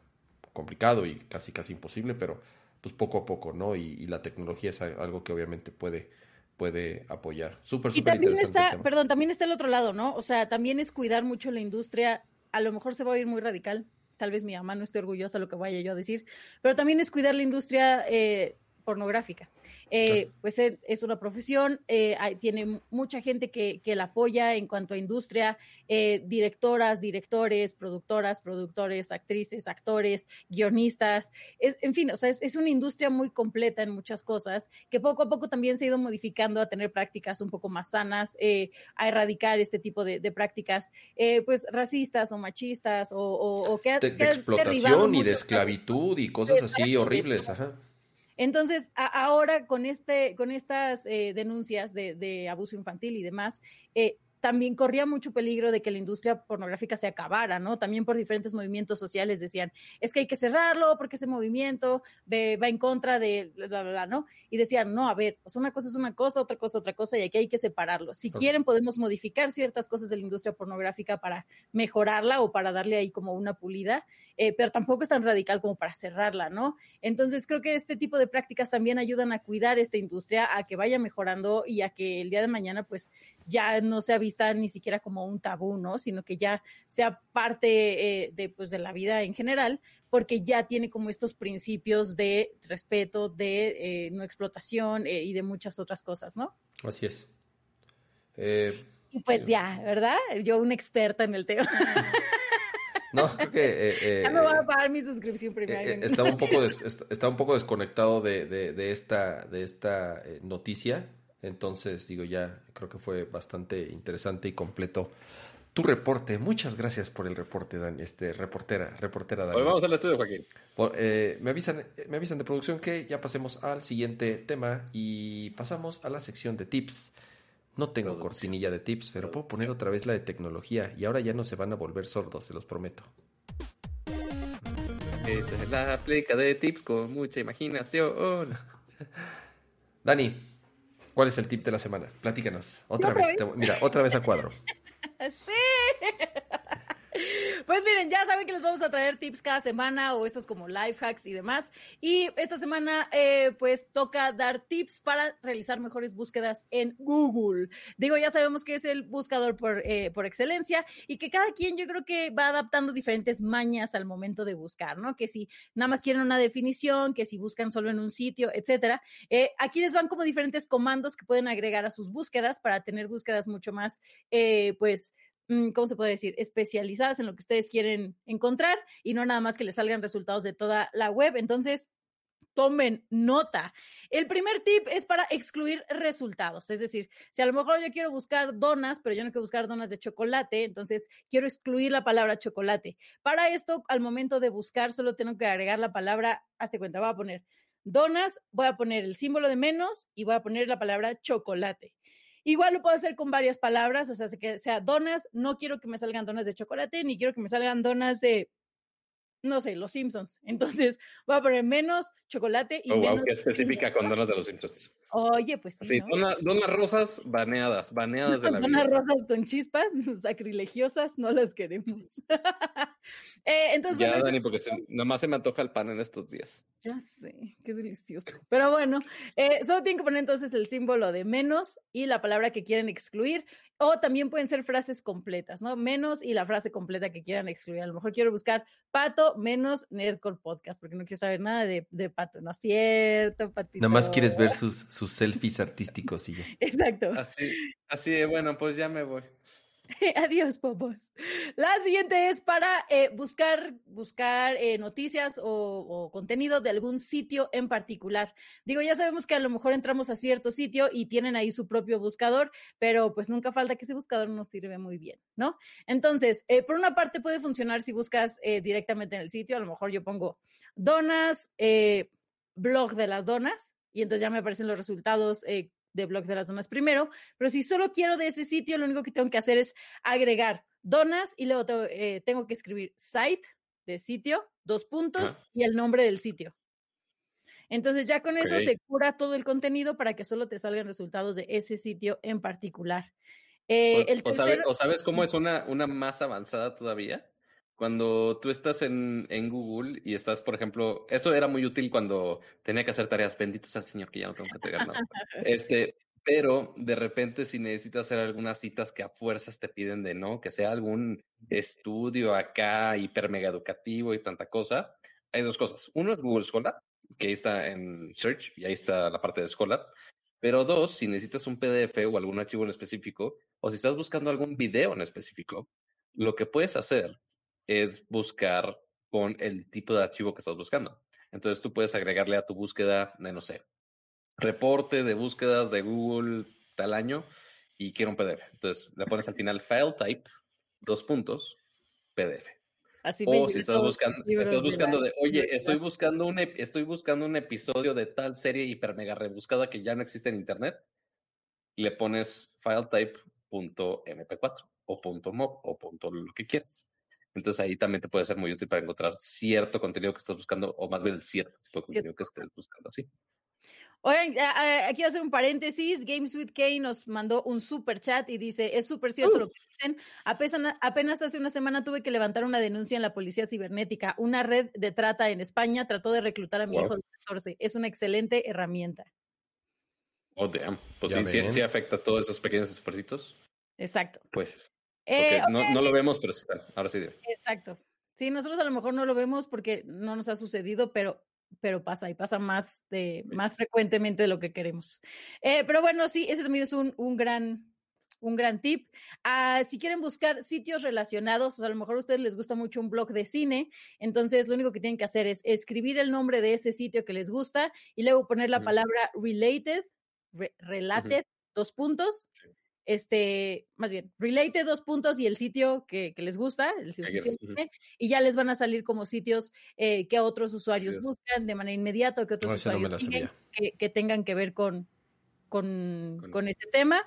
complicado y casi, casi imposible, pero pues poco a poco, ¿no? Y, la tecnología es algo que obviamente puede puede apoyar. Súper, súper Y también está, perdón, también está el otro lado, ¿no? O sea, también es cuidar mucho la industria. A lo mejor se va a ir muy radical. Tal vez mi mamá no esté orgullosa de lo que vaya yo a decir, pero también es cuidar la industria eh, pornográfica. Eh, pues eh, es una profesión, eh, tiene mucha gente que, la apoya en cuanto a industria, directoras, directores, productoras, productores, actrices, actores, guionistas, es, en fin, o sea, es, una industria muy completa en muchas cosas que poco a poco también se ha ido modificando a tener prácticas un poco más sanas, a erradicar este tipo de, prácticas, pues racistas o machistas o, que, de, explotación y de esclavitud y cosas así horribles, ajá. Entonces, ahora con, este, con estas eh, denuncias de, de, abuso infantil y demás, eh, también corría mucho peligro de que la industria pornográfica se acabara, ¿no? También por diferentes movimientos sociales decían, es que hay que cerrarlo porque ese movimiento va en contra de bla, bla, bla, ¿no? Y decían, no, a ver, pues una cosa es una cosa, otra cosa otra cosa, y aquí hay que separarlo. Si quieren, podemos modificar ciertas cosas de la industria pornográfica para mejorarla o para darle ahí como una pulida, eh, pero tampoco es tan radical como para cerrarla, ¿no? Entonces, creo que este tipo de prácticas también ayudan a cuidar esta industria, a que vaya mejorando y a que el día de mañana, pues, ya no sea vista ni siquiera como un tabú, ¿no? Sino que ya sea parte eh, de, pues, de la vida en general, porque ya tiene como estos principios de respeto, de eh, no explotación eh, y de muchas otras cosas, ¿no? Así es. y pues ya, ¿verdad? Yo una experta en el tema. [laughs] No, creo que... ya me voy a pagar mi suscripción primero. estaba, un poco estaba un poco desconectado de, de, de esta, de esta noticia. Entonces, digo, ya creo que fue bastante interesante y completo tu reporte. Muchas gracias por el reporte, Dani, este, reportera, reportera Dani. vamos al estudio, Joaquín. Eh, me, avisan, me avisan de producción que ya pasemos al siguiente tema y pasamos a la sección de tips. No tengo cortinilla de tips, pero puedo poner otra vez la de tecnología y ahora ya no se van a volver sordos, se los prometo. Esta es la aplica de tips con mucha imaginación. [laughs] Dani, ¿cuál es el tip de la semana? Platícanos. Otra vez. mira, otra vez a cuadro. [laughs] sí. Pues miren, ya saben que les vamos a traer tips cada semana o estos como life hacks y demás. Y esta semana, eh, pues toca dar tips para realizar mejores búsquedas en Google. Digo, ya sabemos que es el buscador por, eh, por excelencia y que cada quien yo creo que va adaptando diferentes mañas al momento de buscar, ¿no? Que si nada más quieren una definición, que si buscan solo en un sitio, etcétera. Eh, aquí les van como diferentes comandos que pueden agregar a sus búsquedas para tener búsquedas mucho más, pues, ¿cómo se puede decir? Especializadas en lo que ustedes quieren encontrar y no nada más que les salgan resultados de toda la web. Entonces, tomen nota. El primer tip es para excluir resultados. Es decir, si a lo mejor yo quiero buscar donas, pero yo no quiero buscar donas de chocolate, entonces quiero excluir la palabra chocolate. Para esto, al momento de buscar, solo tengo que agregar la palabra, hazte cuenta, voy a poner donas, voy a poner el símbolo de menos y voy a poner la palabra chocolate. Igual lo puedo hacer con varias palabras, o sea, que sea donas, no quiero que me salgan donas de chocolate, ni quiero que me salgan donas de no sé, los Simpsons. Entonces voy a poner menos chocolate y oh, menos. Wow, qué [laughs] específica con donas de los Simpsons. Oye, pues sí. Sí, donas, rosas baneadas, baneadas de la Donas rosas con chispas, [laughs] sacrilegiosas, no las queremos. [laughs] eh, entonces, ya, Dani, porque nada más se me antoja el pan en estos días. Ya sé, qué delicioso. Pero bueno, eh, solo tienen que poner entonces el símbolo de menos y la palabra que quieren excluir. O también pueden ser frases completas, ¿no? Menos y la frase completa que quieran excluir. A lo mejor quiero buscar pato menos Nerdcore Podcast, porque no quiero saber nada de, pato. No es cierto, patito. Nada más quieres ver sus, sus selfies artísticos y ya. [laughs] Exacto. Así, así de bueno, pues ya me voy. [laughs] Adiós, popos. La siguiente es para eh, buscar, buscar eh, noticias o, contenido de algún sitio en particular. Digo, ya sabemos que a lo mejor entramos a cierto sitio y tienen ahí su propio buscador, pero pues nunca falta que ese buscador nos sirve muy bien, ¿no? Entonces, eh, por una parte puede funcionar si buscas directamente en el sitio. A lo mejor yo pongo donas, blog de las donas, y entonces ya me aparecen los resultados de blogs de las donas primero, pero si solo quiero de ese sitio, lo único que tengo que hacer es agregar donas y luego eh, tengo que escribir site de sitio, dos puntos y el nombre del sitio. Entonces ya con eso se cura todo el contenido para que solo te salgan resultados de ese sitio en particular. Eh, o, sabes, cómo es una, una más avanzada todavía? Cuando tú estás en, en, Google y estás, por ejemplo, esto era muy útil cuando tenía que hacer tareas, benditos al Señor que ya no tengo que entregar nada. [laughs] este, pero de repente si necesitas hacer algunas citas que a fuerzas te piden de no, que sea algún estudio acá hiper mega educativo y tanta cosa, hay dos cosas. Uno es Google Scholar, que ahí está en Search y ahí está la parte de Scholar. Pero dos, si necesitas un PDF o algún archivo en específico, o si estás buscando algún video en específico, lo que puedes hacer es buscar con el tipo de archivo que estás buscando. Entonces tú puedes agregarle a tu búsqueda de, no sé, reporte de búsquedas de Google tal año y quiero un PDF. Entonces le pones al [laughs] final file type, dos puntos, PDF. Así o si estás buscando, estás buscando de, oye, estoy buscando un estoy buscando un episodio de tal serie hiper mega rebuscada que ya no existe en internet, le pones file type.mp4 o punto .mob o punto lo que quieras. Entonces ahí también te puede ser muy útil para encontrar cierto contenido que estás buscando o más bien cierto tipo de contenido que estés buscando así. Oigan, aquí voy a hacer un paréntesis. Games with K nos mandó un super chat y dice: Es súper cierto lo uh. que dicen. Apenas, apenas hace una semana tuve que levantar una denuncia en la policía cibernética. Una red de trata en España trató de reclutar a mi hijo de 14. Es una excelente herramienta. Oh, damn. Pues sí, sí, afecta a todos esos pequeños esfuerzos. Exacto. Pues. Eh, no, no, lo vemos, pero ahora sí. Exacto. Sí, nosotros a lo mejor no lo vemos porque no nos ha sucedido, pero, pero pasa y pasa más, de, más frecuentemente de lo que queremos. Eh, pero bueno, sí, ese también es un, un gran, un gran tip. Ah, si quieren buscar sitios relacionados, o a lo mejor a ustedes les gusta mucho un blog de cine, entonces lo único que tienen que hacer es escribir el nombre de ese sitio que les gusta y luego poner la palabra related, related, dos puntos, este, más bien, relate dos puntos y el sitio que, les gusta, el sitio y ya les van a salir como sitios eh, que otros usuarios buscan de manera inmediata o que otros usuarios que, que, tengan que ver con, con, con ese tema.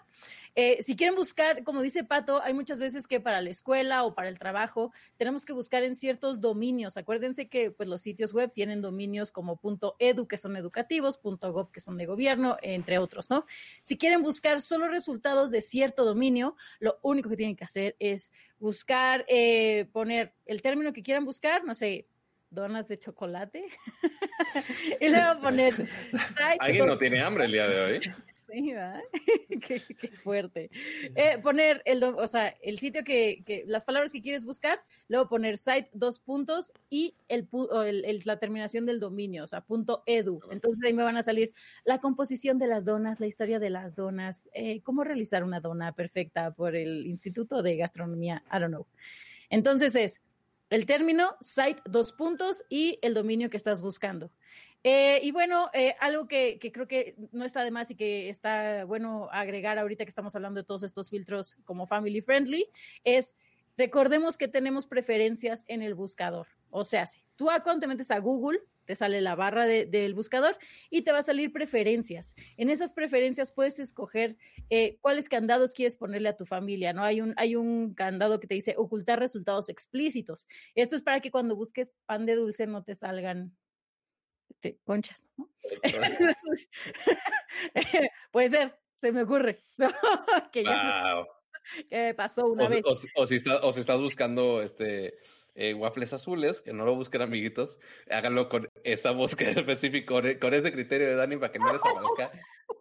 Eh, si quieren buscar, como dice Pato, hay muchas veces que para la escuela o para el trabajo tenemos que buscar en ciertos dominios. Acuérdense que pues, los sitios web tienen dominios como .edu, que son educativos, .gov, que son de gobierno, entre otros, ¿no? Si quieren buscar solo resultados de cierto dominio, lo único que tienen que hacer es buscar, eh, poner el término que quieran buscar, no sé, donas de chocolate. [laughs] y luego poner. Alguien no tiene hambre el día de hoy. Sí, ¿verdad? [laughs] [laughs] qué, fuerte. Eh, poner el, o sea, el sitio que, que, las palabras que quieres buscar, luego poner site dos puntos y el, el, la terminación del dominio, o sea, punto edu. Entonces ahí me van a salir la composición de las donas, la historia de las donas, eh, cómo realizar una dona perfecta por el Instituto de Gastronomía, I don't know. Entonces es el término, site, dos puntos y el dominio que estás buscando. Eh, y bueno, eh, algo que, creo que no está de más y que está bueno agregar ahorita que estamos hablando de todos estos filtros como family friendly es recordemos que tenemos preferencias en el buscador. O sea, si tú cuando te metes a Google, te sale la barra del buscador y te va a salir preferencias. En esas preferencias puedes escoger eh, cuáles candados quieres ponerle a tu familia, ¿no? Hay un, hay un candado que te dice ocultar resultados explícitos. Esto es para que cuando busques pan de dulce no te salgan este, conchas, ¿no? [laughs] [laughs] Puede ser, se me ocurre. [laughs] que, pasó una vez. O, si está, o si estás buscando este eh, waffles azules, que no lo busquen amiguitos, háganlo con esa búsqueda específica, con, con ese criterio de Dani para que no les aparezca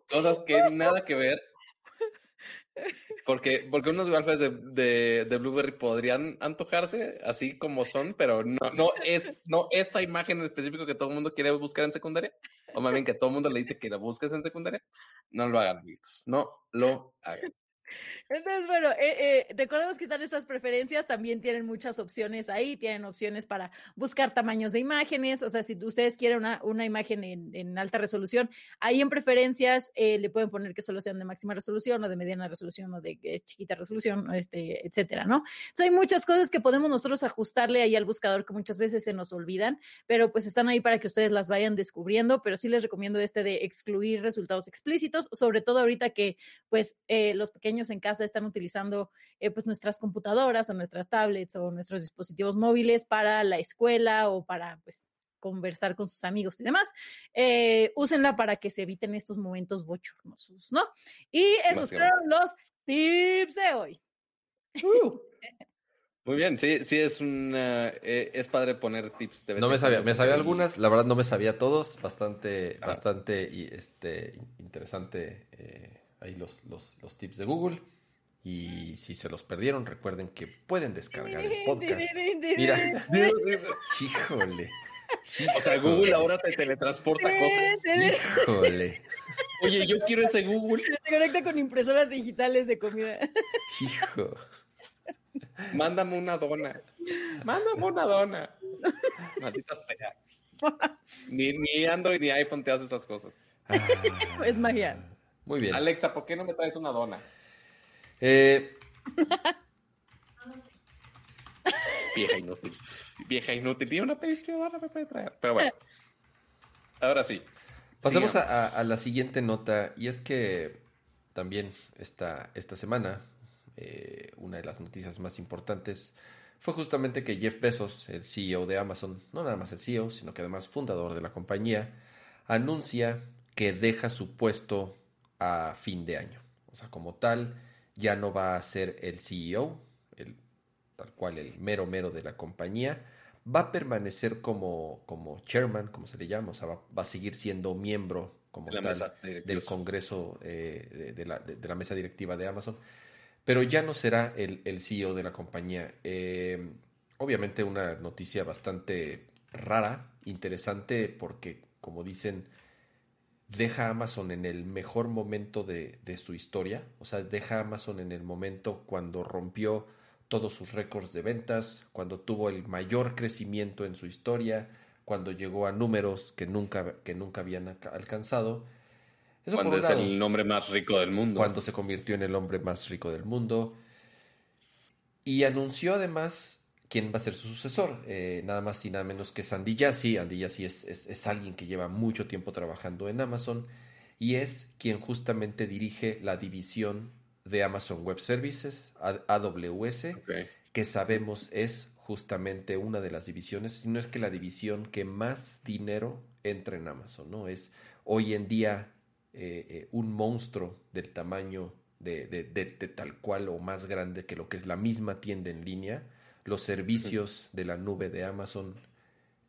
cosas que nada que ver porque, porque unos waffles de, de, Blueberry podrían antojarse así como son, pero no, no, es no esa imagen en específico que todo el mundo quiere buscar en secundaria, o más bien que todo el mundo le dice que la busques en secundaria, no lo hagan, no lo hagan. Entonces, bueno, eh, eh, recordemos que están estas preferencias, también tienen muchas opciones ahí, tienen opciones para buscar tamaños de imágenes, o sea, si ustedes quieren una, una imagen en, en, alta resolución, ahí en preferencias eh, le pueden poner que solo sean de máxima resolución o de mediana resolución o de chiquita resolución, este, etcétera, ¿no? Entonces, hay muchas cosas que podemos nosotros ajustarle ahí al buscador que muchas veces se nos olvidan, pero pues están ahí para que ustedes las vayan descubriendo, pero sí les recomiendo este de excluir resultados explícitos, sobre todo ahorita que pues los pequeños en casa están utilizando eh, pues nuestras computadoras o nuestras tablets o nuestros dispositivos móviles para la escuela o para pues conversar con sus amigos y demás, eh, úsenla para que se eviten estos momentos bochornosos, ¿no? Y esos fueron los tips de hoy. Uh. Muy bien, sí, sí es un eh, es padre poner tips. De vez no me sabía, me sabía algunas, la verdad no me sabía todos, bastante, ah. bastante y este interesante ahí los, los, los tips de Google. Y si se los perdieron, recuerden que pueden descargar el [laughs] podcast. Mira, híjole. O sea, Google ahora te teletransporta cosas. Híjole. Oye, yo quiero ese Google. Se conecta con impresoras digitales de comida. Hijo. Mándame una dona. Mándame una dona. Maldita sea. Ni, ni Android ni iPhone te hace esas cosas. Ah. es magia. Muy bien. Alexa, ¿por qué no me traes una dona? Eh... Vieja inútil. Vieja inútil. Tiene una dona, me puede traer. Pero bueno. Ahora sí. Pasamos a, la siguiente nota. Y es que también esta, esta semana, eh, una de las noticias más importantes fue justamente que Jeff Bezos, el CEO de Amazon, no nada más el CEO, sino que además fundador de la compañía, anuncia que deja su puesto a fin de año. O sea, como tal, ya no va a ser el CEO, el, tal cual el mero mero de la compañía, va a permanecer como, como chairman, como se le llama, o sea, va, a seguir siendo miembro como tal del Congreso eh, de, la, mesa directiva de Amazon, pero ya no será el, el CEO de la compañía. Eh, obviamente una noticia bastante rara, interesante, porque como dicen, deja a Amazon en el mejor momento de, su historia, o sea, deja a Amazon en el momento cuando rompió todos sus récords de ventas, cuando tuvo el mayor crecimiento en su historia, cuando llegó a números que nunca, que nunca habían alcanzado. cuando es el hombre más rico del mundo. Cuando se convirtió en el hombre más rico del mundo. Y anunció además quién va a ser su sucesor. Eh, nada más y nada menos que Sandy Jassy. Andy Jassy es, es, alguien que lleva mucho tiempo trabajando en Amazon y es quien justamente dirige la división de Amazon Web Services, AWS, que sabemos es justamente una de las divisiones, si no es que la división que más dinero entra en Amazon, ¿no? Es hoy en día eh, eh, un monstruo del tamaño de, de, tal cual o más grande que lo que es la misma tienda en línea. Los servicios de la nube de Amazon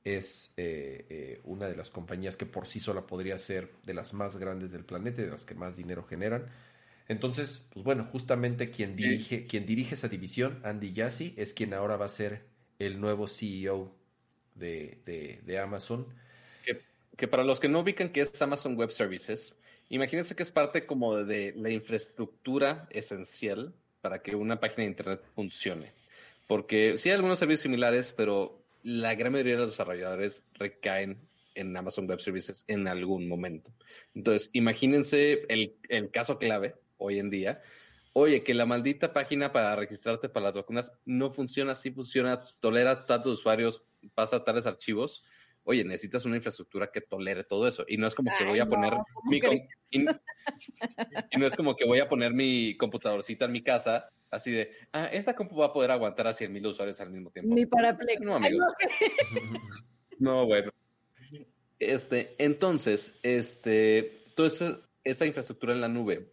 es eh, una de las compañías que por sí sola podría ser de las más grandes del planeta, de las que más dinero generan. Entonces, pues bueno, justamente quien dirige, quien dirige esa división, Andy Jassy, es quien ahora va a ser el nuevo CEO de, Amazon. Que, para los que no ubican que es Amazon Web Services, imagínense que es parte como de la infraestructura esencial para que una página de Internet funcione. Porque sí hay algunos servicios similares, pero la gran mayoría de los desarrolladores recaen en Amazon Web Services en algún momento. Entonces, imagínense el, el caso clave hoy en día. Oye, que la maldita página para registrarte para las vacunas no funciona, así funciona, tolera tantos usuarios, pasa tales archivos. Oye, necesitas una infraestructura que tolere todo eso. Y no es como que voy a poner mi [laughs] y, no es como que voy a poner mi computadorcita en mi casa, así de, ah, esta compu va a poder aguantar a 100 mil usuarios al mismo tiempo. Mi paraplex. No, amigos. [laughs] no, bueno. Este, entonces, este, toda esa infraestructura en la nube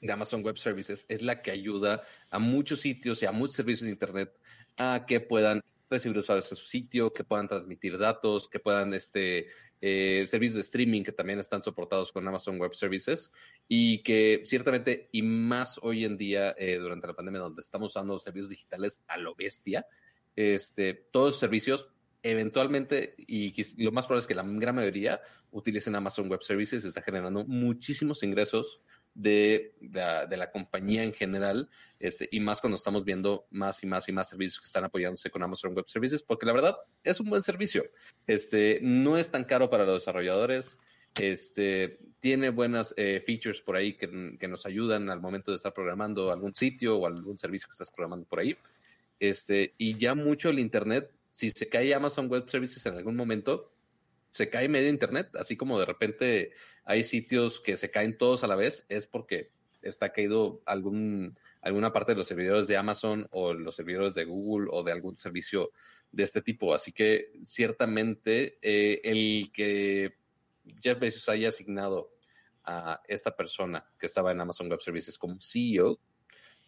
de Amazon Web Services es la que ayuda a muchos sitios y a muchos servicios de Internet a que puedan recibir usuarios en su sitio, que puedan transmitir datos, que puedan, este, eh, servicios de streaming que también están soportados con Amazon Web Services y que ciertamente, y más hoy en día, eh, durante la pandemia, donde estamos usando servicios digitales a lo bestia, este, todos los servicios eventualmente, y lo más probable es que la gran mayoría utilicen Amazon Web Services, está generando muchísimos ingresos de, la, compañía en general, este, y más cuando estamos viendo más y más y más servicios que están apoyándose con Amazon Web Services, porque la verdad es un buen servicio. Este, no es tan caro para los desarrolladores, este, tiene buenas eh, features por ahí que, que, nos ayudan al momento de estar programando algún sitio o algún servicio que estás programando por ahí. Este, y ya mucho el Internet, si se cae Amazon Web Services en algún momento, se cae medio internet, así como de repente hay sitios que se caen todos a la vez, es porque está caído algún, alguna parte de los servidores de Amazon o los servidores de Google o de algún servicio de este tipo. Así que ciertamente eh, el que Jeff Bezos haya asignado a esta persona que estaba en Amazon Web Services como CEO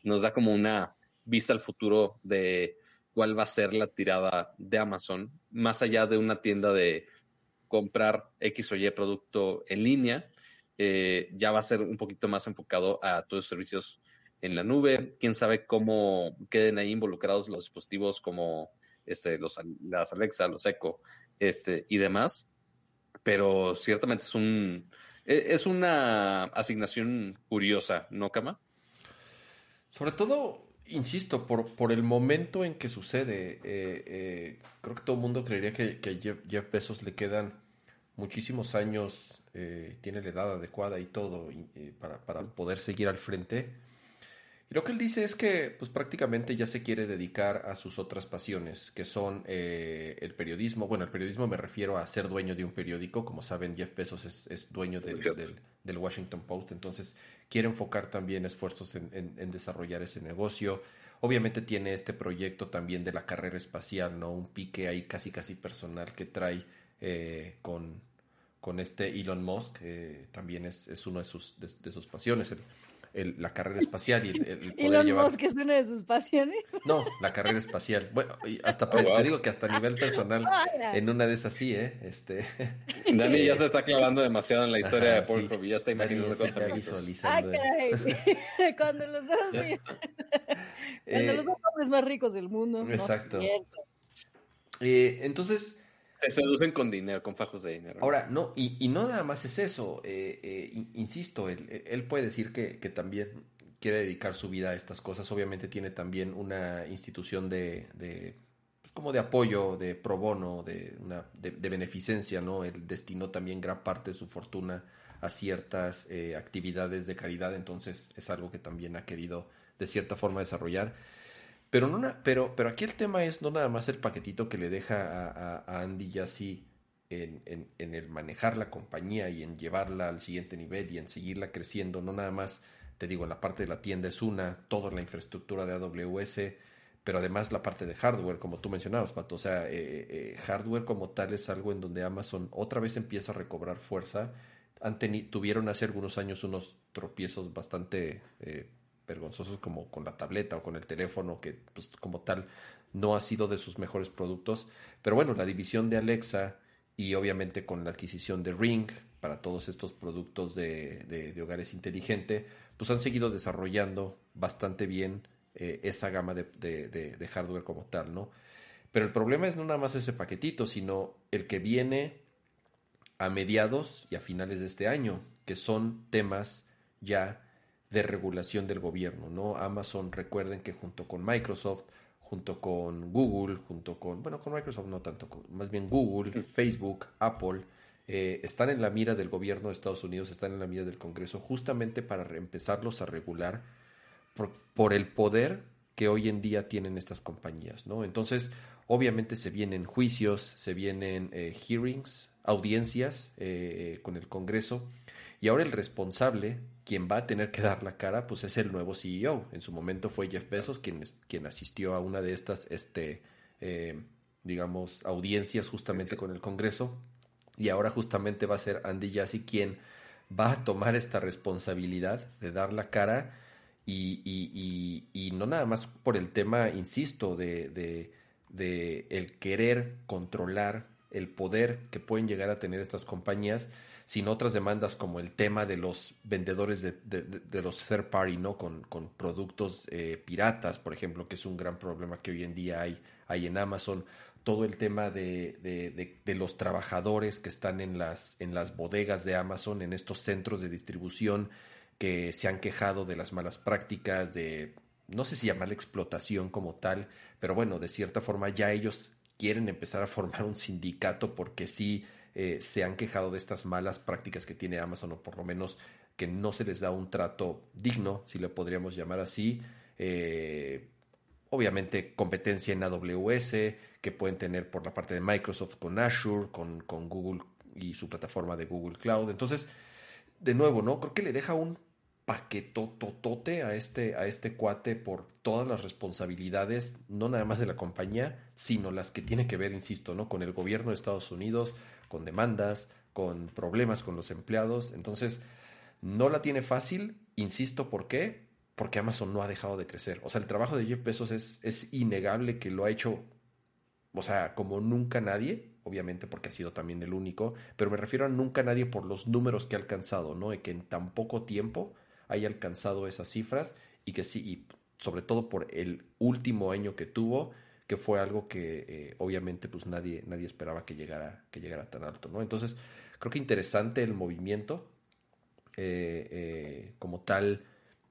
nos da como una vista al futuro de cuál va a ser la tirada de Amazon, más allá de una tienda de comprar X o Y producto en línea, eh, ya va a ser un poquito más enfocado a todos los servicios en la nube. Quién sabe cómo queden ahí involucrados los dispositivos como este, los, las Alexa, los Echo este, y demás. Pero ciertamente es un e, es una asignación curiosa, ¿no, Kama? Sobre todo, insisto, por, por el momento en que sucede, eh, eh, creo que todo el mundo creería que, que Jeff, Jeff Bezos le quedan muchísimos años, eh, tiene la edad adecuada y todo eh, para, poder seguir al frente. Y lo que él dice es que pues prácticamente ya se quiere dedicar a sus otras pasiones, que son eh, el periodismo. Bueno, el periodismo me refiero a ser dueño de un periódico. Como saben, Jeff Bezos es, dueño del, del, Washington Post. Entonces, quiere enfocar también esfuerzos en, en, desarrollar ese negocio. Obviamente tiene este proyecto también de la carrera espacial, ¿no? Un pique ahí casi casi personal que trae eh, con, con este Elon Musk, que también es, es uno de sus, de, sus pasiones, el, la carrera espacial y el, poder Elon Musk es una de sus pasiones. No, la carrera espacial. Bueno, hasta oh, te digo que hasta a nivel personal, [laughs] en una de esas sí, ¿eh? Este... [laughs] Dani ya se está clavando demasiado en la historia de Paul sí. ya está imaginando cosas. Visualizando. Ah, [laughs] Cuando los dos, Cuando los dos hombres más ricos del mundo. Exacto. eh, entonces se seducen con dinero, con fajos de dinero. Ahora, no, y, no nada más es eso. Eh, eh, insisto, él, puede decir que, también quiere dedicar su vida a estas cosas. Obviamente tiene también una institución de, pues, como de apoyo, de pro bono, de, una, de, beneficencia, ¿no? Él destinó también gran parte de su fortuna a ciertas eh, actividades de caridad, entonces es algo que también ha querido de cierta forma desarrollar. Pero, no pero, pero aquí el tema es no nada más el paquetito que le deja a, Andy Jassy en, el manejar la compañía y en llevarla al siguiente nivel y en seguirla creciendo, no nada más, te digo, la parte de la tienda es una, toda la infraestructura de AWS, pero además la parte de hardware, como tú mencionabas, Pato, o sea, eh, eh, hardware como tal es algo en donde Amazon otra vez empieza a recobrar fuerza. Han tuvieron hace algunos años unos tropiezos bastante eh, vergonzosos como con la tableta o con el teléfono, que pues como tal no ha sido de sus mejores productos. Pero bueno, la división de Alexa y obviamente con la adquisición de Ring para todos estos productos de, hogares inteligente, pues han seguido desarrollando bastante bien eh, esa gama de, hardware como tal, ¿no? Pero el problema es no nada más ese paquetito, sino el que viene a mediados y a finales de este año, que son temas ya de regulación del gobierno, ¿no? Amazon, recuerden que junto con Microsoft, junto con Google, junto con, bueno, con Microsoft no tanto, más bien Google, Facebook, Apple, eh, están en la mira del gobierno de Estados Unidos, están en la mira del Congreso, justamente para empezarlos a regular por, el poder que hoy en día tienen estas compañías, ¿no? Entonces, obviamente se vienen juicios, se vienen eh, hearings, audiencias eh, con el Congreso, y ahora el responsable, quien va a tener que dar la cara, pues es el nuevo CEO. En su momento fue Jeff Bezos quien, quien asistió a una de estas, este, eh, digamos, audiencias justamente con el Congreso. Y ahora justamente va a ser Andy Jassy quien va a tomar esta responsabilidad de dar la cara y, y, y, no nada más por el tema, insisto, de, de, de el querer controlar el poder que pueden llegar a tener estas compañías, sino otras demandas como el tema de los vendedores de, de, los third party, ¿no? Con, con productos eh, piratas, por ejemplo, que es un gran problema que hoy en día hay, hay en Amazon. Todo el tema de, de, los trabajadores que están en las, en las bodegas de Amazon, en estos centros de distribución, que se han quejado de las malas prácticas, de no sé si llamarle explotación como tal, pero bueno, de cierta forma ya ellos quieren empezar a formar un sindicato porque sí eh, se han quejado de estas malas prácticas que tiene Amazon o por lo menos que no se les da un trato digno, si le podríamos llamar así. Eh, obviamente competencia en AWS que pueden tener por la parte de Microsoft con Azure, con, con Google y su plataforma de Google Cloud. Entonces, de nuevo, ¿no? Creo que le deja un paquetototote a este, a este cuate por todas las responsabilidades, no nada más de la compañía, sino las que tiene que ver, insisto, ¿no? Con el gobierno de Estados Unidos, con demandas, con problemas con los empleados. Entonces, no la tiene fácil, insisto, ¿por qué? Porque Amazon no ha dejado de crecer. O sea, el trabajo de Jeff Bezos es, es innegable que lo ha hecho, o sea, como nunca nadie, obviamente porque ha sido también el único, pero me refiero a nunca nadie por los números que ha alcanzado, ¿no? Y que en tan poco tiempo haya alcanzado esas cifras y que sí, y sobre todo por el último año que tuvo, que fue algo que eh, obviamente pues nadie, nadie esperaba que llegara, que llegara tan alto, ¿no? Entonces, creo que interesante el movimiento eh, eh, como tal,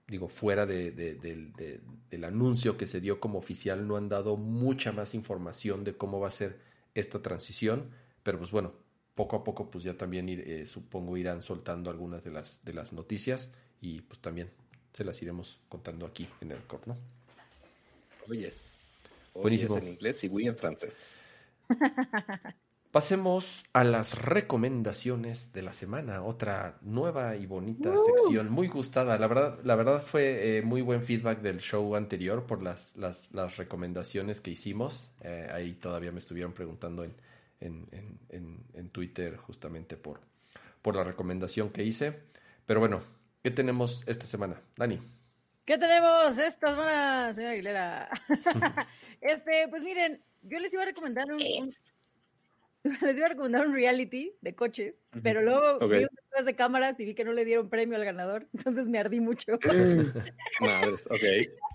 digo, fuera de, del anuncio que se dio como oficial, no han dado mucha más información de cómo va a ser esta transición, pero pues bueno, poco a poco pues ya también supongo irán soltando algunas de las, de las noticias y pues también se las iremos contando aquí en el COR, ¿no? Buenísimo. en inglés y Wii en francés. [laughs] Pasemos a las recomendaciones de la semana, otra nueva y bonita sección, muy gustada. La verdad, la verdad fue eh, muy buen feedback del show anterior por las, las, las recomendaciones que hicimos. Eh, ahí todavía me estuvieron preguntando en, en, en, en, Twitter justamente por, por la recomendación que hice. Pero bueno, ¿qué tenemos esta semana? Dani. ¿Qué tenemos esta semana, señora Aguilera? [laughs] Este, pues miren, yo les iba a recomendar un, [laughs] les iba a recomendar un reality de coches, pero luego vi detrás de cámaras y vi que no le dieron premio al ganador, [laughs] entonces me ardí mucho. [laughs] Madres, ok.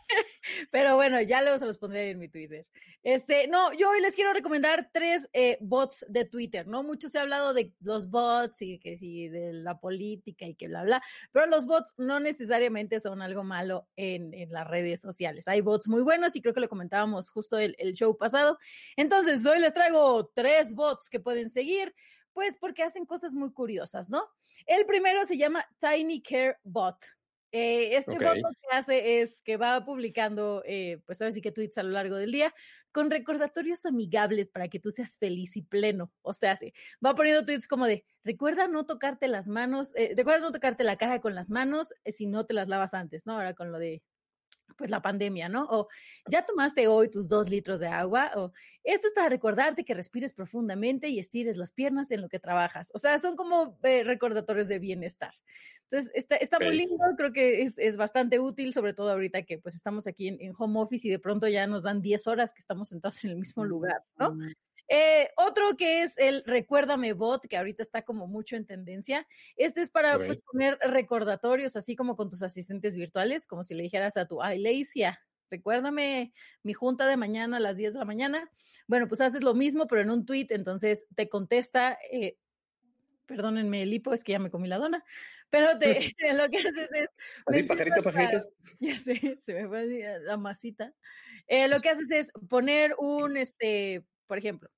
[laughs] Pero bueno, ya luego se los pondré en mi Twitter. Este, no, yo hoy les quiero recomendar tres eh, bots de Twitter, ¿no? Mucho se ha hablado de los bots y que sí, de la política y que bla, bla, pero los bots no necesariamente son algo malo en, en las redes sociales. Hay bots muy buenos y creo que lo comentábamos justo el, el show pasado. Entonces, hoy les traigo tres bots que pueden seguir pues porque hacen cosas muy curiosas, ¿no? El primero se llama Tiny Care Bot. Eh, este okay. lo que hace es que va publicando, eh, pues ahora sí que tweets a lo largo del día, con recordatorios amigables para que tú seas feliz y pleno. O sea, sí, va poniendo tweets como de, recuerda no tocarte las manos, eh, recuerda no tocarte la cara con las manos si no te las lavas antes, ¿no? Ahora con lo de pues la pandemia, ¿no? O ya tomaste hoy tus dos litros de agua, o esto es para recordarte que respires profundamente y estires las piernas en lo que trabajas. O sea, son como eh, recordatorios de bienestar. Entonces, está, está muy lindo, creo que es, es, bastante útil, sobre todo ahorita que pues estamos aquí en, en, home office y de pronto ya nos dan 10 horas que estamos sentados en el mismo lugar, ¿no? Eh, otro que es el Recuérdame Bot, que ahorita está como mucho en tendencia. Este es para pues, poner recordatorios, así como con tus asistentes virtuales, como si le dijeras a tu Leicia, recuérdame mi junta de mañana a las 10 de la mañana. Bueno, pues haces lo mismo, pero en un tweet, entonces te contesta. Eh, perdónenme el hipo, es que ya me comí la dona, pero te, [laughs] [laughs] lo que haces es... Pajarito, pajarito. [laughs] Ya sé, se me fue la masita. Eh, lo que haces es poner un, este, por ejemplo,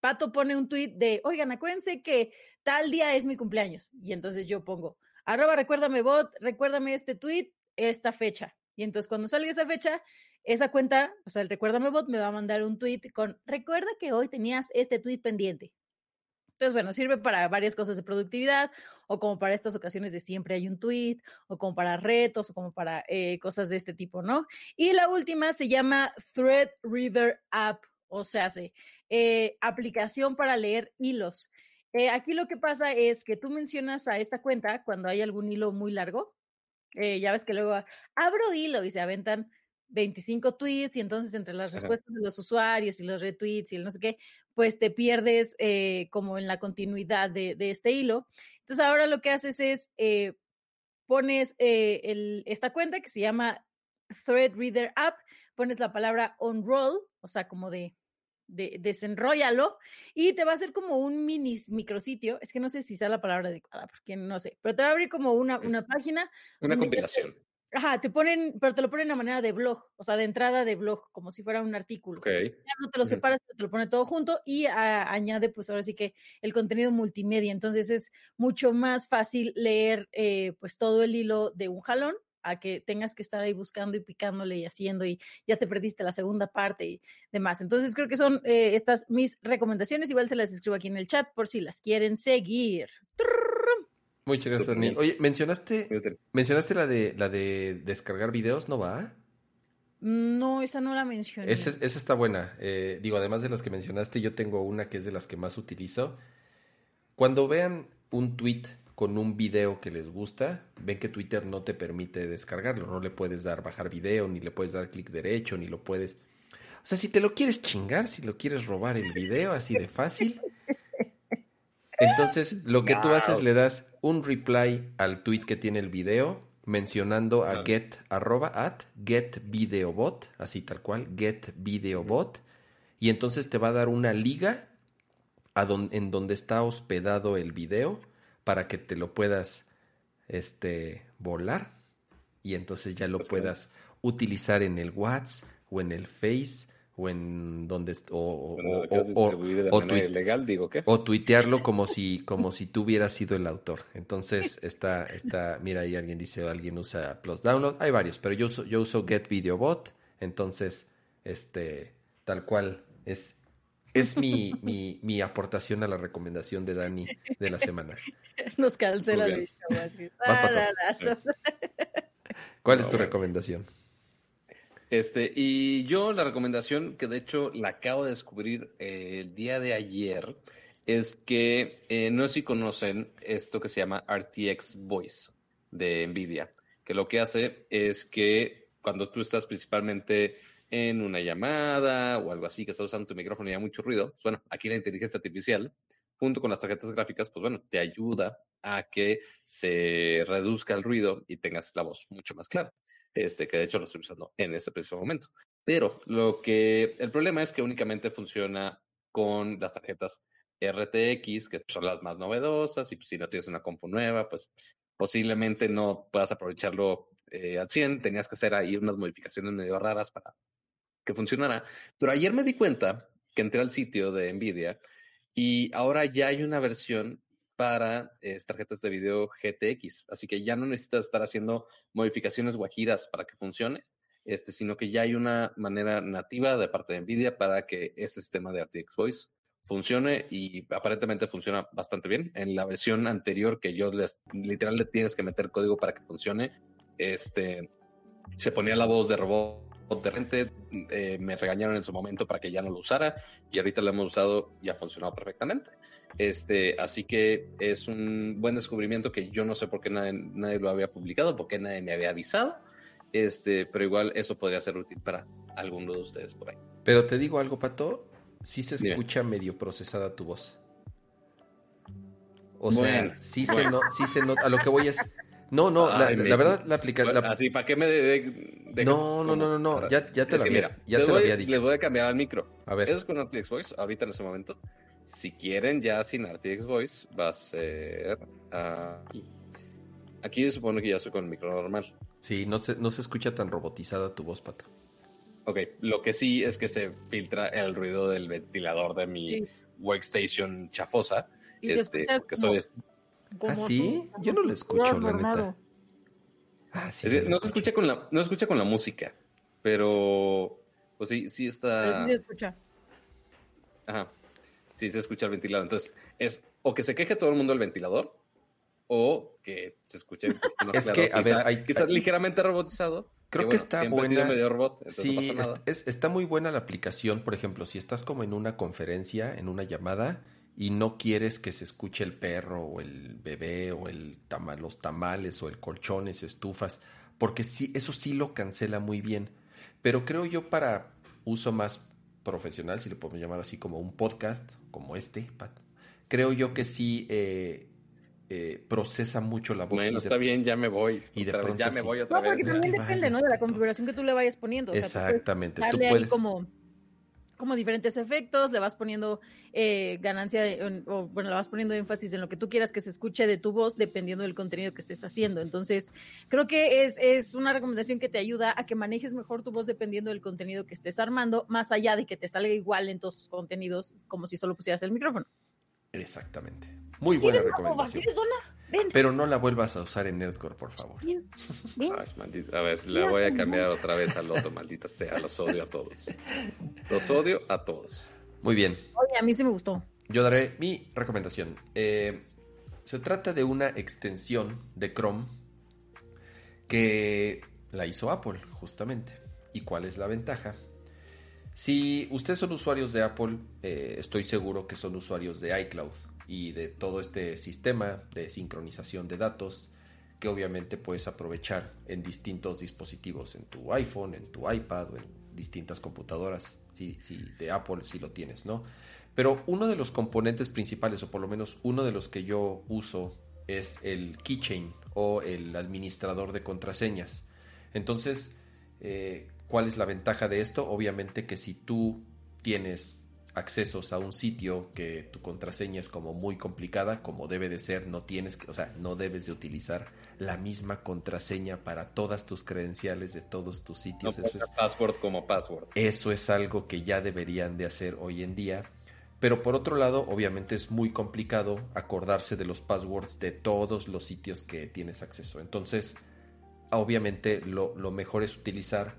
Pato pone un tweet de, oigan, acuérdense que tal día es mi cumpleaños. Y entonces yo pongo, arroba recuérdame bot, recuérdame este tweet, esta fecha. Y entonces cuando salga esa fecha, esa cuenta, o sea, el recuérdame bot me va a mandar un tweet con, recuerda que hoy tenías este tweet pendiente. Entonces, bueno, sirve para varias cosas de productividad o como para estas ocasiones de siempre hay un tweet o como para retos o como para eh, cosas de este tipo, ¿no? Y la última se llama Thread Reader App, o sea, se eh, aplicación para leer hilos. Eh, aquí lo que pasa es que tú mencionas a esta cuenta cuando hay algún hilo muy largo. Ya ves que luego abro hilo y se aventan 25 tweets y entonces entre las respuestas de los usuarios y los retweets y el no sé qué, pues te pierdes como en la continuidad de, de, este hilo. Entonces ahora lo que haces es pones el, esta cuenta que se llama Thread Reader App, pones la palabra on roll, o sea, como de de, y te va a hacer como un mini micrositio. Es que no sé si sea la palabra adecuada, porque no sé, pero te va a abrir como una, una página. Una compilación. Ajá, te ponen, pero te lo ponen a manera de blog, o sea, de entrada de blog, como si fuera un artículo. Ya no te lo separas, te lo pone todo junto y añade, pues ahora sí que el contenido multimedia. Entonces es mucho más fácil leer, eh, pues todo el hilo de un jalón a que tengas que estar ahí buscando y picándole y haciendo y ya te perdiste la segunda parte y demás. Entonces creo que son eh, estas mis recomendaciones. Igual se las escribo aquí en el chat por si las quieren seguir. Muchas gracias, Dani. Oye, mencionaste, mencionaste la de la de descargar videos, ¿no va? No, esa no la mencioné. Esa, esa está buena. Eh, digo, además de las que mencionaste, yo tengo una que es de las que más utilizo. Cuando vean un tweet con un video que les gusta, ven que Twitter no te permite descargarlo, no le puedes dar bajar video, ni le puedes dar clic derecho, ni lo puedes... O sea, si te lo quieres chingar, si lo quieres robar el video así de fácil, entonces lo que tú haces le das un reply al tweet que tiene el video mencionando a get arroba at get videobot, así tal cual, get videobot, y entonces te va a dar una liga a en donde está hospedado el video para que te lo puedas este, volar. Y entonces ya lo puedas utilizar en el WhatsApp o en el Face o en donde o, legal, digo, ¿qué? o tuitearlo como si como si tú hubieras sido el autor. Entonces está está mira ahí alguien dice alguien usa Plus Download, hay varios, pero yo uso yo uso Get Video Bot, entonces este tal cual es es mi, mi, mi, aportación a la recomendación de Dani de la semana. Nos cancela el ¿Cuál es tu recomendación? Este, y yo la recomendación, que de hecho la acabo de descubrir eh, el día de ayer, es que eh, no sé si conocen esto que se llama RTX Voice de NVIDIA, que lo que hace es que cuando tú estás principalmente en una llamada o algo así, que estás usando tu micrófono y hay mucho ruido, pues bueno, aquí la inteligencia artificial, junto con las tarjetas gráficas, pues bueno, te ayuda a que se reduzca el ruido y tengas la voz mucho más clara. Este, que de hecho lo estoy usando en este preciso momento. Pero lo que, el problema es que únicamente funciona con las tarjetas RTX, que son las más novedosas, y pues si no tienes una compu nueva, pues posiblemente no puedas aprovecharlo eh, al 100, tenías que hacer ahí unas modificaciones medio raras para que funcionara. Pero ayer me di cuenta que entré al sitio de Nvidia y ahora ya hay una versión para eh, tarjetas de video GTX. Así que ya no necesitas estar haciendo modificaciones guajiras para que funcione, este, sino que ya hay una manera nativa de parte de NVIDIA para que este sistema de RTX Voice funcione y aparentemente funciona bastante bien. En la versión anterior que yo les, literal le tienes que meter código para que funcione, este, se ponía la voz de robot de repente eh, me regañaron en su momento para que ya no lo usara y ahorita lo hemos usado y ha funcionado perfectamente. Este, así que es un buen descubrimiento que yo no sé por qué nadie, nadie lo había publicado, por qué nadie me había avisado. Este, pero igual eso podría ser útil para alguno de ustedes por ahí. Pero te digo algo, Pato, sí se escucha medio procesada tu voz. O sea, sí, se no, sí se nota. A lo que voy es. No, no, la, verdad, la aplicación. Así, ¿para qué me de, No, no, no, no, no, ya, ya te lo había, ya te lo había dicho. Le voy a cambiar al micro. A ver. Eso es con RTX Voice, ahorita en ese momento. Si quieren, ya sin RTX Voice, va a ser. aquí. Aquí yo supongo que ya estoy con el micro normal. Sí, no se, no se escucha tan robotizada tu voz, Pato. Ok, lo que sí es que se filtra el ruido del ventilador de mi workstation chafosa. este, porque soy. ¿Ah, sí? Yo no lo escucho, la neta. Ah, sí, no, se escucha con la, no escucha con la música, pero pues sí, sí está. Sí se escucha. Ajá. Sí se escucha el ventilador. Entonces, es o que se queje todo el mundo del ventilador, o que se escuche es que, a ver, hay, quizás ligeramente robotizado. Creo que, está buena. sí, está muy buena la aplicación. Por ejemplo, si estás como en una conferencia, en una llamada, y no quieres que se escuche el perro o el bebé o el los tamales o el colchones, estufas, porque sí, eso sí lo cancela muy bien. Pero creo yo para uso más profesional, si le podemos llamar así como un podcast, como este, creo yo que sí eh, eh, procesa mucho la voz. Bueno, está bien, ya me voy. Y de pronto ya me voy otra no, porque también depende, ¿no? De la configuración que tú le vayas poniendo. Exactamente. tú puedes... como, como diferentes efectos, le vas poniendo eh, ganancia, o bueno, le vas poniendo énfasis en lo que tú quieras que se escuche de tu voz, dependiendo del contenido que estés haciendo. Entonces, creo que es, es una recomendación que te ayuda a que manejes mejor tu voz dependiendo del contenido que estés armando, más allá de que te salga igual en todos tus contenidos, como si solo pusieras el micrófono. Exactamente. Muy buena recomendación. Pero no la vuelvas a usar en Nerdcore, por favor. A ver, la voy a cambiar otra vez al otro, maldita sea. Los odio a todos. Los odio a todos. Muy bien. Oye, a mí sí me gustó. Yo daré mi recomendación. Eh, se trata de una extensión de Chrome que la hizo Apple, justamente. ¿Y cuál es la ventaja? Si ustedes son usuarios de Apple, eh, estoy seguro que son usuarios de iCloud y de todo este sistema de sincronización de datos que obviamente puedes aprovechar en distintos dispositivos, en tu iPhone, en tu iPad o en distintas computadoras, si, de Apple si lo tienes, ¿no? Pero uno de los componentes principales, o por lo menos uno de los que yo uso, es el keychain o el administrador de contraseñas. Entonces, eh, ¿Cuál es la ventaja de esto? Obviamente que si tú tienes accesos a un sitio que tu contraseña es como muy complicada, como debe de ser, no tienes o sea, no debes de utilizar la misma contraseña para todas tus credenciales de todos tus sitios. No eso es password como password. Eso es algo que ya deberían de hacer hoy en día. Pero por otro lado, obviamente es muy complicado acordarse de los passwords de todos los sitios que tienes acceso. Entonces, obviamente lo, lo mejor es utilizar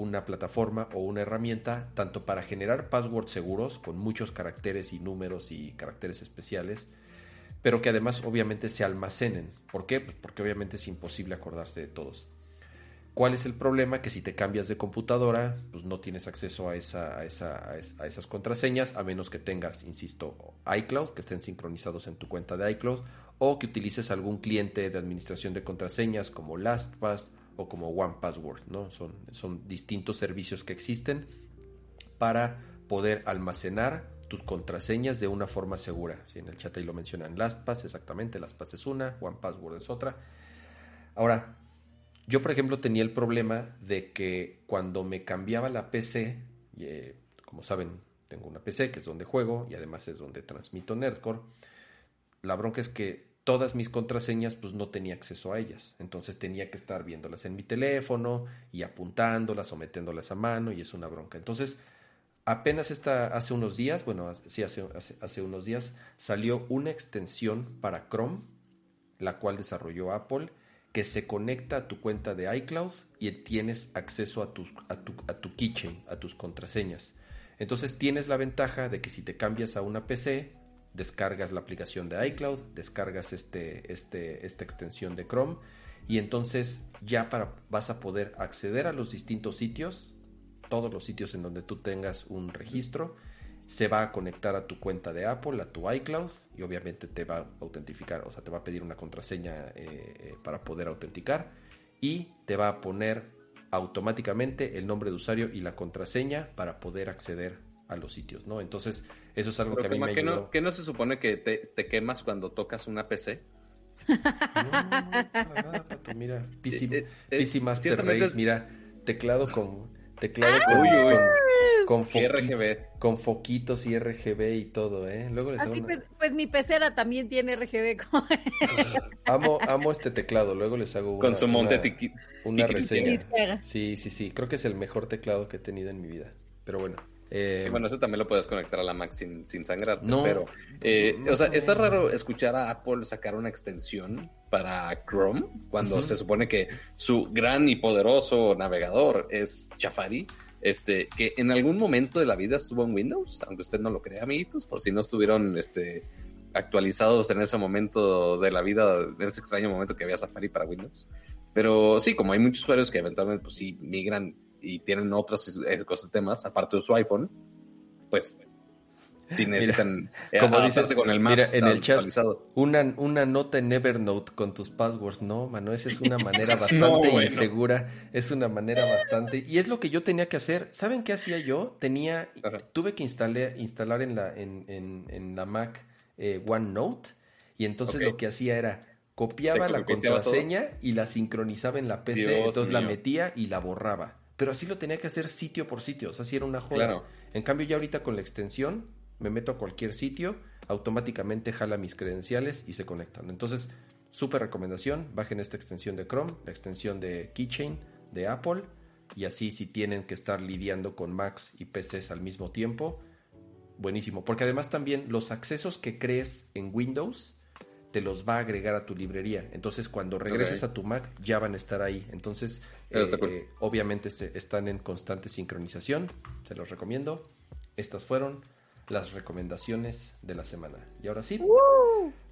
una plataforma o una herramienta tanto para generar passwords seguros con muchos caracteres y números y caracteres especiales, pero que además obviamente se almacenen. ¿Por qué? Pues porque obviamente es imposible acordarse de todos. ¿Cuál es el problema? Que si te cambias de computadora, pues no tienes acceso a, a esas contraseñas, a menos que tengas, insisto, iCloud, que estén sincronizados en tu cuenta de iCloud, o que utilices algún cliente de administración de contraseñas como LastPass o como One Password, ¿no? Son, son distintos servicios que existen para poder almacenar tus contraseñas de una forma segura. Si en el chat ahí lo mencionan, LastPass, exactamente, LastPass es una, One Password es otra. Ahora, yo por ejemplo tenía el problema de que cuando me cambiaba la PC, eh, como saben, tengo una PC que es donde juego y además es donde transmito Nerdcore, la bronca es que todas mis contraseñas pues no tenía acceso a ellas. Entonces tenía que estar viéndolas en mi teléfono y apuntándolas o metiéndolas a mano y es una bronca. Entonces apenas está hace unos días, bueno, sí, hace, hace, unos días, salió una extensión para Chrome, la cual desarrolló Apple, que se conecta a tu cuenta de iCloud y tienes acceso a tu, a tu, a tu keychain, a tus contraseñas. Entonces tienes la ventaja de que si te cambias a una PC, descargas la aplicación de iCloud, descargas este, este, esta extensión de Chrome y entonces ya para, vas a poder acceder a los distintos sitios todos los sitios en donde tú tengas un registro. Se va a conectar a tu cuenta de Apple, a tu iCloud, y obviamente te va a autentificar, o sea, te va a pedir una contraseña eh, eh, para poder autenticar, y te va a poner automáticamente el nombre de usuario y la contraseña para poder acceder a los sitios, ¿no? Entonces, eso es algo que a mí me que No, ¿Que no se supone que te, quemas cuando tocas una PC? No, mira, PC, eh, Master Race, mira, teclado con Teclado con, con, RGB. con foquitos y RGB y todo, ¿eh? Luego Así pues, pues, mi pecera también tiene RGB. amo, amo este teclado, luego les hago una, con su una, una reseña. Sí, sí, sí, creo que es el mejor teclado que he tenido en mi vida. Pero bueno. Eh, bueno, eso también lo puedes conectar a la Mac sin, sin sangrar. No, pero, eh, o sea, está raro escuchar a Apple sacar una extensión para Chrome cuando se supone que su gran y poderoso navegador es Safari. Este, que en algún momento de la vida estuvo en Windows, aunque usted no lo crea, amiguitos, por si no estuvieron este, actualizados en ese momento de la vida, en ese extraño momento que había Safari para Windows. Pero sí, como hay muchos usuarios que eventualmente pues sí migran y tienen otros ecosistemas aparte de su iPhone, pues si necesitan eh, como dices con el más en el chat una, una nota en Evernote con tus passwords no mano esa es una manera [laughs] bastante insegura es una manera bastante y es lo que yo tenía que hacer. Saben qué hacía yo tenía tuve que instalar instalar en la en, en, la Mac eh, OneNote y entonces lo que hacía era copiaba la contraseña y la sincronizaba en la PC entonces la metía y la borraba pero así lo tenía que hacer sitio por sitio, o sea, así era una joda. En cambio, ya ahorita con la extensión, me meto a cualquier sitio, automáticamente jala mis credenciales y se conectan. Entonces, súper recomendación, bajen esta extensión de Chrome, la extensión de Keychain de Apple, y así si tienen que estar lidiando con Macs y PCs al mismo tiempo, buenísimo. Porque además también los accesos que crees en Windows, te los va a agregar a tu librería. Entonces, cuando regreses a tu Mac, ya van a estar ahí. Entonces, eh, obviamente están en constante sincronización. Se los recomiendo. Estas fueron las recomendaciones de la semana. Y ahora sí,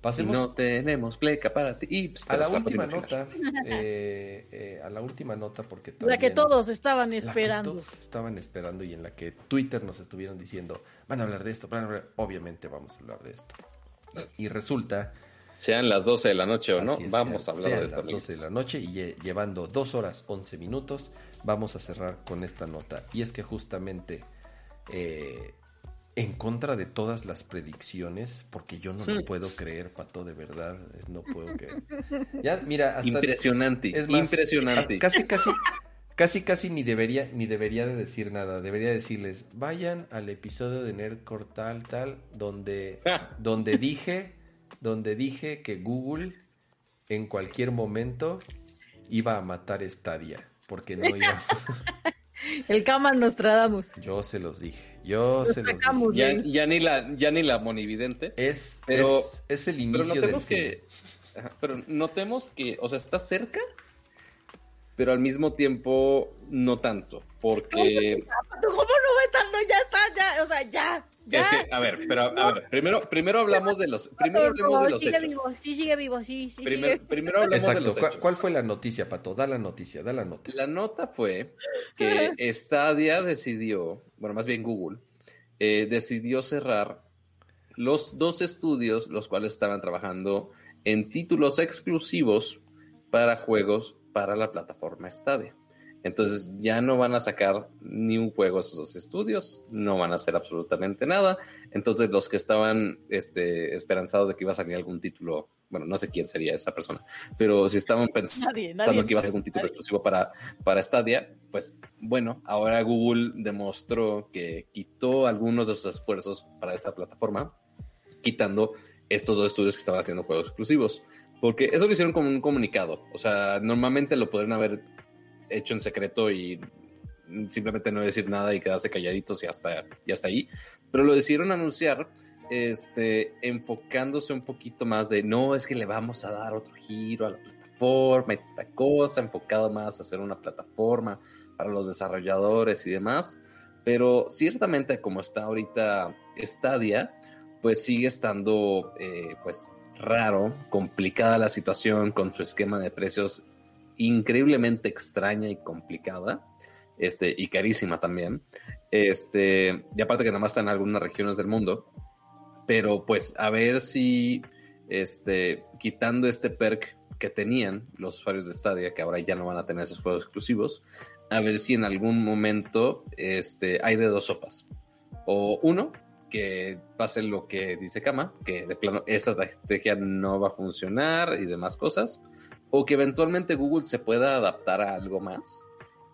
pasemos. No tenemos pleca para ti. Pues, a la última nota. [laughs] Eh, eh, a la última nota, porque La que todos estaban esperando. todos estaban esperando y en la que Twitter nos estuvieron diciendo: van a hablar de esto, van a hablar... Obviamente vamos a hablar de esto. Y resulta sean las 12 de la noche o no, vamos a hablar de esto. las 12 de la noche y llevando 2 horas 11 minutos, vamos a cerrar con esta nota. Y es que justamente eh, en contra de todas las predicciones, porque yo no lo hmm. puedo creer, Pato, de verdad, no puedo creer. Ya, mira, impresionante, es impresionante. Casi, casi, casi, casi ni debería, ni debería de decir nada. Debería decirles, vayan al episodio de Nerdcore tal, tal, donde, ah. donde dije donde dije que Google en cualquier momento iba a matar Stadia, porque no iba. [laughs] El cama Nostradamus. Yo se los dije. Yo se los dije. Ya, ni la, ya ni la monividente. Es, pero, es, el inicio pero notemos que, Pero notemos que, o sea, está cerca, pero al mismo tiempo no tanto. Porque. [laughs] ¿Cómo no va estando? Ya está, ya, o sea, ya. Es que, a ver, pero a ver, primero, primero hablamos de los, primero hablemos de los sigue hechos. Vivo, sí, sigue vivo, sí, sí. Primero hablemos de los hechos. ¿Cuál fue la noticia, Pato? Da la noticia, da la nota. La nota fue que [laughs] Stadia decidió, bueno, más bien Google, eh, decidió cerrar los dos estudios, los cuales estaban trabajando en títulos exclusivos para juegos para la plataforma Stadia. Entonces ya no van a sacar ni un juego esos estudios, no van a hacer absolutamente nada. Entonces los que estaban este, esperanzados de que iba a salir algún título, bueno, no sé quién sería esa persona, pero si estaban [laughs] pensando que iba a salir algún título exclusivo para, para Stadia, pues bueno, ahora Google demostró que quitó algunos de sus esfuerzos para esta plataforma, quitando estos dos estudios que estaban haciendo juegos exclusivos. Porque eso lo hicieron como un comunicado. O sea, normalmente lo podrían haber hecho en secreto y simplemente no decir nada y quedarse calladitos y hasta, y hasta ahí. Pero lo decidieron anunciar este, enfocándose un poquito más de, no, es que le vamos a dar otro giro a la plataforma y esta cosa, enfocado más a hacer una plataforma para los desarrolladores y demás. Pero ciertamente como está ahorita Stadia, pues sigue estando eh, pues raro, complicada la situación con su esquema de precios increíblemente extraña y complicada, este, y carísima también. Este, y aparte que nada más está en algunas regiones del mundo. Pero pues a ver si este, quitando este perk que tenían los usuarios de Stadia, que ahora ya no van a tener esos juegos exclusivos, a ver si en algún momento este, hay de dos sopas. O uno, que pase lo que dice Kama, que de plano esta estrategia no va a funcionar y demás cosas, o que eventualmente Google se pueda adaptar a algo más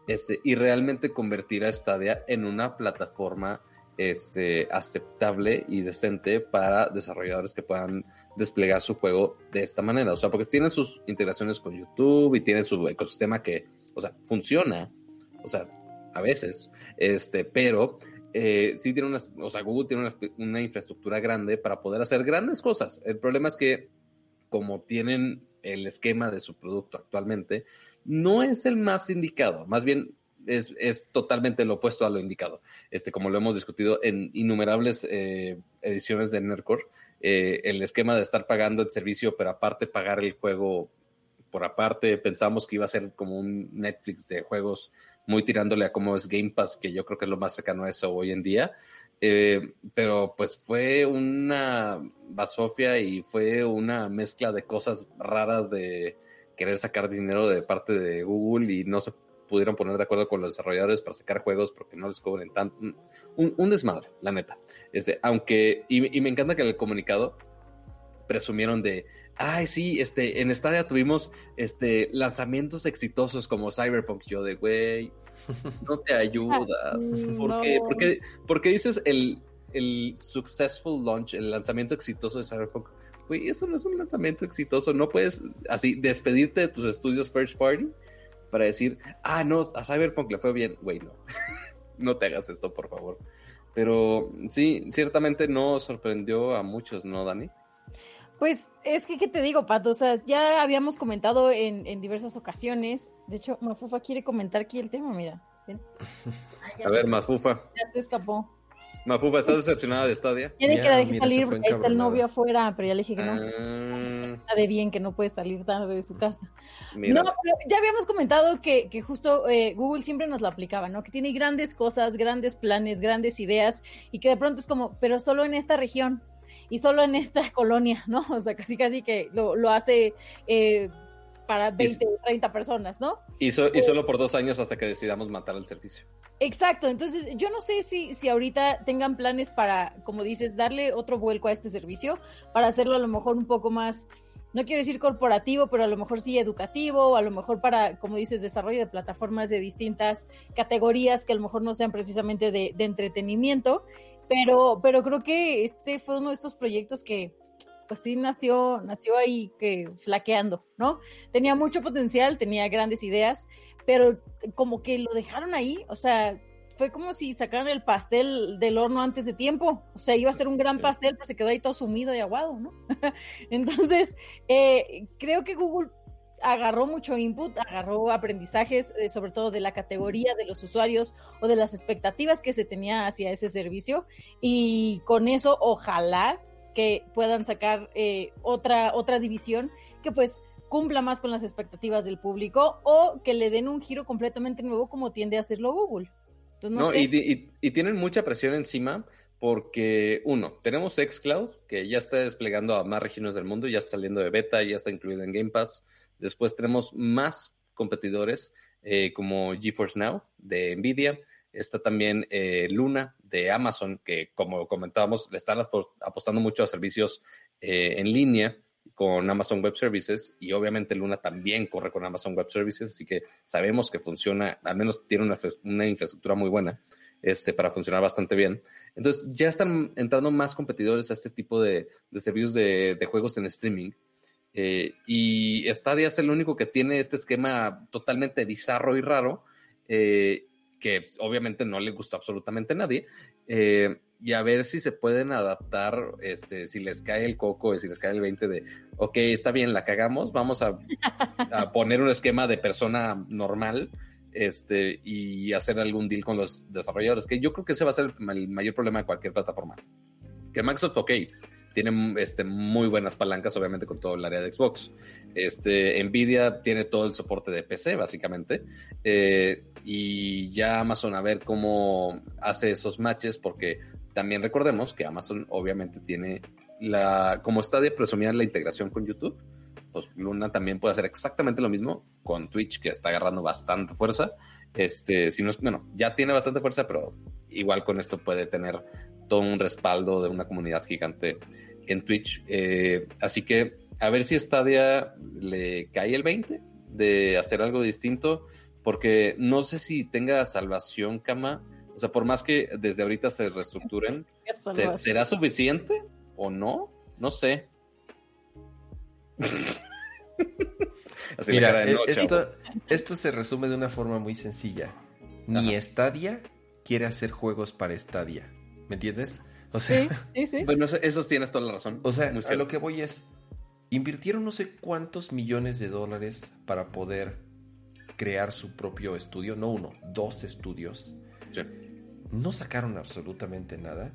este, y realmente convertir a Stadia en una plataforma este, aceptable y decente para desarrolladores que puedan desplegar su juego de esta manera. O sea, porque tienen sus integraciones con YouTube y tienen su ecosistema que, o sea, funciona. O sea, a veces, este, pero eh, sí tiene una, o sea, Google tiene una, infraestructura grande para poder hacer grandes cosas. El problema es que como tienen el esquema de su producto actualmente, no es el más indicado, más bien es, totalmente lo opuesto a lo indicado. Este, como lo hemos discutido en innumerables eh, ediciones de Nerdcore, eh, el esquema de estar pagando el servicio, pero aparte pagar el juego por aparte, pensamos que iba a ser como un Netflix de juegos muy tirándole a cómo es Game Pass, que yo creo que es lo más cercano a eso hoy en día. Eh, pero pues fue una basofia y fue una mezcla de cosas raras de querer sacar dinero de parte de Google y no se pudieron poner de acuerdo con los desarrolladores para sacar juegos porque no les cobren tanto. Un, desmadre, la neta. Este, aunque, y, me encanta que en el comunicado presumieron de, ay, sí, este, en Stadia tuvimos este, lanzamientos exitosos como Cyberpunk. Yo de, güey, no te ayudas. [laughs] Mm, ¿Por, qué? Porque, dices el, el successful launch, el lanzamiento exitoso de Cyberpunk. Güey, eso no es un lanzamiento exitoso. No puedes así despedirte de tus estudios first party para decir, ah, no, a Cyberpunk le fue bien. Güey, no. [laughs] no te hagas esto, por favor. Pero sí, ciertamente no sorprendió a muchos, ¿no, Dani? Pues es que, ¿qué te digo, Pato? O sea, ya habíamos comentado en, en diversas ocasiones. De hecho, Mafufa quiere comentar aquí el tema, mira. a ver, Mafufa. Ya se escapó. Mafufa, ¿estás decepcionada de Stadia? Tiene que la salir, ahí está el novio afuera, pero ya le dije que no. Ah. Está de bien que no puede salir tarde de su casa. No, pero ya habíamos comentado que, que justo eh, Google siempre nos lo aplicaba, ¿no? Que tiene grandes cosas, grandes planes, grandes ideas, y que de pronto es como, pero solo en esta región y solo en esta [laughs] colonia, ¿no? O sea, casi casi que lo, lo hace eh, para 20 o 30 personas, ¿no? Y, y eh, solo por dos años hasta que decidamos matar el servicio. Exacto, entonces yo no sé si, si ahorita tengan planes para, como dices, darle otro vuelco a este servicio, para hacerlo a lo mejor un poco más, no quiero decir corporativo, pero a lo mejor sí educativo, o a lo mejor para, como dices, desarrollo de plataformas de distintas categorías que a lo mejor no sean precisamente de, de entretenimiento pero, pero creo que este fue uno de estos proyectos que, pues sí, nació, nació ahí que flaqueando, ¿no? Tenía mucho potencial, tenía grandes ideas, pero como que lo dejaron ahí, o sea, fue como si sacaran el pastel del horno antes de tiempo. O sea, iba a ser un gran pastel, pero se quedó ahí todo sumido y aguado, ¿no? [laughs] Entonces, eh, creo que Google agarró mucho input, agarró aprendizajes, eh, sobre todo de la categoría de los usuarios o de las expectativas que se tenía hacia ese servicio. Y con eso, ojalá que puedan sacar eh, otra, otra división que pues cumpla más con las expectativas del público o que le den un giro completamente nuevo como tiende a hacerlo Google. no, y, y, tienen mucha presión encima porque, uno, tenemos Xcloud, que ya está desplegando a más regiones del mundo, ya está saliendo de beta, ya está incluido en Game Pass. Después tenemos más competidores eh, como GeForce Now de Nvidia. Está también eh, Luna de Amazon, que como comentábamos, le están apostando mucho a servicios eh, en línea con Amazon Web Services y obviamente Luna también corre con Amazon Web Services, así que sabemos que funciona, al menos tiene una, infraestructura muy buena este, para funcionar bastante bien. Entonces ya están entrando más competidores a este tipo de, servicios de, de, juegos en streaming eh, y Stadia es el único que tiene este esquema totalmente bizarro y raro. Eh, que obviamente no le gustó absolutamente a nadie, eh, y a ver si se pueden adaptar, este, si les cae el coco, si les cae el 20 de, ok, está bien, la cagamos, vamos a, [laughs] a poner un esquema de persona normal este, y hacer algún deal con los desarrolladores, que yo creo que ese va a ser el mayor problema de cualquier plataforma. Que Microsoft, ok, tiene este, muy buenas palancas, obviamente, con todo el área de Xbox. Este, Nvidia tiene todo el soporte de PC, básicamente. Eh, y ya Amazon a ver cómo hace esos matches, porque también recordemos que Amazon obviamente tiene la, como está de presumir la integración con YouTube, pues Luna también puede hacer exactamente lo mismo con Twitch, que está agarrando bastante fuerza. Este, si no es, bueno, ya tiene bastante fuerza, pero igual con esto puede tener todo un respaldo de una comunidad gigante en Twitch. Eh, así que a ver si Stadia le cae el 20 de hacer algo distinto, porque no sé si tenga salvación, Kama. O sea, por más que desde ahorita se reestructuren, ¿será suficiente o no? No sé. [laughs] Mira, eh, esto, se resume de una forma muy sencilla. Ni Stadia quiere hacer juegos para Stadia. ¿Me entiendes? O sea, sí, sí, sí. Bueno, eso tienes toda la razón. O sea, a lo que voy es, invirtieron no sé cuántos millones de dólares para poder crear su propio estudio, no uno, dos estudios. No sacaron absolutamente nada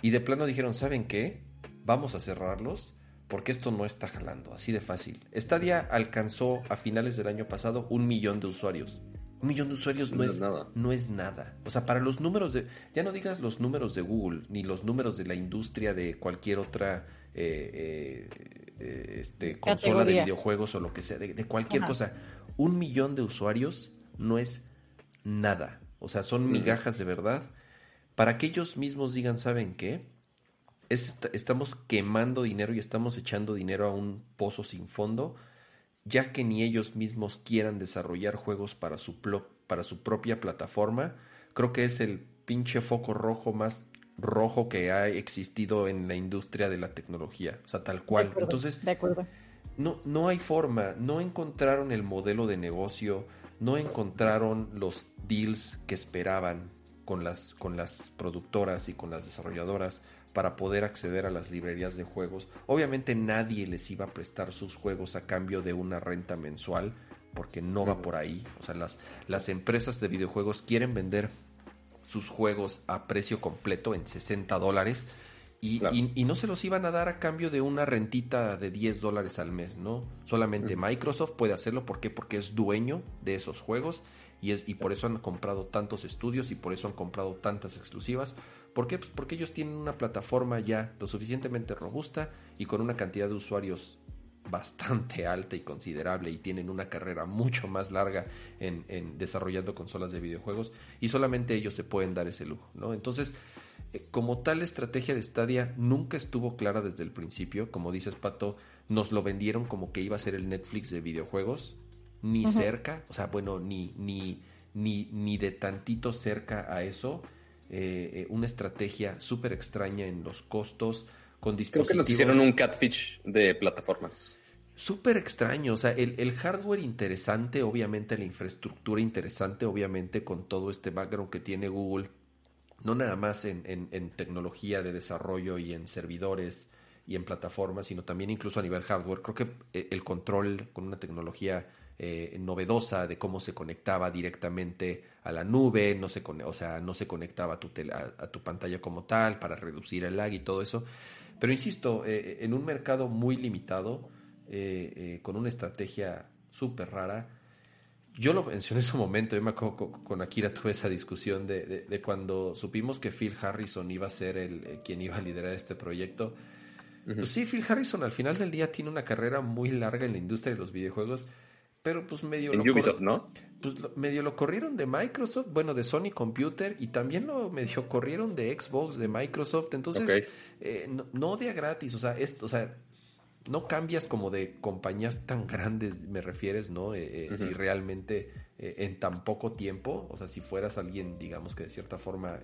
y de plano dijeron, ¿saben qué? Vamos a cerrarlos porque esto no está jalando, así de fácil. Stadia alcanzó a finales del año pasado un millón de usuarios. Un millón de usuarios no, es, nada. no es nada. O sea, para los números de... Ya no digas los números de Google, ni los números de la industria de cualquier otra eh, eh, este, consola de videojuegos o lo que sea, de, cualquier cosa. Un millón de usuarios no es nada. O sea, son migajas de verdad. Para que ellos mismos digan, ¿saben qué? Estamos quemando dinero y estamos echando dinero a un pozo sin fondo, ya que ni ellos mismos quieran desarrollar juegos para su, para su propia plataforma. Creo que es el pinche foco rojo más rojo que ha existido en la industria de la tecnología. O sea, tal cual. Entonces, de acuerdo. No, no hay forma, no encontraron el modelo de negocio, no encontraron los deals que esperaban con las, con las productoras y con las desarrolladoras para poder acceder a las librerías de juegos. Obviamente nadie les iba a prestar sus juegos a cambio de una renta mensual, porque no va por ahí. O sea, las, las empresas de videojuegos quieren vender sus juegos a precio completo en 60 dólares y, y, no se los iban a dar a cambio de una rentita de 10 dólares al mes, ¿no? Solamente Microsoft puede hacerlo. ¿Por qué? Porque es dueño de esos juegos y, es, y por eso han comprado tantos estudios y por eso han comprado tantas exclusivas ¿Por qué? Pues porque ellos tienen una plataforma ya lo suficientemente robusta y con una cantidad de usuarios bastante [laughs] alta y considerable y tienen una carrera mucho más larga en, desarrollando consolas de videojuegos y solamente ellos se pueden dar ese lujo, ¿no? Entonces, eh, como tal estrategia de Stadia nunca estuvo clara desde el principio, como dices Pato, nos lo vendieron como que iba a ser el Netflix de videojuegos, ni cerca, o sea, bueno, ni, ni, ni, ni de tantito cerca a eso eh, eh, una estrategia súper extraña en los costos, con dispositivos... Creo que nos hicieron un catfish de plataformas. Súper extraño, o sea, el, hardware interesante, obviamente la infraestructura interesante, obviamente con todo este background que tiene Google, no nada más en, en, tecnología de desarrollo y en servidores y en plataformas, sino también incluso a nivel hardware. Creo que eh, el control con una tecnología eh, novedosa de cómo se conectaba directamente a la nube, no se, o sea, no se conectaba a tu, a, tu pantalla como tal para reducir el lag y todo eso. Pero insisto, eh, en un mercado muy limitado, eh, con una estrategia súper rara, yo lo mencioné en su momento, yo me acuerdo con Akira tuve esa discusión de, de, cuando supimos que Phil Harrison iba a ser el, quien iba a liderar este proyecto. Pues sí, Phil Harrison al final del día tiene una carrera muy larga en la industria de los videojuegos, pero pues medio... En Ubisoft, ¿no? Pues medio lo corrieron de Microsoft, bueno, de Sony Computer, y también lo medio corrieron de Xbox, de Microsoft. Entonces, eh, no, de a gratis, o sea, esto, o sea, no cambias como de compañías tan grandes, me refieres, ¿no? Eh, eh, si realmente en tan poco tiempo, o sea, si fueras alguien, digamos que de cierta forma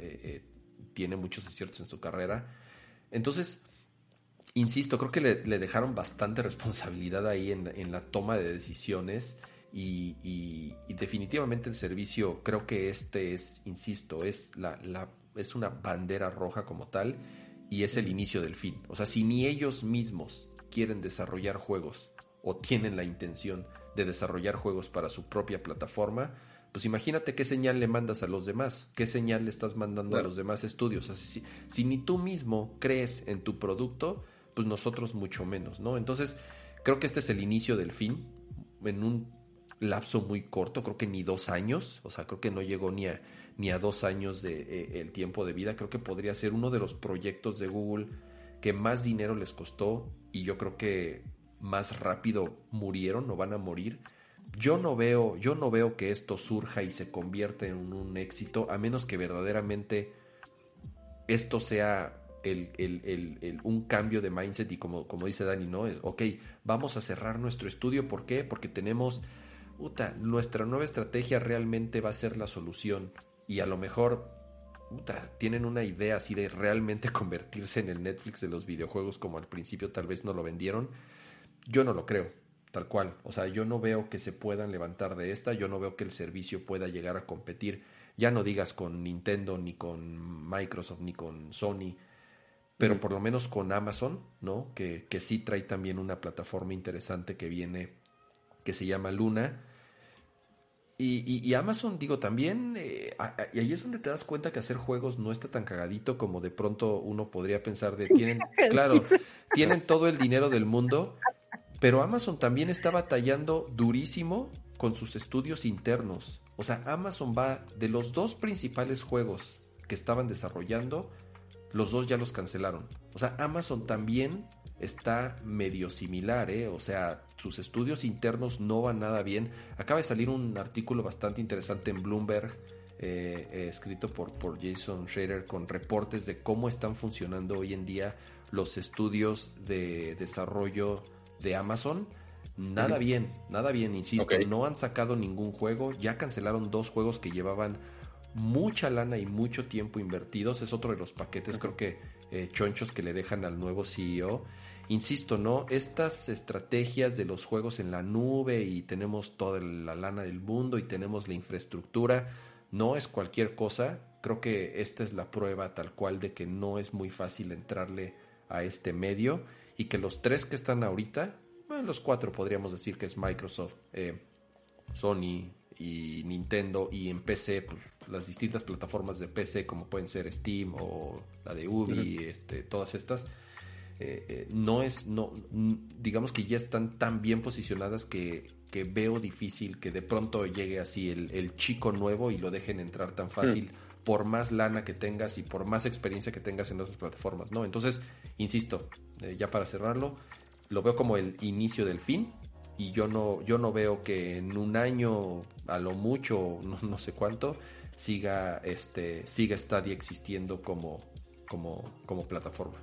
tiene muchos aciertos en su carrera. Entonces, insisto, creo que le, dejaron bastante responsabilidad ahí en, la toma de decisiones y, definitivamente el servicio, creo que este es, insisto, es, la, la, es una bandera roja como tal y es el inicio del fin. O sea, si ni ellos mismos quieren desarrollar juegos o tienen la intención de desarrollar juegos para su propia plataforma, pues imagínate qué señal le mandas a los demás, qué señal le estás mandando a los demás estudios. si, si, ni tú mismo crees en tu producto, pues nosotros mucho menos, ¿no? Entonces, creo que este es el inicio del fin, en un lapso muy corto, creo que ni dos años, o sea, creo que no llegó ni a, ni a dos años de eh, el tiempo de vida, creo que podría ser uno de los proyectos de Google que más dinero les costó y yo creo que más rápido murieron o van a morir. Yo no veo, yo no veo que esto surja y se convierta en un éxito, a menos que verdaderamente esto sea un cambio de mindset y como, como dice Dani, ¿no? Es, ok, vamos a cerrar nuestro estudio, ¿por qué? Porque tenemos, nuestra nueva estrategia realmente va a ser la solución y a lo mejor, tienen una idea así de realmente [laughs] convertirse en el Netflix de los videojuegos como al principio tal vez no lo vendieron, yo no lo creo. Tal cual, o sea, yo no veo que se puedan levantar de esta, yo no veo que el servicio pueda llegar a competir ya no digas con Nintendo, ni con Microsoft, ni con Sony, pero por lo menos con Amazon, ¿no? Que, que sí trae también una plataforma interesante que viene, que se llama Luna. Y, y, Amazon, digo, también, eh, y ahí es donde te das cuenta que hacer juegos no está tan cagadito como de pronto uno podría pensar de, tienen, [laughs] claro, tienen todo el dinero del mundo, pero Amazon también está batallando durísimo con sus estudios internos. O sea, Amazon va de los dos principales juegos que estaban desarrollando, los dos ya los cancelaron. O sea, Amazon también está medio similar, ¿eh? O sea, sus estudios internos no van nada bien. Acaba de salir un artículo bastante interesante en Bloomberg, eh, eh, escrito por, por Jason Schrader, con reportes de cómo están funcionando hoy en día los estudios de desarrollo de Amazon. Nada bien, nada bien, insisto, no han sacado ningún juego, ya cancelaron dos juegos que llevaban mucha lana y mucho tiempo invertidos. Es otro de los paquetes, creo que eh, chonchos que le dejan al nuevo CEO. Insisto, ¿no? Estas estrategias de los juegos en la nube y tenemos toda la lana del mundo y tenemos la infraestructura, no es cualquier cosa. Creo que esta es la prueba tal cual de que no es muy fácil entrarle a este medio y que los tres que están ahorita, bueno, los cuatro podríamos decir que es Microsoft, eh, Sony, y Nintendo y en PC, pues las distintas plataformas de PC como pueden ser Steam o la de Ubi, este, todas estas, eh, eh, no es, no, digamos que ya están tan bien posicionadas que, que veo difícil que de pronto llegue así el, el chico nuevo y lo dejen entrar tan fácil. por más lana que tengas y por más experiencia que tengas en otras plataformas, ¿no? Entonces, insisto, eh, ya para cerrarlo, lo veo como el inicio del fin y yo no, yo no veo que en un año, a lo mucho, [laughs] no, sé cuánto, siga, este, siga Stadia existiendo como, como, como plataforma.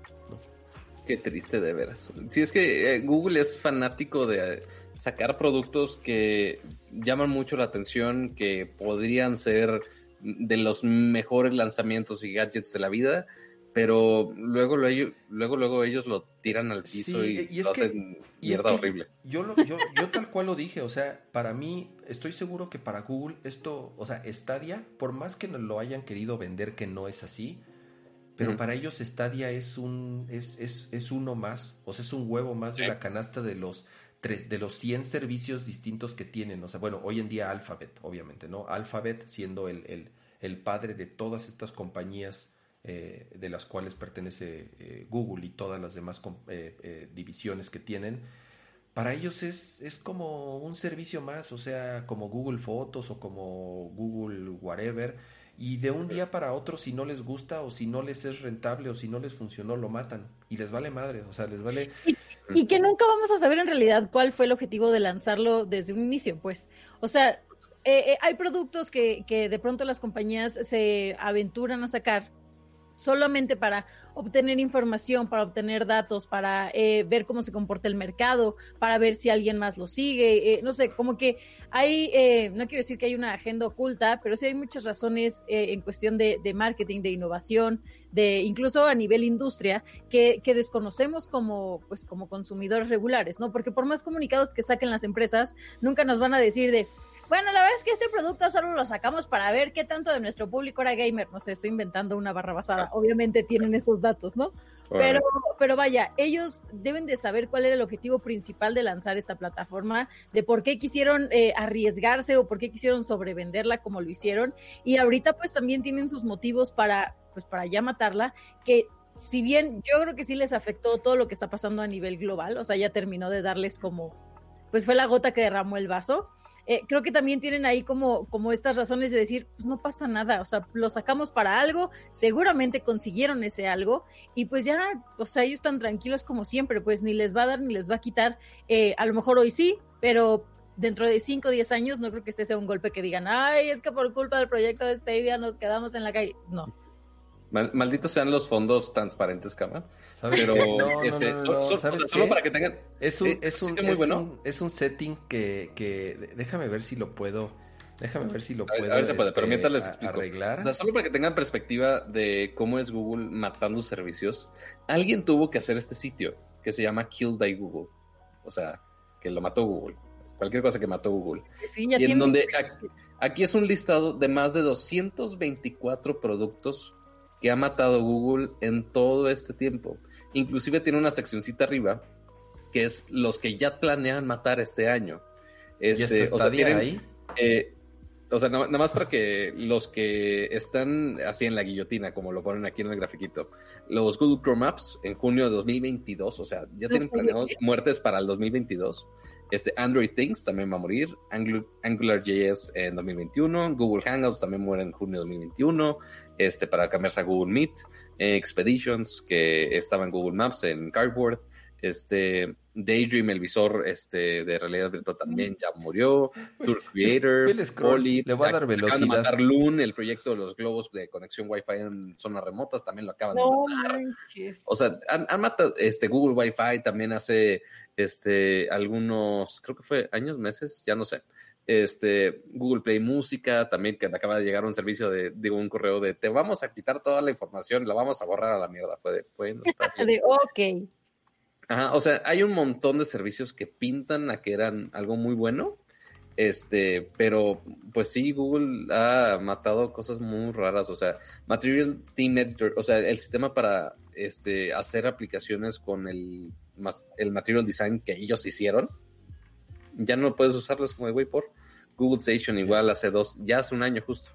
Qué triste de veras. Si es que eh, Google es fanático de sacar productos que llaman mucho la atención, que podrían ser de los mejores lanzamientos y gadgets de la vida, pero luego, luego, luego, luego ellos lo tiran al piso y, lo hacen mierda horrible. Yo, yo, yo tal cual lo dije, o sea, para mí, estoy seguro que para Google esto, o sea, Stadia, por más que lo hayan querido vender que no es así, pero para ellos Stadia es un, es, es, es, uno más, o sea, es un huevo más de la canasta de los tres, de los 100 servicios distintos que tienen, o sea, bueno, hoy en día Alphabet, obviamente, ¿no? Alphabet siendo el, el, el padre de todas estas compañías eh, de las cuales pertenece eh, Google y todas las demás eh, divisiones que tienen, para ellos es, es como un servicio más, o sea, como Google Fotos o como Google whatever, y de un día para otro, si no les gusta o si no les es rentable o si no les funcionó, lo matan y les vale madre, o sea, les vale... Y, que nunca vamos a saber en realidad cuál fue el objetivo de lanzarlo desde un inicio, pues, o sea, hay productos que, que de pronto las compañías se aventuran a sacar solamente para obtener información, para obtener datos, para eh, ver cómo se comporta el mercado, para ver si alguien más lo sigue. Eh, no sé, como que hay, eh, no quiero decir que hay una agenda oculta, pero sí hay muchas razones en cuestión de, marketing, de innovación, de incluso a nivel industria, que, que, desconocemos como, pues, como consumidores regulares, ¿no? Porque por más comunicados que saquen las empresas, nunca nos van a decir de bueno, la verdad es que este producto solo lo sacamos para ver qué tanto de nuestro público era gamer. No sé, estoy inventando una barra basada. Obviamente tienen esos datos, ¿no? Pero, pero vaya, ellos deben de saber cuál era el objetivo principal de lanzar esta plataforma, de por qué quisieron eh, arriesgarse o por qué quisieron sobrevenderla como lo hicieron. Y ahorita pues también tienen sus motivos para, pues para ya matarla, que si bien yo creo que sí les afectó todo lo que está pasando a nivel global, o sea, ya terminó de darles como, pues fue la gota que derramó el vaso eh, creo que también tienen ahí como, como estas razones de decir, pues no pasa nada, o sea, lo sacamos para algo, seguramente consiguieron ese algo y pues ya, o sea, ellos están tranquilos como siempre, pues ni les va a dar ni les va a quitar, eh, a lo mejor hoy sí, pero dentro de 5 o 10 años no creo que este sea un golpe que digan, ay, es que por culpa del proyecto de Stadia nos quedamos en la calle. No. Malditos sean los fondos transparentes, cámara. Pero este, solo para que tengan. Es un, es un, muy bueno. es un setting que, que, déjame ver si lo puedo. Déjame ver si lo puedo. A ver, se puede, pero mientras les explico. arreglar. O sea, solo para que tengan perspectiva de cómo es Google matando servicios, alguien tuvo que hacer este sitio que se llama Killed by Google. O sea, que lo mató Google. Cualquier cosa que mató Google. Sí, ya y en donde aquí, aquí es un listado de más de 224 productos que ha matado Google en todo este tiempo. Inclusive tiene una seccioncita arriba que es los que ya planean matar este año. Este, o sea, ahí? Eh, o sea, nada, más para que los que están así en la guillotina, como lo ponen aquí en el grafiquito, los Google Chrome Maps en junio de 2022, o sea, ya tienen planeados muertes para el 2022. Este Android Things también va a morir. AngularJS en 2021. Google Hangouts también muere en junio de 2021. Este, para cambiarse a Google Meet. Expeditions, que estaba en Google Maps, en Cardboard. Este, Daydream, el visor este, de realidad virtual también ya murió. [laughs] Tour Creator, Poly, le va a dar velocidad. De matar Loon, el proyecto de los globos de conexión Wi-Fi en zonas remotas, también lo acaban de matar. O sea, han, han, matado este, Google Wi-Fi también hace este, algunos, creo que fue años, meses, ya no sé. Este, Google Play Música, también que acaba de llegar un servicio de, digo, un correo de te vamos a quitar toda la información, la vamos a borrar a la mierda. Fue de, bueno, está [laughs] de, ok. Ajá, o sea, hay un montón de servicios que pintan a que eran algo muy bueno. Este, pero pues sí, Google ha matado cosas muy raras. O sea, Material Team Editor, o sea, el sistema para este, hacer aplicaciones con el, el Material Design que ellos hicieron, ya no puedes usarlos como de güey por Google Station igual hace dos, ya hace un año justo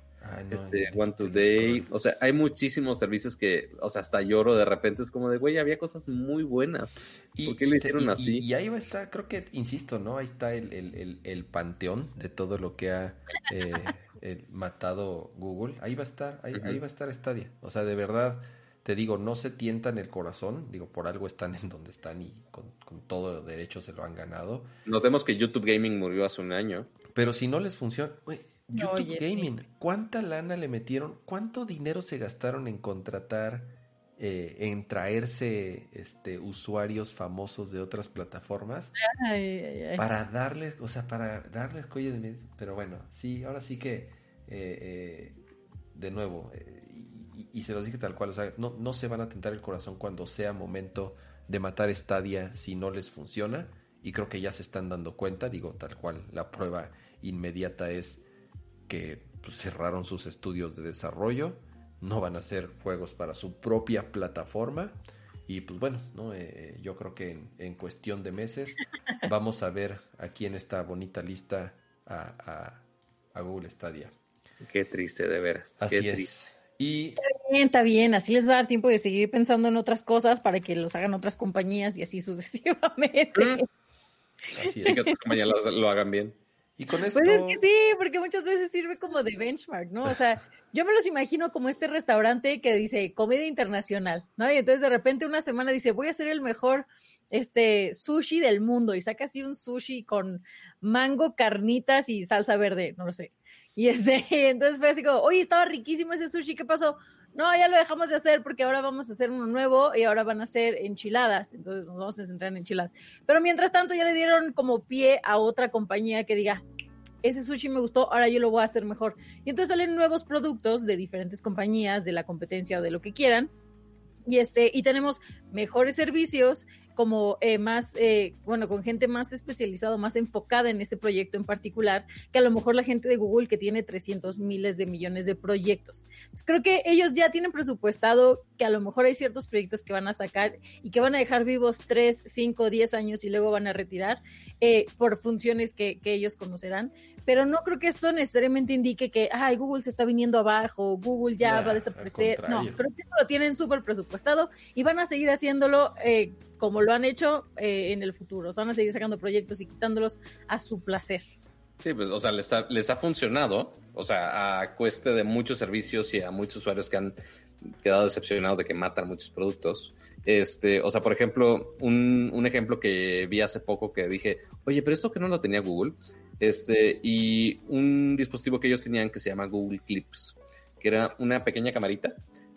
este, One Today, o sea, hay muchísimos servicios que, o sea, hasta lloro de repente, es como de, güey, había cosas muy buenas. Y, ¿Por qué lo hicieron así? Y, ahí va a estar, creo que, insisto, ¿no? Ahí está el, panteón de todo lo que ha eh, matado Google. Ahí va a estar, ahí, va a estar Stadia. O sea, de verdad, te digo, no se tientan el corazón, digo, por algo están [laughs] en donde están y con, con todo derecho se lo han ganado. Notemos que YouTube Gaming murió hace un año. Pero si no les funciona, YouTube Gaming, ¿cuánta lana le metieron? ¿Cuánto dinero se gastaron en contratar, eh, en traerse este, usuarios famosos de otras plataformas? para darles, o sea, para darles cuello de Pero bueno, sí, ahora sí que, eh, eh, de nuevo, y, se los dije tal cual, o sea, no, no se van a tentar el corazón cuando sea momento de matar Stadia si no les funciona. Y creo que ya se están dando cuenta, digo, tal cual, la prueba inmediata es que pues, cerraron sus estudios de desarrollo, no van a hacer juegos para su propia plataforma. Y pues bueno, ¿no? Eh, yo creo que en, cuestión de meses [laughs] vamos a ver aquí en esta bonita lista a, Google Stadia. Qué triste, de veras. Así es. Y... Está bien, está bien, así les va a dar tiempo de seguir pensando en otras cosas para que los hagan otras compañías y así sucesivamente. Mm. Así es. que otras compañías lo hagan bien. Y con esto... Pues es que sí, porque muchas veces sirve como de benchmark, ¿no? O sea, yo me los imagino como este restaurante que dice comida internacional, ¿no? Y entonces de repente una semana dice, voy a hacer el mejor este sushi del mundo y saca así un sushi con mango, carnitas y salsa verde, no lo sé. Y ese, [laughs] entonces fue así como, oye, estaba riquísimo ese sushi, ¿qué pasó? No, ya lo dejamos de hacer porque ahora vamos a hacer uno nuevo y ahora van a ser enchiladas, entonces nos vamos a centrar en enchiladas. Pero mientras tanto ya le dieron como pie a otra compañía que diga, ese sushi me gustó, ahora yo lo voy a hacer mejor. Y entonces salen nuevos productos de diferentes compañías, de la competencia o de lo que quieran. Y, este, y tenemos mejores servicios, como eh, más, eh, bueno, con gente más especializada, más enfocada en ese proyecto en particular, que a lo mejor la gente de Google que tiene 300 miles de millones de proyectos. Entonces, creo que ellos ya tienen presupuestado que a lo mejor hay ciertos proyectos que van a sacar y que van a dejar vivos 3, 5, 10 años y luego van a retirar eh, por funciones que, que ellos conocerán pero no creo que esto necesariamente indique que, ay, Google se está viniendo abajo, Google ya va a desaparecer. No, creo que lo tienen súper presupuestado y van a seguir haciéndolo eh, como lo han hecho eh, en el futuro. O sea, van a seguir sacando proyectos y quitándolos a su placer. Sí, pues, o sea, les ha, les ha funcionado, o sea, a cueste de muchos servicios y a muchos usuarios que han quedado decepcionados de que matan muchos productos. Este, o sea, por ejemplo, un, un ejemplo que vi hace poco que dije, oye, pero esto que no lo tenía Google, este, y un dispositivo que ellos tenían que se llama Google Clips, que era una pequeña camarita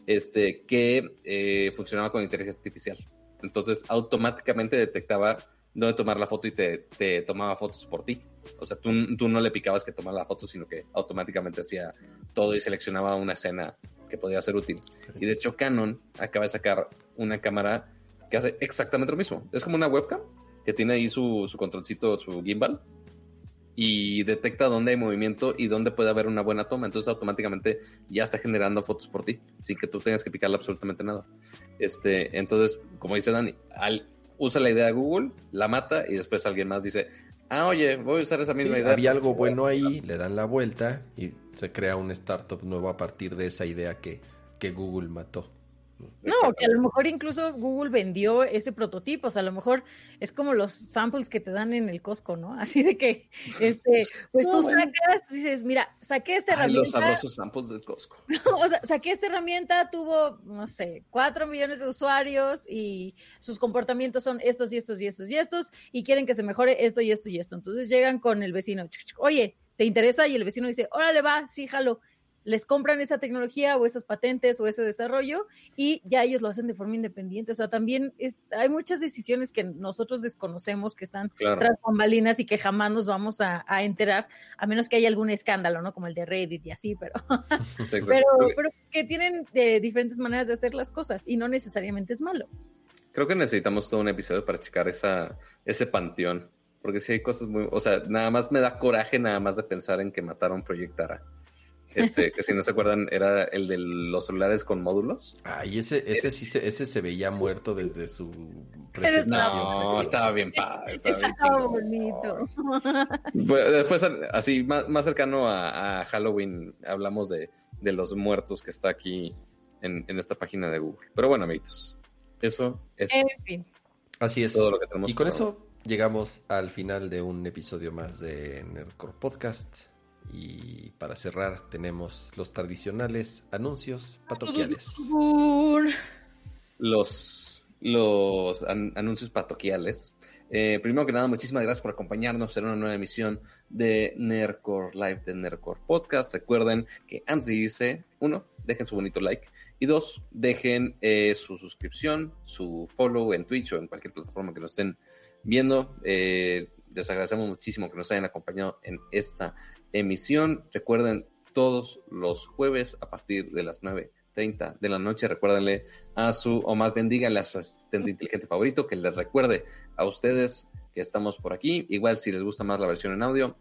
este, que eh, funcionaba con inteligencia artificial. Entonces, automáticamente detectaba dónde tomar la foto y te, te tomaba fotos por ti. O sea, tú, tú, no le picabas que tomara la foto, sino que automáticamente hacía todo y seleccionaba una escena que podía ser útil. Y de hecho, Canon acaba de sacar una cámara que hace exactamente lo mismo. Es como una webcam que tiene ahí su, su controlcito, su gimbal, y detecta dónde hay movimiento y dónde puede haber una buena toma. Entonces automáticamente ya está generando fotos por ti, sin que tú tengas que picarle absolutamente nada. Este, entonces, como dice Dani, al, usa la idea de Google, la mata y después alguien más dice, ah, oye, voy a usar esa misma idea. Había algo bueno ahí, le dan la vuelta y se crea un startup nuevo a partir de esa idea que, que Google mató. No, que a lo mejor incluso Google vendió ese prototipo, o sea, a lo mejor es como los samples que te dan en el Costco, ¿no? [laughs] Así de que, este, pues tú sacas, dices, mira, saqué esta herramienta. los sabrosos samples del Costco. [laughs] o sea, saqué esta herramienta, tuvo, no sé, cuatro millones de usuarios y sus comportamientos son estos y estos y estos y estos y quieren que se mejore esto y esto y esto. Entonces llegan con el vecino, oye, ¿te interesa? Y el vecino dice, órale, va, sí, jalo les compran esa tecnología o esas patentes o ese desarrollo y ya ellos lo hacen de forma independiente. O sea, también es, hay muchas decisiones que nosotros desconocemos que están tras bambalinas y que jamás nos vamos a, enterar, a menos que haya algún escándalo, ¿no? Como el de Reddit y así, pero, [laughs] pero, pero, que tienen de diferentes maneras de hacer las cosas y no necesariamente es malo. Creo que necesitamos todo un episodio para checar esa, ese panteón, porque si hay cosas muy, o sea, nada más me da coraje nada más de pensar en que mataron Proyectara. Este, [laughs] que si no se acuerdan, era el de los celulares con módulos. Ay, ese, ese sí se, ese se veía muerto desde su presentación. No, estaba bien padre. Estaba, bonito. Después, así, más, cercano a, Halloween, hablamos de, los muertos que está aquí en, esta página de Google. Pero bueno, amiguitos, eso es. Así es. Todo lo que tenemos y con eso llegamos al final de un episodio más de Nerdcore Podcast. Y para cerrar tenemos los tradicionales anuncios patoquiales. Los, los anuncios patoquiales. Eh, primero que nada, muchísimas gracias por acompañarnos en una nueva emisión de Nerdcore Live de Nerdcore Podcast. Recuerden que antes de irse, uno, dejen su bonito like y dos, dejen eh, su suscripción, su follow en Twitch o en cualquier plataforma que nos estén viendo. Eh, les agradecemos muchísimo que nos hayan acompañado en esta emisión. Recuerden, todos los jueves a partir de las 9.30 de la noche, recuérdenle a su, o más bien díganle a su asistente inteligente favorito que les recuerde a ustedes que estamos por aquí. Igual si les gusta más la versión en audio,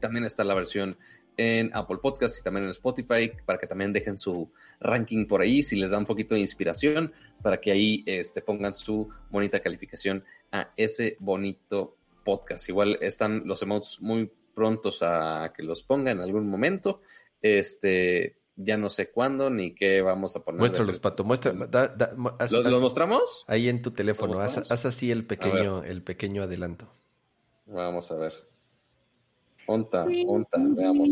también está la versión en Apple Podcasts y también en Spotify para que también dejen su ranking por ahí si les da un poquito de inspiración para que ahí este, pongan su bonita calificación a ese bonito podcast. Igual están los emotes muy prontos a que los ponga en algún momento. Este, ya no sé cuándo ni qué vamos a poner. Muéstralos, Pato, muestra. ¿Lo, mostramos? Ahí en tu teléfono, haz, así el pequeño, el pequeño adelanto. Vamos a ver. Onta, onta, veamos.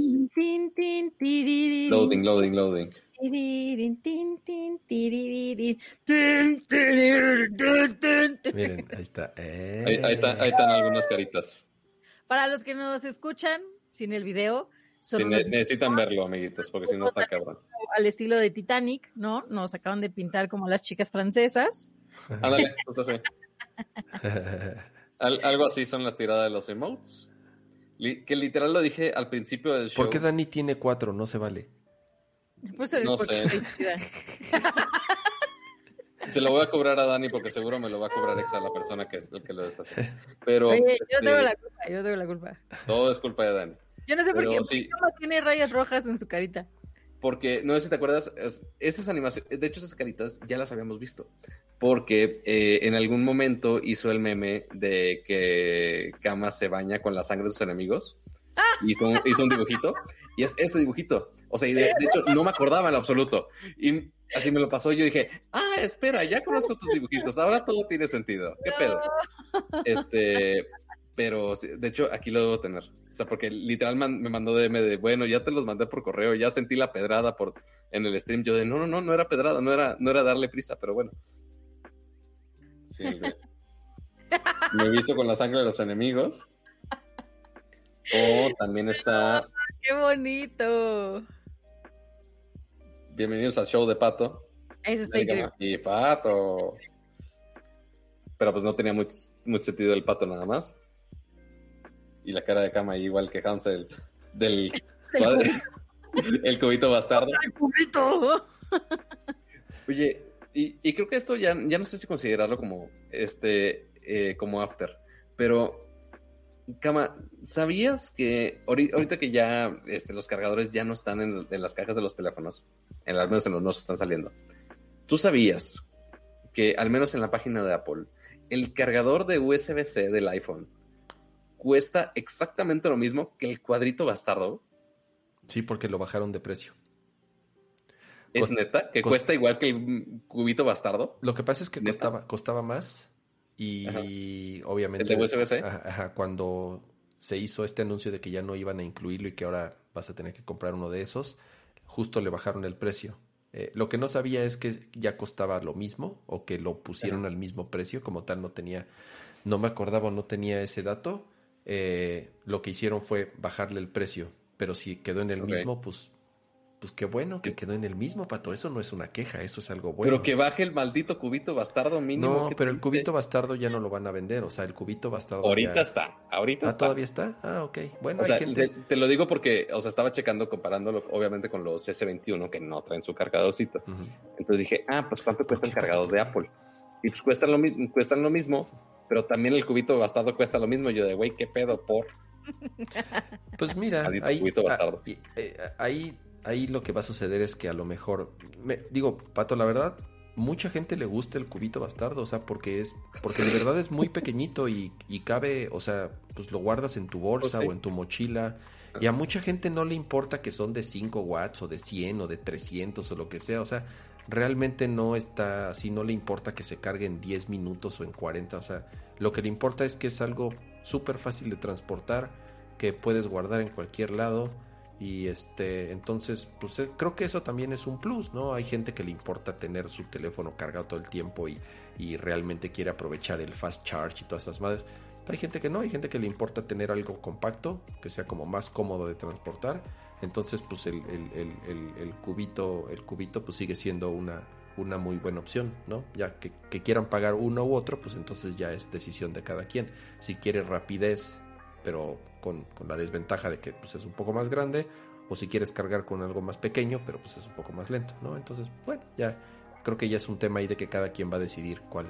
Loading, loading, loading. Miren, ahí está. Ahí, ahí, están algunas caritas. Para los que nos escuchan sin el video, ne- necesitan verlo, amiguitos, porque si no está cabrón. al estilo de Titanic, ¿no? Nos acaban de pintar como las chicas francesas. Ándale, pues así. [laughs] Al- algo así son las tiradas de los emotes. Li- que literal lo dije al principio del show. ¿Por qué Dani tiene cuatro? No se vale. Por eso- No sé. [laughs] Se lo voy a cobrar a Dani porque seguro me lo va a cobrar exa la persona que, el que lo está haciendo. Pero Oye, yo este, tengo la culpa, yo tengo la culpa. todo es culpa de Dani. Yo no sé por qué sí. Tiene rayas rojas en su carita. Porque, no sé si te acuerdas, es- esas animaciones, de hecho esas caritas ya las habíamos visto. Porque eh, en algún momento hizo el meme de que Kama se baña con la sangre de sus enemigos. Hizo un, hizo un dibujito. Y es este dibujito. O sea, y de, de hecho no me acordaba en absoluto. Y así me lo pasó. y Yo dije, ah, espera, ya conozco tus dibujitos. Ahora todo tiene sentido. ¿Qué pedo? Este, pero de hecho aquí lo debo tener. O sea, porque literal man- me mandó DM de, bueno, ya te los mandé por correo, ya sentí la pedrada por en el stream. Yo de, no, no, no, no era pedrada, no era, no era darle prisa, pero bueno. Sí, de- [laughs] me he visto con la sangre de los enemigos. O también está, [laughs] ¡Qué bonito! bienvenidos al show de Pato. Eso está increíble. Y Pato. Pero pues no tenía mucho, mucho sentido el pato nada más. Y la cara de cama igual que Hansel del El [laughs] el cubito bastardo. ¡Ay, cubito! [laughs] Oye, y, y creo que esto ya, ya no sé si considerarlo como este eh, como after, pero Cama, ¿sabías que ahori- ahorita que ya este, los cargadores ya no están en, en las cajas de los teléfonos, en al menos en los nuevos están saliendo? ¿Tú sabías que al menos en la página de Apple, el cargador de USB-C del iPhone cuesta exactamente lo mismo que el cuadrito bastardo? Sí, porque lo bajaron de precio. ¿Es neta? ¿Que cuesta igual que el cubito bastardo? Lo que pasa es que ¿Neta? costaba, costaba más y obviamente ¿El de USB-C? ajá, ajá, cuando se hizo este anuncio de que ya no iban a incluirlo y que ahora vas a tener que comprar uno de esos, justo le bajaron el precio. Eh, lo que no sabía es que ya costaba lo mismo o que lo pusieron Ajá. al mismo precio, como tal no tenía, no me acordaba o no tenía ese dato. Eh, lo que hicieron fue bajarle el precio, pero si quedó en el mismo, pues, pues qué bueno que quedó en el mismo, pato. Eso no es una queja, eso es algo bueno. Pero que baje el maldito cubito bastardo mínimo. No, pero el cubito bastardo ya no lo van a vender. O sea, el cubito bastardo. Ahorita ya- está, ahorita Ah, está. todavía está. Ah, ok. Bueno, O sea, gente. te, lo digo porque, o sea, estaba checando, comparándolo obviamente con los S21 que no traen su cargadorcito. Entonces dije, ah, pues cuánto cuesta el cargador de Apple. Y pues cuestan lo, cuestan lo mismo, pero también el cubito bastardo cuesta lo mismo. Yo de, güey, qué pedo por. [laughs] Pues mira, ahí, cubito bastardo. ah, eh, ahí, ahí lo que va a suceder es que a lo mejor. me- digo, Pato, la verdad, mucha gente le gusta el cubito bastardo. O sea, porque es. Porque de verdad es muy pequeñito y, y cabe. O sea, pues lo guardas en tu bolsa Pues sí. o en tu mochila. Y a mucha gente no le importa que son de 5 watts o de 100 o de 300 o lo que sea. O sea, realmente no está así, no le importa que se cargue en 10 minutos o en 40. O sea, lo que le importa es que es algo súper fácil de transportar, que puedes guardar en cualquier lado. Y este, entonces, pues eh, creo que eso también es un plus, ¿no? Hay gente que le importa tener su teléfono cargado todo el tiempo y, y realmente quiere aprovechar el fast charge y todas esas madres. Hay gente que no, hay gente que le importa tener algo compacto, que sea como más cómodo de transportar. Entonces, pues el, el- el- el- el cubito, el cubito, pues sigue siendo una, una muy buena opción, ¿no? Ya que, que quieran pagar uno u otro, pues entonces ya es decisión de cada quien. Si quiere rapidez, pero con, con la desventaja de que pues, es un poco más grande, o si quieres cargar con algo más pequeño, pero pues es un poco más lento, ¿no? Entonces, bueno, ya creo que ya es un tema ahí de que cada quien va a decidir cuál,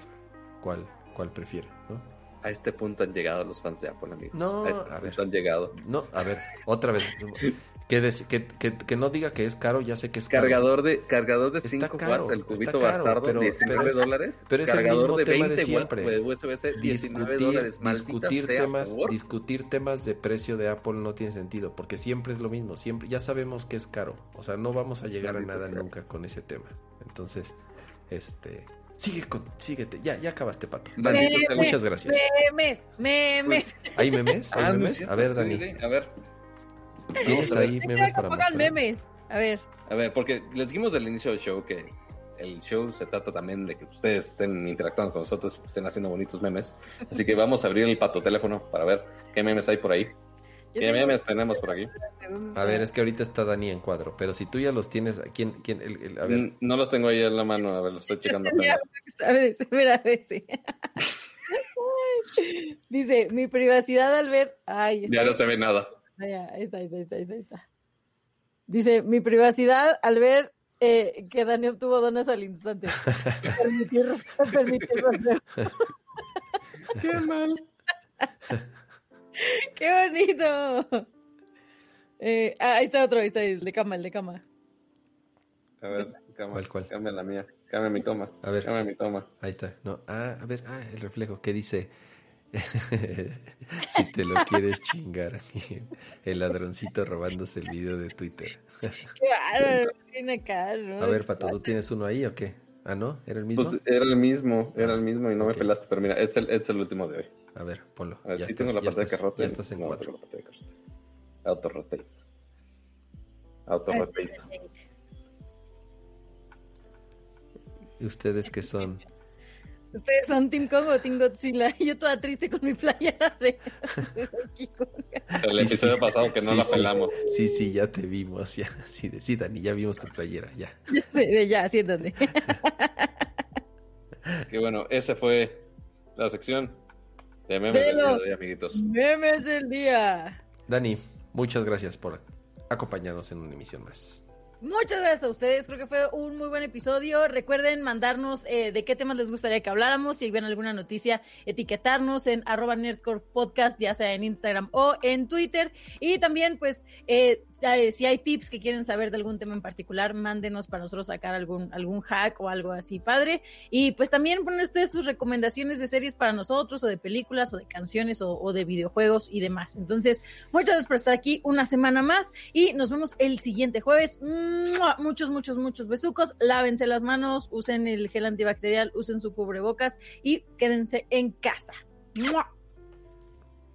cuál, cuál prefiere, ¿no? A este punto han llegado los fans de Apple, amigos. No, a este a punto ver. han llegado. No, a ver, otra vez. [laughs] Que, des- que, que- que no diga que es caro, ya sé que es caro. Cargador de, cargador de Está 5 caro, watts, el cubito caro, bastardo, pero- 19 pero es- dólares. pero es el cargador mismo de tema de 20 siempre. watts de USB-C, 19 discutir, dólares. Discutir sea, temas, por discutir temas de precio de Apple no tiene sentido, porque siempre es lo mismo, siempre ya sabemos que es caro, o sea, no vamos a llegar Maldita a nada sea. nunca con ese tema. Entonces, este, sigue con, síguete, ya, ya acabaste, pato. Maldito. Muchas gracias. Memes, memes. ¿Hay memes? ¿Hay Ah, no memes? A ver, Dani, sí, sí. A ver, [laughs] ¿tienes ahí memes para pongan memes. A ver. a ver, porque les dijimos del inicio del show que el show se trata también de que ustedes estén interactuando con nosotros, que estén haciendo bonitos memes. Así que vamos a abrir el pato teléfono para ver qué memes hay por ahí. Yo ¿Qué memes tenemos por aquí? A ver, es que ahorita está Dani en cuadro, pero si tú ya los tienes, ¿quién, quién, el, a ver. No los tengo ahí en la mano, a ver, los estoy [laughs] checando. A ver, a [laughs] ver, Dice, mi privacidad al ver... Ay, ya no se ve nada. Ya, ahí está, ahí está, ahí está. Dice, mi privacidad al ver eh, que Dani obtuvo donas al instante. [laughs] permitir, permitir [laughs] Qué mal. [laughs] ¡Qué bonito! Eh, ah, ahí está otro, ahí está el de cama, el de cama. A ver, cama. ¿Cuál, cuál? Cambia la mía. Cambia mi toma. A ver. Cambia mi toma. Ahí está. No, ah, a ver, ah, el reflejo. ¿Qué dice? [laughs] si te lo quieres chingar. el ladroncito robándose el video de Twitter. [laughs] Claro, tiene caro. A ver, Pato, ¿tú tienes uno ahí o qué? Ah, ¿no? ¿Era el mismo? Pues era el mismo, era el mismo y no me pelaste, pero mira, es el, es el último de hoy. A ver, ponlo. A ver, ya sí tengo la pantalla de carrota. Ya estás en cuatro. Auto-rotate. Auto-rotate. ¿Y ustedes qué son? Ustedes son Team Kong o Team Godzilla. [laughs] Yo toda triste con mi playera de, El episodio pasado que no la pelamos. Sí, sí, ya te vimos. Ya, sí, de, sí, Dani, ya vimos tu playera, ya. [laughs] Sí, ya, siéntate. Qué [laughs] bueno, esa fue la sección de memes del día, amiguitos. Memes del día. Dani, muchas gracias por acompañarnos en una emisión más. Muchas gracias a ustedes, creo que fue un muy buen episodio. Recuerden mandarnos eh, de qué temas les gustaría que habláramos, si ven alguna noticia, etiquetarnos en arroba nerdcore podcast, ya sea en Instagram o en Twitter. Y también, pues, eh, si hay tips que quieren saber de algún tema en particular, mándenos para nosotros sacar algún, algún hack o algo así padre. Y pues también poner ustedes sus recomendaciones de series para nosotros, o de películas, o de canciones, o, de videojuegos y demás. Entonces, muchas gracias por estar aquí una semana más y nos vemos el siguiente jueves. Muchos, muchos, muchos besucos. Lávense las manos, usen el gel antibacterial, usen su cubrebocas y quédense en casa.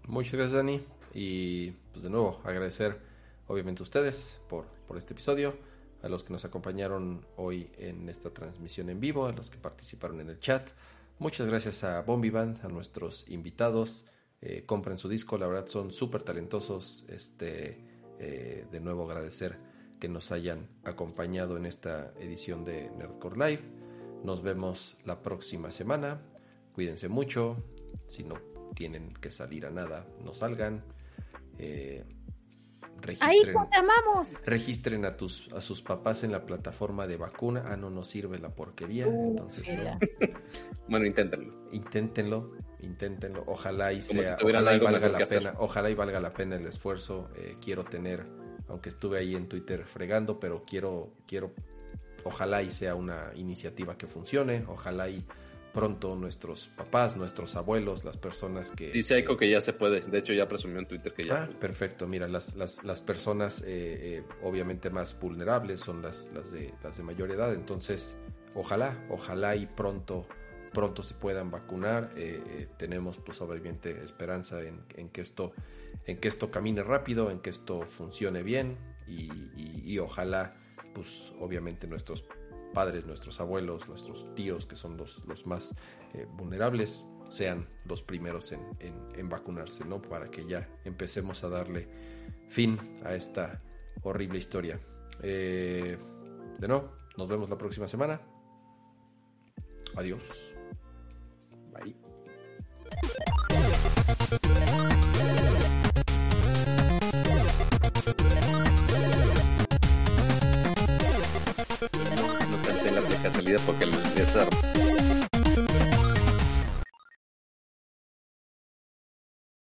Muchas gracias, Dani. Y pues de nuevo, agradecer obviamente ustedes por, por este episodio, a los que nos acompañaron hoy en esta transmisión en vivo, a los que participaron en el chat. Muchas gracias a Bombi Band, a nuestros invitados. Eh, compren su disco, la verdad son súper talentosos. Este, eh, de nuevo agradecer que nos hayan acompañado en esta edición de Nerdcore Live. Nos vemos la próxima semana. Cuídense mucho. Si no tienen que salir a nada, no salgan. Eh, Ahí te amamos. Registren a tus a sus papás en la plataforma de vacuna. Ah, no nos sirve la porquería. Uh, entonces, [laughs] bueno, inténtenlo. Inténtenlo, inténtenlo. Ojalá y sea, ojalá y valga la pena, ojalá y valga la pena el esfuerzo. Eh, quiero tener, aunque estuve ahí en Twitter fregando, pero quiero, quiero, ojalá y sea una iniciativa que funcione. Ojalá y pronto nuestros papás, nuestros abuelos, las personas que... Dice Aiko que ya se puede, de hecho ya presumió en Twitter que ya... Ah, perfecto, mira, las, las, las personas eh, eh, obviamente más vulnerables son las, las, de, las de mayor edad, entonces ojalá, ojalá y pronto, pronto se puedan vacunar, eh, tenemos pues obviamente esperanza en, en, que esto, en que esto camine rápido, en que esto funcione bien y, y ojalá pues obviamente nuestros padres, nuestros abuelos, nuestros tíos, que son los, los más eh, vulnerables, sean los primeros en, en, vacunarse, ¿no? Para que ya empecemos a darle fin a esta horrible historia. Eh, de nuevo, nos vemos la próxima semana. Adiós. Bye. Salida porque el César